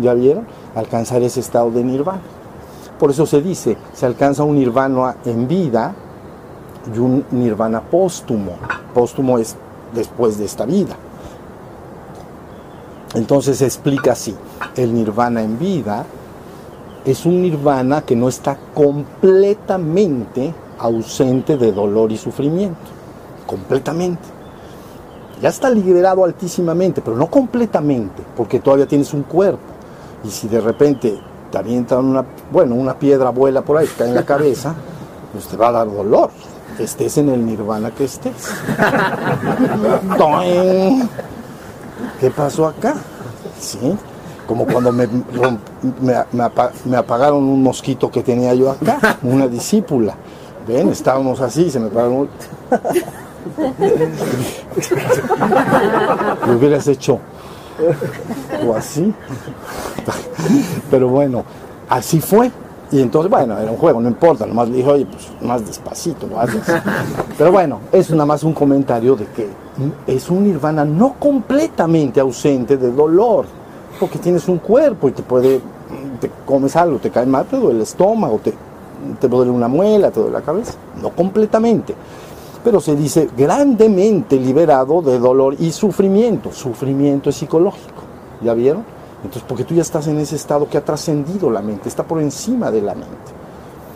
¿ya vieron? Alcanzar ese estado de nirvana. Por eso se dice, se alcanza un nirvana en vida y un nirvana póstumo. Póstumo es después de esta vida. Entonces se explica así, el nirvana en vida es un nirvana que no está completamente ausente de dolor y sufrimiento, completamente. Ya está liberado altísimamente, pero no completamente, porque todavía tienes un cuerpo. Y si de repente te avientan una, bueno, una piedra vuela por ahí, cae en la cabeza, pues te va a dar dolor estés en el nirvana que estés. ¿Qué pasó acá? ¿Sí? Como cuando me, me, apagaron un mosquito que tenía yo acá, una discípula. Ven, estábamos así, se me apagaron. Lo hubieras hecho o así. Pero bueno, así fue. Y entonces, bueno, era un juego, no importa, nomás le dije, oye, pues más despacito, lo haces. Pero bueno, es nada más un comentario de que es un nirvana no completamente ausente de dolor, porque tienes un cuerpo y te puede, te comes algo, te cae mal, te duele el estómago, te, te duele una muela, te duele la cabeza, no completamente. Pero se dice grandemente liberado de dolor y sufrimiento. Sufrimiento es psicológico, ¿ya vieron? Entonces, porque tú ya estás en ese estado que ha trascendido la mente, está por encima de la mente.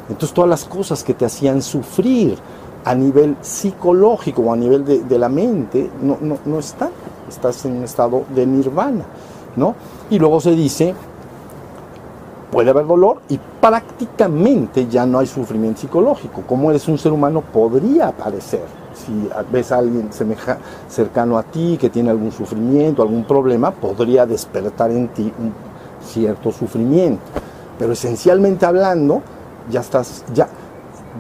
Entonces, todas las cosas que te hacían sufrir a nivel psicológico o a nivel de, la mente no, no, no están. Estás en un estado de nirvana, ¿no? Y luego se dice, puede haber dolor y prácticamente ya no hay sufrimiento psicológico. Como eres un ser humano, podría aparecer. Si ves a alguien semeja, cercano a ti que tiene algún sufrimiento, algún problema, podría despertar en ti un cierto sufrimiento. Pero esencialmente hablando, ya estás, ya,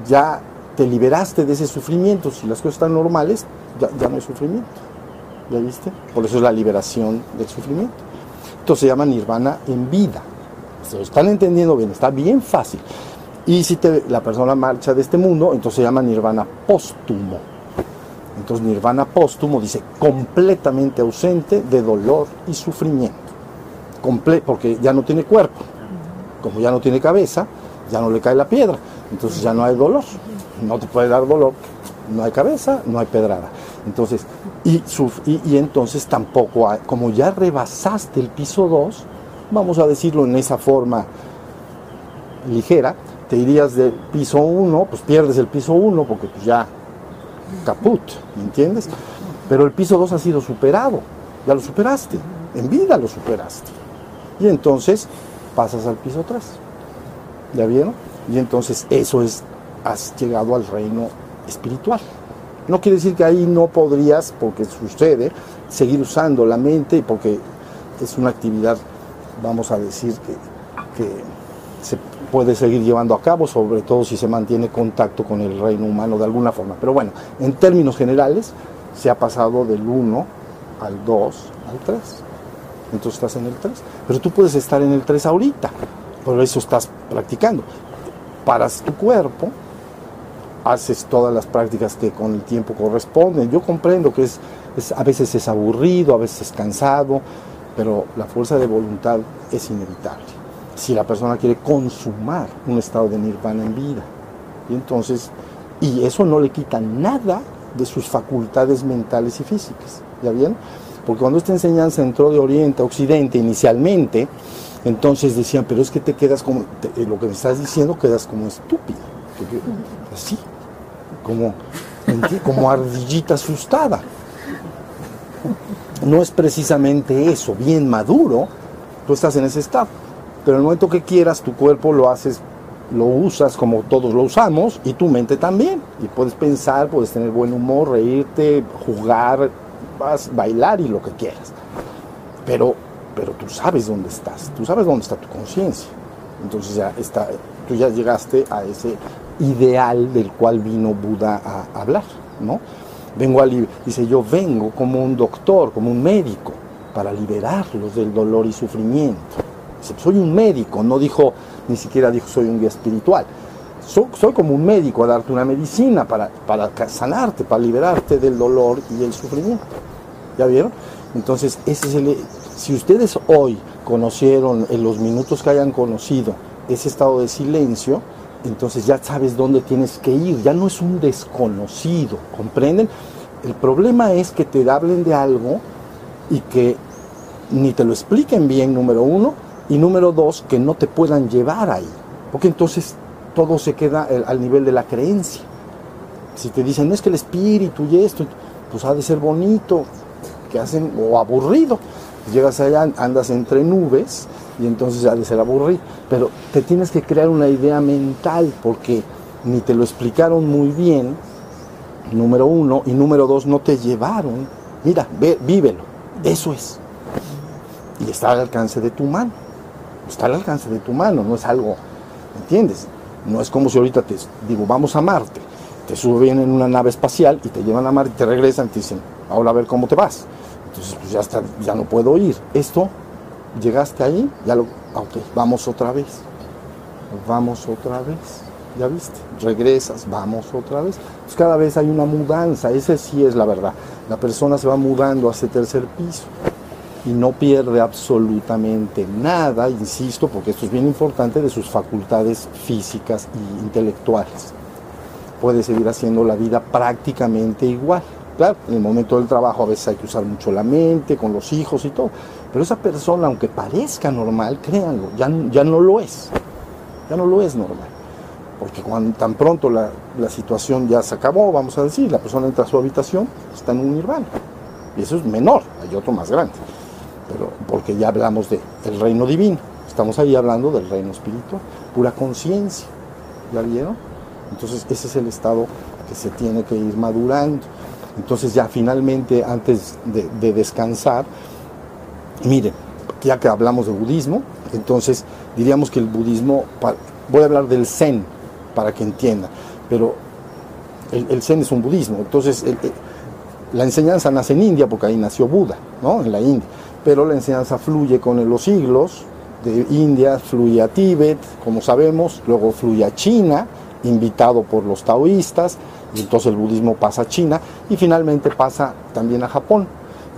ya te liberaste de ese sufrimiento. Si las cosas están normales, ya, ya no hay sufrimiento. ¿Ya viste? Por eso es la liberación del sufrimiento. Entonces se llama nirvana en vida. Se lo están entendiendo bien, está bien fácil. Y si la persona marcha de este mundo, entonces se llama nirvana póstumo. Entonces nirvana póstumo dice completamente ausente de dolor y sufrimiento. Porque ya no tiene cuerpo. Como ya no tiene cabeza, ya no le cae la piedra. Entonces ya no hay dolor. No te puede dar dolor. No hay cabeza, no hay pedrada. Entonces, y entonces tampoco hay, como ya rebasaste el piso 2, vamos a decirlo en esa forma ligera, te irías del piso 1, pues pierdes el piso 1 porque pues ya caput, ¿me entiendes? Pero el piso 2 ha sido superado, ya lo superaste, en vida lo superaste. Y entonces pasas al piso 3, ¿ya vieron? Y entonces eso es, has llegado al reino espiritual. No quiere decir que ahí no podrías, porque sucede, seguir usando la mente porque es una actividad vamos a decir que, que, se puede seguir llevando a cabo, sobre todo si se mantiene contacto con el reino humano de alguna forma. Pero bueno, en términos generales, se ha pasado del 1 al 2 al 3. Entonces estás en el 3. Pero tú puedes estar en el 3 ahorita, por eso estás practicando. Paras tu cuerpo, haces todas las prácticas que con el tiempo corresponden. Yo comprendo que es, es a veces es aburrido, a veces es cansado, pero la fuerza de voluntad es inevitable. Si la persona quiere consumar un estado de nirvana en vida, y entonces, y eso no le quita nada de sus facultades mentales y físicas, ¿ya bien? Porque cuando esta enseñanza entró de Oriente a Occidente inicialmente, entonces decían, pero es que te quedas como, te, lo que me estás diciendo quedas como estúpido, así, como, como ardillita asustada no es precisamente eso, bien maduro, tú estás en ese estado. Pero en el momento que quieras, tu cuerpo lo haces, lo usas como todos lo usamos y tu mente también. Y puedes pensar, puedes tener buen humor, reírte, jugar, vas, bailar y lo que quieras. Pero, pero tú sabes dónde estás, tú sabes dónde está tu conciencia. Entonces ya está, tú ya llegaste a ese ideal del cual vino Buda a hablar, ¿no? Vengo a dice, yo vengo como un doctor, como un médico, para liberarlos del dolor y sufrimiento. Dice, soy un médico, no dijo, ni siquiera dijo soy un guía espiritual. Soy, como un médico a darte una medicina para, para sanarte, para liberarte del dolor y el sufrimiento. ¿Ya vieron? Entonces, ese es el, si ustedes hoy conocieron, en los minutos que hayan conocido, ese estado de silencio, entonces ya sabes dónde tienes que ir, ya no es un desconocido, ¿comprenden? El problema es que te hablen de algo y que ni te lo expliquen bien, número uno, y número dos, que no te puedan llevar ahí, porque entonces todo se queda al nivel de la creencia. Si te dicen, no es que el espíritu y esto, pues ha de ser bonito, que hacen, o aburrido. Llegas allá, andas entre nubes y entonces ha de ser aburrido. Pero te tienes que crear una idea mental porque ni te lo explicaron muy bien, número uno, y número dos, no te llevaron. Mira, ve, vívelo, eso es. Y está al alcance de tu mano. Está al alcance de tu mano, no es algo, ¿entiendes? No es como si ahorita te digo, vamos a Marte, te suben en una nave espacial y te llevan a Marte y te regresan y te dicen, ahora a ver cómo te vas. Entonces, pues ya, está, ya no puedo ir. Esto llegaste ahí, ya lo, ok, vamos otra vez. vamos otra vez. ¿Ya viste? Regresas, vamos otra vez. Pues cada vez hay una mudanza, ese sí es la verdad. La persona se va mudando a ese tercer piso y no pierde absolutamente nada, insisto, porque esto es bien importante, de sus facultades físicas e intelectuales. Puede seguir haciendo la vida prácticamente igual. Claro, en el momento del trabajo a veces hay que usar mucho la mente, con los hijos y todo. Pero esa persona, aunque parezca normal, créanlo, ya, ya no lo es. Ya no lo es normal. Porque cuando tan pronto la, la situación ya se acabó, vamos a decir, la persona entra a su habitación, está en un nirvana. Y eso es menor, hay otro más grande. Pero porque ya hablamos del reino divino. Estamos ahí hablando del reino espiritual, pura conciencia. ¿Ya vieron? Entonces ese es el estado que se tiene que ir madurando. Entonces ya finalmente, antes de, de descansar, miren, ya que hablamos de budismo, entonces diríamos que el budismo, voy a hablar del zen para que entiendan, pero el, zen es un budismo, entonces la enseñanza nace en India porque ahí nació Buda, ¿no? En la India, pero la enseñanza fluye con los siglos, de India fluye a Tíbet, como sabemos, luego fluye a China, invitado por los taoístas, y entonces el budismo pasa a China y finalmente pasa también a Japón.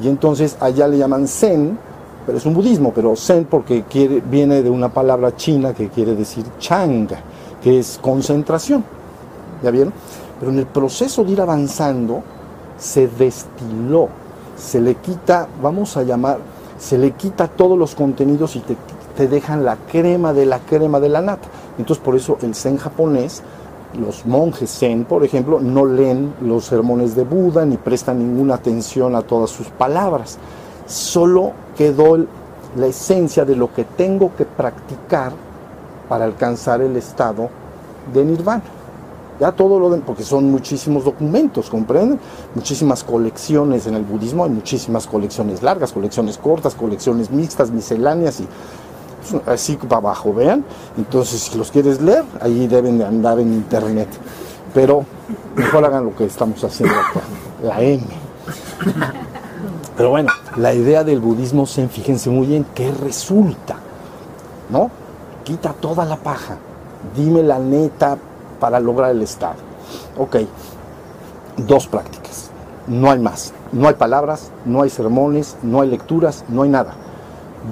Y entonces allá le llaman Zen, pero es un budismo, pero Zen porque quiere, viene de una palabra china que quiere decir Changa, que es concentración. ¿Ya vieron? Pero en el proceso de ir avanzando se destiló, se le quita, vamos a llamar, se le quita todos los contenidos y te, te dejan la crema de la crema de la nata. Entonces por eso el Zen japonés los monjes zen, por ejemplo, no leen los sermones de Buda ni prestan ninguna atención a todas sus palabras. Solo quedó la esencia de lo que tengo que practicar para alcanzar el estado de nirvana. Ya todo lo de, porque son muchísimos documentos, ¿comprenden? Muchísimas colecciones en el budismo, hay muchísimas colecciones largas, colecciones cortas, colecciones mixtas, misceláneas y así para abajo, vean. Entonces, si los quieres leer, ahí deben de andar en internet. Pero mejor hagan lo que estamos haciendo acá, la M. Pero bueno, la idea del budismo fíjense muy bien, ¿qué resulta? ¿No? Quita toda la paja. Dime la neta para lograr el estado. Ok, dos prácticas. No hay más. No hay palabras, no hay sermones, no hay lecturas, no hay nada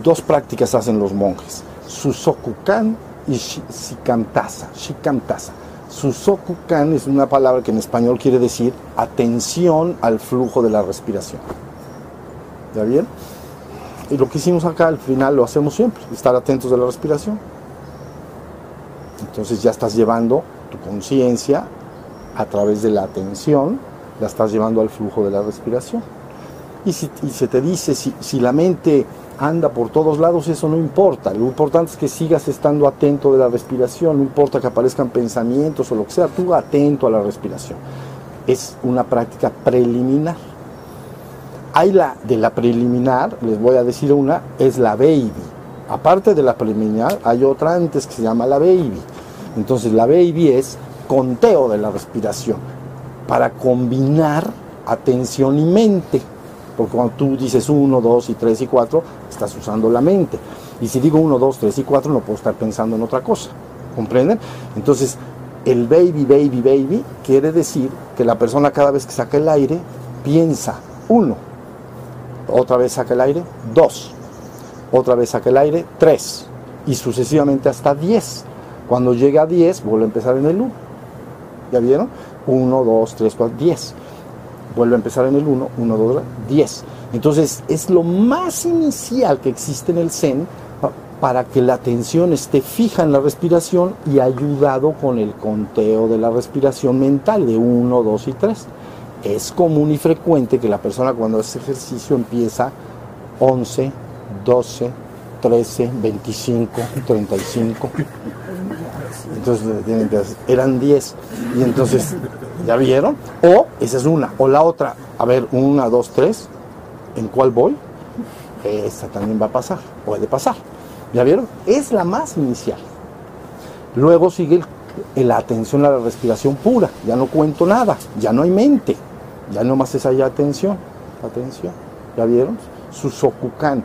dos prácticas hacen los monjes, Susokukan y Shikantaza. Shikantaza. Susokukan es una palabra que en español quiere decir atención al flujo de la respiración. ¿Ya bien? Y lo que hicimos acá al final lo hacemos siempre, estar atentos a la respiración. Entonces ya estás llevando tu conciencia a través de la atención, la estás llevando al flujo de la respiración. Y si y se te dice, si, si la mente anda por todos lados, eso no importa. Lo importante es que sigas estando atento de la respiración, no importa que aparezcan pensamientos o lo que sea, tú atento a la respiración. Es una práctica preliminar. Hay la de la preliminar, les voy a decir una, es la baby. Aparte de la preliminar, hay otra antes que se llama la baby. Entonces la baby es conteo de la respiración para combinar atención y mente. Porque cuando tú dices 1, 2 y 3 y 4, estás usando la mente. Y si digo 1, 2, 3 y 4, no puedo estar pensando en otra cosa. ¿Comprenden? Entonces, el baby, baby, baby quiere decir que la persona cada vez que saca el aire piensa 1. Otra vez saca el aire 2. Otra vez saca el aire 3. Y sucesivamente hasta 10. Cuando llega a 10, vuelve a empezar en el 1. ¿Ya vieron? 1, 2, 3, 4, 10 vuelve a empezar en el 1, 1, 2, 10. Entonces es lo más inicial que existe en el Zen para que la atención esté fija en la respiración y ayudado con el conteo de la respiración mental de 1, 2 y 3. Es común y frecuente que la persona cuando hace ejercicio empieza 11, 12, 13, 25, 35. Entonces eran 10. Y entonces ¿Ya vieron? O esa es una. O la otra, a ver, una, dos, tres. ¿En cuál voy? Esta también va a pasar. Puede pasar. ¿Ya vieron? Es la más inicial. Luego sigue la atención a la respiración pura. Ya no cuento nada. Ya no hay mente. Ya nomás es allá atención. Atención. ¿Ya vieron? Susokukan.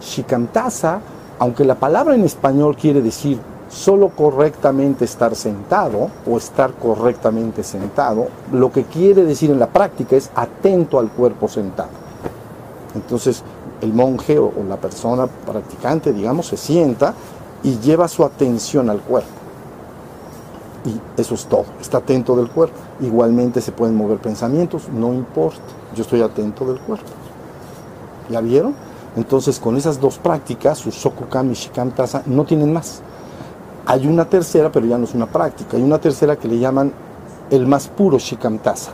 Shikantaza, aunque la palabra en español quiere decir Solo correctamente estar sentado o estar correctamente sentado, lo que quiere decir en la práctica es atento al cuerpo sentado. Entonces, el monje o, o la persona practicante, digamos, se sienta y lleva su atención al cuerpo. Y eso es todo, está atento del cuerpo. Igualmente se pueden mover pensamientos, no importa, yo estoy atento del cuerpo. ¿Ya vieron? Entonces, con esas dos prácticas, su Sokukam y Shikam Tasa, no tienen más. Hay una tercera, pero ya no es una práctica. Hay una tercera que le llaman el más puro Shikam Tasa.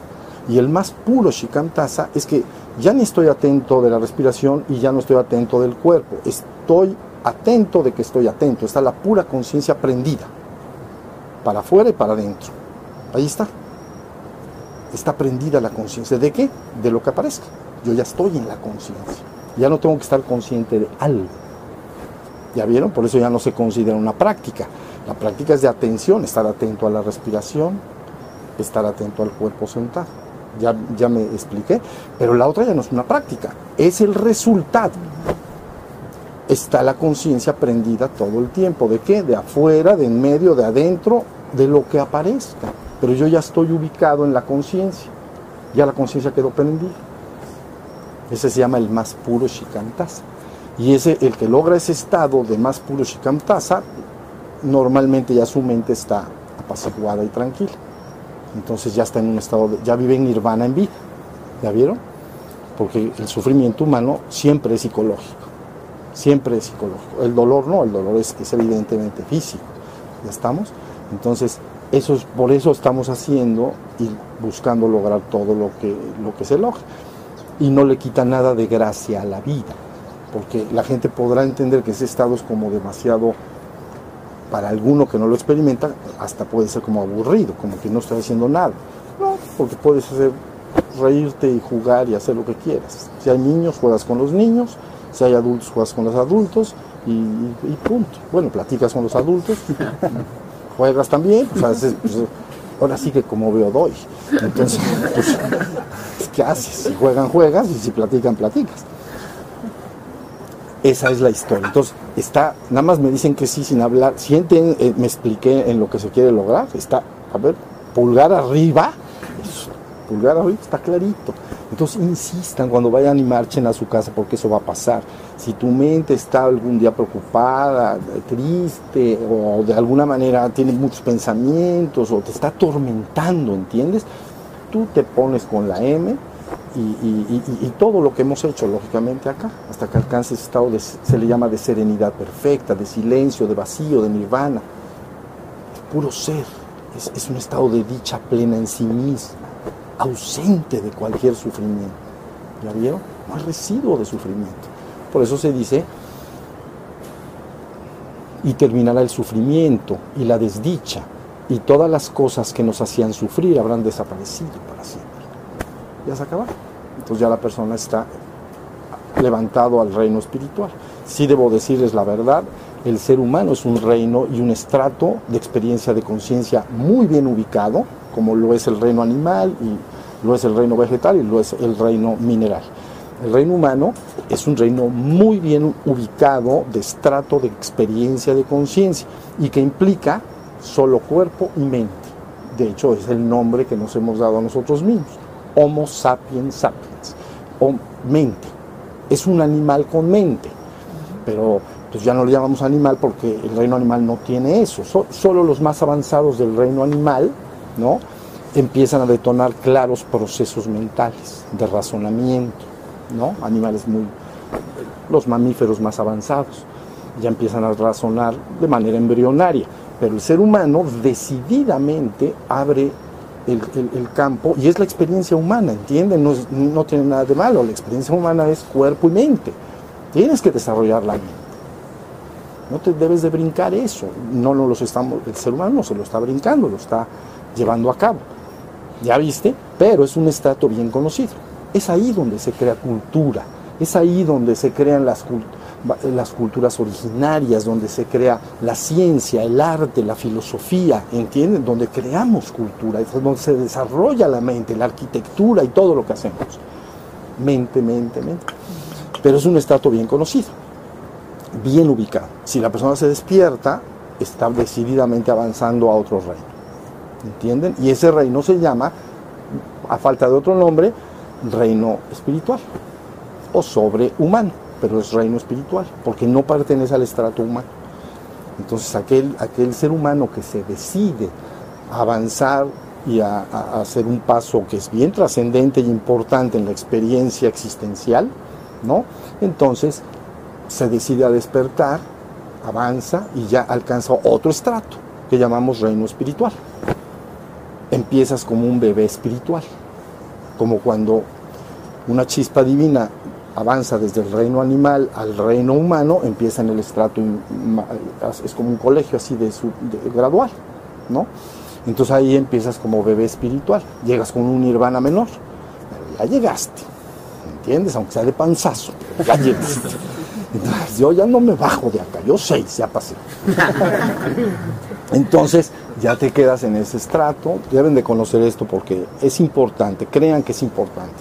Y el más puro Shikam Tasa es que ya ni estoy atento de la respiración y ya no estoy atento del cuerpo. Estoy atento de que estoy atento. Está la pura conciencia prendida. Para afuera y para adentro. Ahí está. Está prendida la conciencia. ¿De qué? De lo que aparezca. Yo ya estoy en la conciencia. Ya no tengo que estar consciente de algo. ¿Ya vieron? Por eso ya no se considera una práctica. La práctica es de atención, estar atento a la respiración, estar atento al cuerpo sentado. Ya, ya me expliqué. Pero la otra ya no es una práctica, es el resultado. Está la conciencia prendida todo el tiempo. ¿De qué? De afuera, de en medio, de adentro, de lo que aparezca. Pero yo ya estoy ubicado en la conciencia. Ya la conciencia quedó prendida. Ese se llama el más puro Shikantasa. Y ese, el que logra ese estado de más puro Shikantasa, normalmente ya su mente está apaciguada y tranquila. Entonces ya está en un estado, de, ya vive en nirvana en vida. ¿Ya vieron? Porque el sufrimiento humano siempre es psicológico. Siempre es psicológico. El dolor no, el dolor es, es evidentemente físico. ¿Ya estamos? Entonces, eso es, por eso estamos haciendo y buscando lograr todo lo que, lo que se logra y no le quita nada de gracia a la vida, porque la gente podrá entender que ese estado es como demasiado, para alguno que no lo experimenta, hasta puede ser como aburrido, como que no está haciendo nada. No, porque puedes hacer reírte y jugar y hacer lo que quieras. Si hay niños, juegas con los niños, si hay adultos, juegas con los adultos y, y punto. Bueno, platicas con los adultos, juegas también, pues, haces, pues, ahora sí que como veo doy. Entonces, pues, ¿qué haces? Si juegan, juegas y si platican, platicas. Esa es la historia. Entonces, está, nada más me dicen que sí sin hablar. Si eh, me expliqué en lo que se quiere lograr, está, a ver, pulgar arriba, pulgar arriba, está clarito. Entonces, insistan cuando vayan y marchen a su casa porque eso va a pasar. Si tu mente está algún día preocupada, triste o de alguna manera tiene muchos pensamientos o te está atormentando, ¿entiendes? Tú te pones con la M y, todo lo que hemos hecho, lógicamente, acá, hasta que alcances estado de, se le llama de serenidad perfecta, de silencio, de vacío, de nirvana. Es puro ser, es, un estado de dicha plena en sí misma, ausente de cualquier sufrimiento. ¿Ya vieron? No hay residuo de sufrimiento. Por eso se dice, y terminará el sufrimiento y la desdicha, y todas las cosas que nos hacían sufrir habrán desaparecido para siempre. Ya se acaba. Entonces ya la persona está levantado al reino espiritual. Sí debo decirles la verdad, el ser humano es un reino y un estrato de experiencia de conciencia muy bien ubicado, como lo es el reino animal y lo es el reino vegetal y lo es el reino mineral. El reino humano es un reino muy bien ubicado de estrato de experiencia de conciencia y que implica solo cuerpo y mente. De hecho, es el nombre que nos hemos dado a nosotros mismos. Homo sapiens sapiens. O mente. Es un animal con mente. Pero pues ya no le llamamos animal porque el reino animal no tiene eso. So, solo los más avanzados del reino animal, ¿no? empiezan a detonar claros procesos mentales de razonamiento, ¿no? Animales muy los mamíferos más avanzados ya empiezan a razonar de manera embrionaria pero el ser humano decididamente abre el, el, campo y es la experiencia humana, ¿entienden? No, no, tiene nada de malo, la experiencia humana es cuerpo y mente. Tienes que desarrollar la mente. No te debes de brincar eso. No, no los estamos, el ser humano no se lo está brincando, lo está llevando a cabo. ¿Ya viste? Pero es un estrato bien conocido. Es ahí donde se crea cultura, es ahí donde se crean las culturas originarias, donde se crea la ciencia, el arte, la filosofía, ¿entienden? Donde creamos cultura, es donde se desarrolla la mente, la arquitectura y todo lo que hacemos. Mente, mente, mente. Pero es un estrato bien conocido, bien ubicado. Si la persona se despierta, está decididamente avanzando a otro reino. ¿Entienden? Y ese reino se llama, a falta de otro nombre, reino espiritual o sobrehumano, pero es reino espiritual, porque no pertenece al estrato humano. Entonces aquel, aquel ser humano que se decide a avanzar y a, a hacer un paso que es bien trascendente y importante en la experiencia existencial, ¿no? Entonces se decide a despertar, avanza y ya alcanza otro estrato que llamamos reino espiritual. Empiezas como un bebé espiritual, como cuando una chispa divina avanza desde el reino animal al reino humano, empieza en el estrato, es como un colegio así de, su, de gradual, ¿no? Entonces ahí empiezas como bebé espiritual, llegas con un nirvana menor, pero ya llegaste, ¿entiendes? Aunque sea de panzazo, ya llegaste. Entonces yo ya no me bajo de acá, yo seis, ya pasé. Entonces ya te quedas en ese estrato, deben de conocer esto porque es importante, crean que es importante.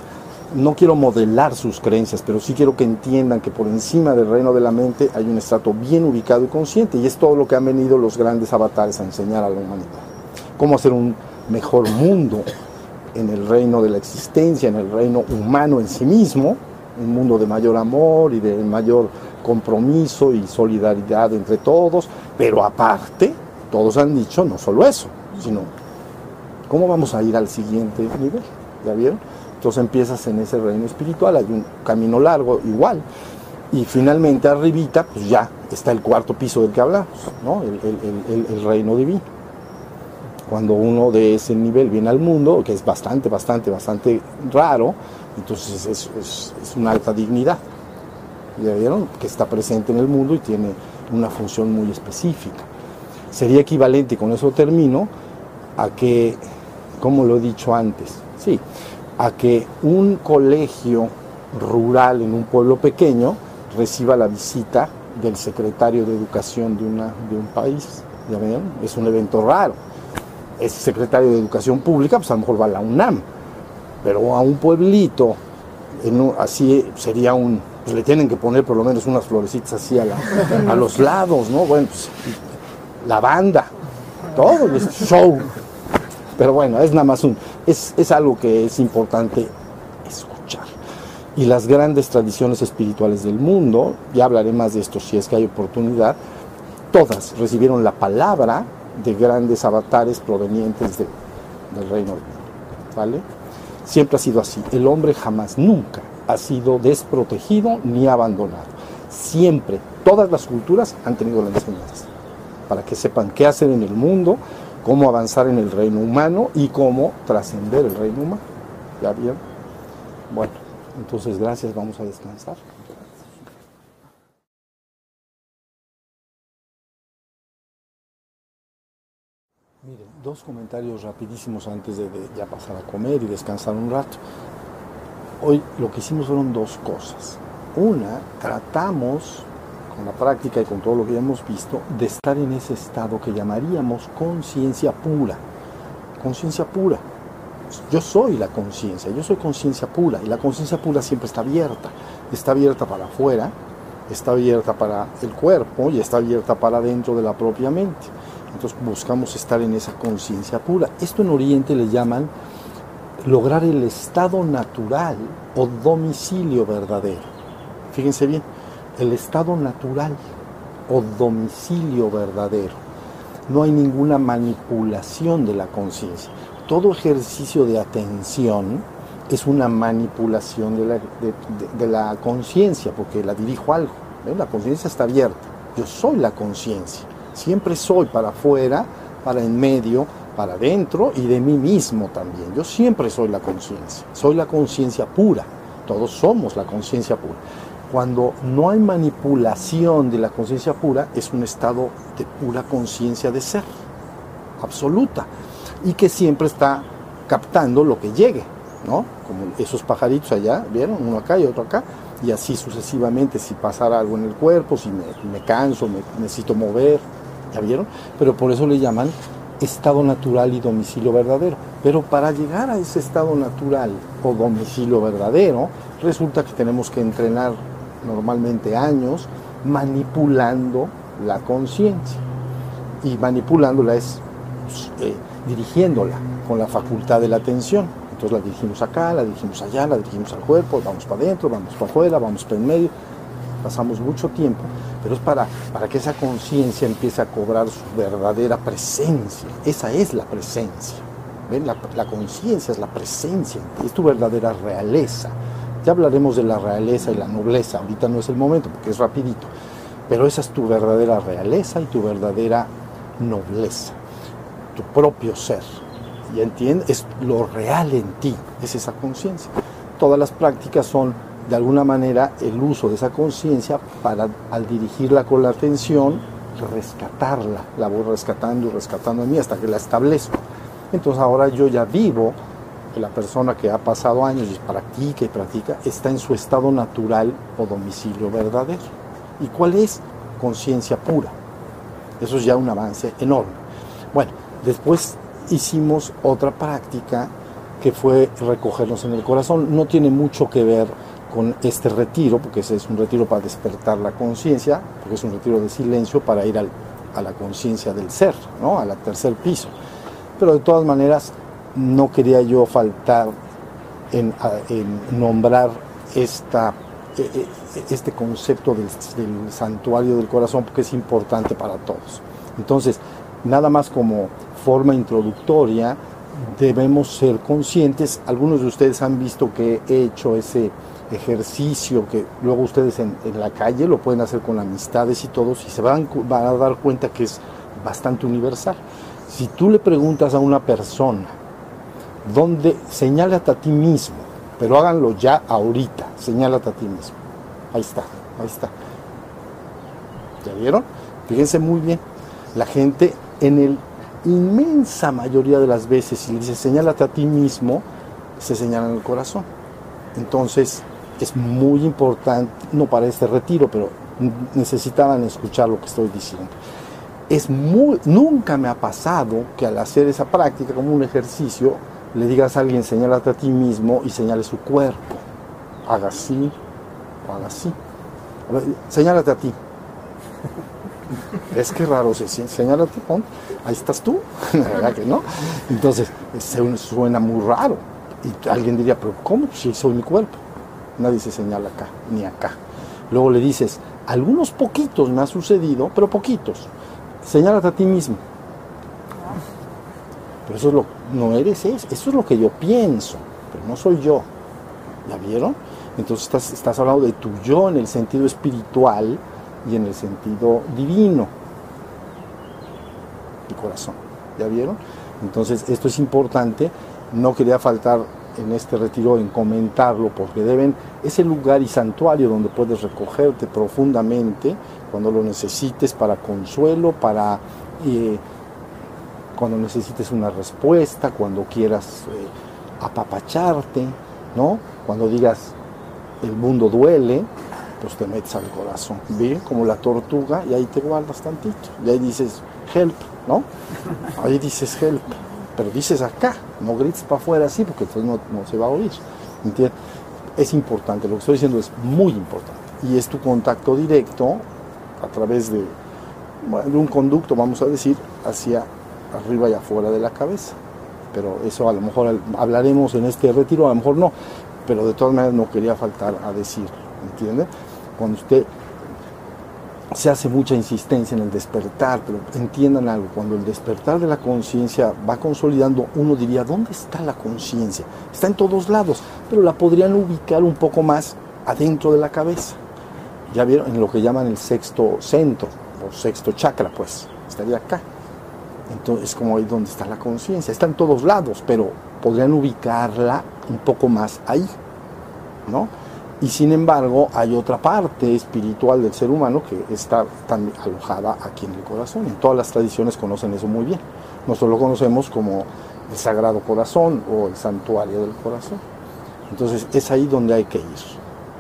No quiero modelar sus creencias, pero sí quiero que entiendan que por encima del reino de la mente hay un estrato bien ubicado y consciente, y es todo lo que han venido los grandes avatares a enseñar a la humanidad. Cómo hacer un mejor mundo en el reino de la existencia, en el reino humano en sí mismo, un mundo de mayor amor y de mayor compromiso y solidaridad entre todos, pero aparte, todos han dicho no solo eso, sino cómo vamos a ir al siguiente nivel, ¿ya vieron? Entonces empiezas en ese reino espiritual, hay un camino largo igual, y finalmente arribita, pues ya está el cuarto piso del que hablamos, ¿no? el, reino divino. Cuando uno de ese nivel viene al mundo, que es bastante, bastante, bastante raro, entonces es, es, es, una alta dignidad. ¿Ya vieron? Que está presente en el mundo y tiene una función muy específica. Sería equivalente, con eso termino, a que, como lo he dicho antes, sí, a que un colegio rural en un pueblo pequeño reciba la visita del secretario de educación de, una, de un país. ¿Ya vieron? Es un evento raro. Ese secretario de educación pública, pues a lo mejor va a la UNAM, pero a un pueblito, así sería un, pues le tienen que poner por lo menos unas florecitas así a, a los lados, ¿no? Bueno, pues la banda, todo el show. Pero bueno, es nada más un, es, es algo que es importante escuchar. Y las grandes tradiciones espirituales del mundo, ya hablaré más de esto si es que hay oportunidad, todas recibieron la palabra de grandes avatares provenientes de, del reino. ¿Vale? Siempre ha sido así. El hombre jamás, nunca ha sido desprotegido ni abandonado. Siempre, todas las culturas han tenido la enseñanza para que sepan qué hacer en el mundo, cómo avanzar en el reino humano y cómo trascender el reino humano. ¿Ya vieron? Bueno, entonces gracias, vamos a descansar. Miren, dos comentarios rapidísimos antes de, de, ya pasar a comer y descansar un rato. Hoy lo que hicimos fueron dos cosas. Una, tratamos con la práctica y con todo lo que hemos visto, de estar en ese estado que llamaríamos conciencia pura. Conciencia pura. Yo soy la conciencia, yo soy conciencia pura y la conciencia pura siempre está abierta. Está abierta para afuera, está abierta para el cuerpo y está abierta para dentro de la propia mente. Entonces buscamos estar en esa conciencia pura. Esto en Oriente le llaman lograr el estado natural o domicilio verdadero. Fíjense bien, el estado natural o domicilio verdadero. No hay ninguna manipulación de la conciencia. Todo ejercicio de atención es una manipulación de la, conciencia, porque la dirijo a algo. ¿ven? La conciencia está abierta. Yo soy la conciencia. Siempre soy para afuera, para en medio, para adentro y de mí mismo también. Yo siempre soy la conciencia. Soy la conciencia pura. Todos somos la conciencia pura cuando no hay manipulación de la conciencia pura, es un estado de pura conciencia de ser, absoluta, y que siempre está captando lo que llegue, ¿no? Como esos pajaritos allá, ¿vieron? Uno acá y otro acá, y así sucesivamente, si pasara algo en el cuerpo, si me, me canso, me necesito mover, ¿ya vieron? Pero por eso le llaman estado natural y domicilio verdadero. Pero para llegar a ese estado natural o domicilio verdadero, resulta que tenemos que entrenar normalmente años, manipulando la conciencia. Y manipulándola es eh, dirigiéndola con la facultad de la atención. Entonces la dirigimos acá, la dirigimos allá, la dirigimos al cuerpo, vamos para adentro, vamos para afuera, vamos para el medio. Pasamos mucho tiempo, pero es para, para que esa conciencia empiece a cobrar su verdadera presencia. Esa es la presencia. ¿Ven? La, la conciencia es la presencia, es tu verdadera realeza. Ya hablaremos de la realeza y la nobleza, ahorita no es el momento porque es rapidito, pero esa es tu verdadera realeza y tu verdadera nobleza, tu propio ser. ¿Y entiendes? Es lo real en ti, es esa conciencia. Todas las prácticas son de alguna manera el uso de esa conciencia para al dirigirla con la atención rescatarla, la voy rescatando y rescatando en mí hasta que la establezco. Entonces ahora yo ya vivo la persona que ha pasado años y practica y practica está en su estado natural o domicilio verdadero. ¿Y cuál es? Conciencia pura. Eso es ya un avance enorme. Bueno, después hicimos otra práctica que fue recogernos en el corazón. No tiene mucho que ver con este retiro, porque ese es un retiro para despertar la conciencia, porque es un retiro de silencio para ir al, a la conciencia del ser, ¿no? al tercer piso. Pero de todas maneras, no quería yo faltar en, nombrar esta, e, e, este concepto del, del, santuario del corazón porque es importante para todos. Entonces, nada más como forma introductoria, debemos ser conscientes. Algunos de ustedes han visto que he hecho ese ejercicio que luego ustedes en, en la calle lo pueden hacer con amistades y todos y se van, van a dar cuenta que es bastante universal. Si tú le preguntas a una persona, donde señálate a ti mismo, pero háganlo ya ahorita, señálate a ti mismo. Ahí está, ahí está. ¿Ya vieron? Fíjense muy bien, la gente en el inmensa mayoría de las veces, si dice señálate a ti mismo, se señala en el corazón. Entonces, es muy importante, no para este retiro, pero necesitaban escuchar lo que estoy diciendo. Es muy, nunca me ha pasado que al hacer esa práctica como un ejercicio, le digas a alguien, señálate a ti mismo y señale su cuerpo. Haga así o haga así. Señálate a ti. Es que raro, señálate, pon. ahí estás tú, ¿verdad que no? Entonces, suena muy raro. Y alguien diría, pero ¿cómo? Si soy mi cuerpo. Nadie se señala acá, ni acá. Luego le dices, algunos poquitos me ha sucedido, pero poquitos. Señálate a ti mismo. Pero eso es lo, no eres eso, eso es lo que yo pienso, pero no soy yo. ¿Ya vieron? Entonces estás, estás hablando de tu yo en el sentido espiritual y en el sentido divino. El corazón. ¿Ya vieron? Entonces esto es importante. No quería faltar en este retiro en comentarlo porque deben, es el lugar y santuario donde puedes recogerte profundamente cuando lo necesites para consuelo, para eh, cuando necesites una respuesta, cuando quieras eh, apapacharte, ¿no? Cuando digas el mundo duele, pues te metes al corazón, bien como la tortuga y ahí te guardas tantito, y ahí dices help, ¿no? Ahí dices help, pero dices acá, no grites para afuera así porque entonces no, se va a oír, ¿entiendes? Es importante, lo que estoy diciendo es muy importante y es tu contacto directo a través de un conducto, vamos a decir, hacia arriba y afuera de la cabeza. Pero eso a lo mejor hablaremos en este retiro, a lo mejor no, pero de todas maneras no quería faltar a decir, ¿entiende? Cuando usted se hace mucha insistencia en el despertar, pero entiendan algo, cuando el despertar de la conciencia va consolidando, uno diría, ¿dónde está la conciencia? Está en todos lados, pero la podrían ubicar un poco más adentro de la cabeza. Ya vieron, en lo que llaman el sexto centro, o sexto chakra, pues, estaría acá. Entonces es como ahí donde está la conciencia. Está en todos lados, pero podrían ubicarla un poco más ahí, ¿no? Y sin embargo hay otra parte espiritual del ser humano que está también alojada aquí en el corazón. En todas las tradiciones conocen eso muy bien. Nosotros lo conocemos como el Sagrado Corazón o el Santuario del Corazón. Entonces es ahí donde hay que ir.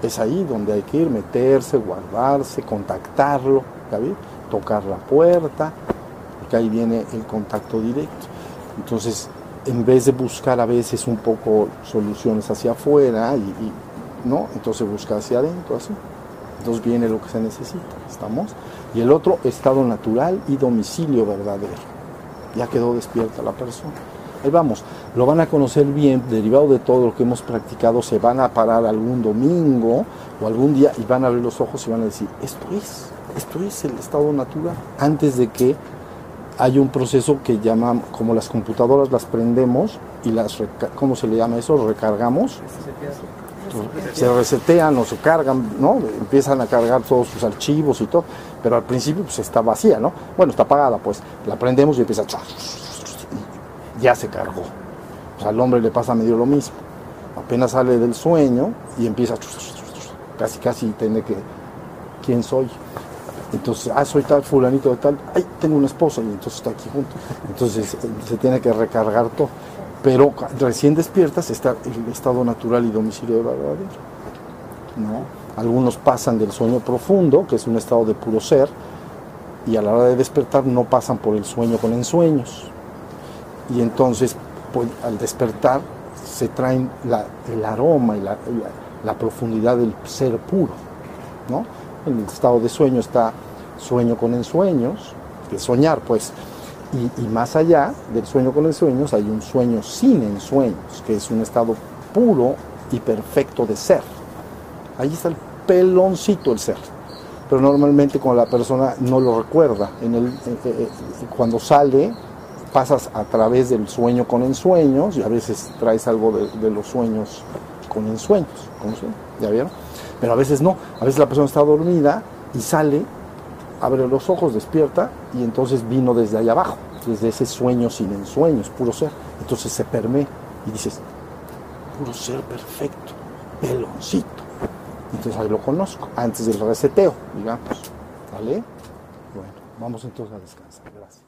Es ahí donde hay que ir, meterse, guardarse, contactarlo, ¿sabes? tocar la puerta, ahí viene el contacto directo. Entonces, en vez de buscar a veces un poco soluciones hacia afuera, y, y ¿no? entonces busca hacia adentro, así. Entonces viene lo que se necesita, ¿estamos? Y el otro, estado natural y domicilio verdadero. Ya quedó despierta la persona. Ahí vamos, lo van a conocer bien, derivado de todo lo que hemos practicado, se van a parar algún domingo o algún día y van a abrir los ojos y van a decir, esto es, esto es el estado natural, antes de que haya un proceso que llaman, como las computadoras las prendemos y las, ¿cómo se le llama eso? Recargamos, se resetean o se cargan, ¿no? Empiezan a cargar todos sus archivos y todo, pero al principio pues está vacía, ¿no? Bueno, está apagada, pues la prendemos y empieza, ya se cargó. Sea, al hombre le pasa medio lo mismo. Apenas sale del sueño y empieza, casi casi tiene que, ¿quién soy? Entonces, ah, soy tal, fulanito de tal, ay, tengo una esposa y entonces está aquí junto. Entonces eh, se tiene que recargar todo. Pero recién despiertas está el estado natural y domicilio verdadero. ¿no? Algunos pasan del sueño profundo, que es un estado de puro ser, y a la hora de despertar no pasan por el sueño con ensueños. Y entonces, pues, al despertar, se traen la- el aroma y la, la- la profundidad del ser puro. ¿no? En el estado de sueño está sueño con ensueños, que es soñar, pues. Y, más allá del sueño con ensueños hay un sueño sin ensueños, que es un estado puro y perfecto de ser. Ahí está el peloncito el ser. Pero normalmente cuando la persona no lo recuerda, en el, eh, eh, cuando sale pasas a través del sueño con ensueños y a veces traes algo de, los sueños con ensueños, sueños, ¿ya vieron? Pero a veces no, a veces la persona está dormida y sale, abre los ojos, despierta y entonces vino desde allá abajo, desde ese sueño sin ensueños, puro ser. Entonces se permea y dices, puro ser perfecto, peloncito. Entonces ahí lo conozco, antes del reseteo, digamos. ¿Vale? Bueno, vamos entonces a descansar. Gracias.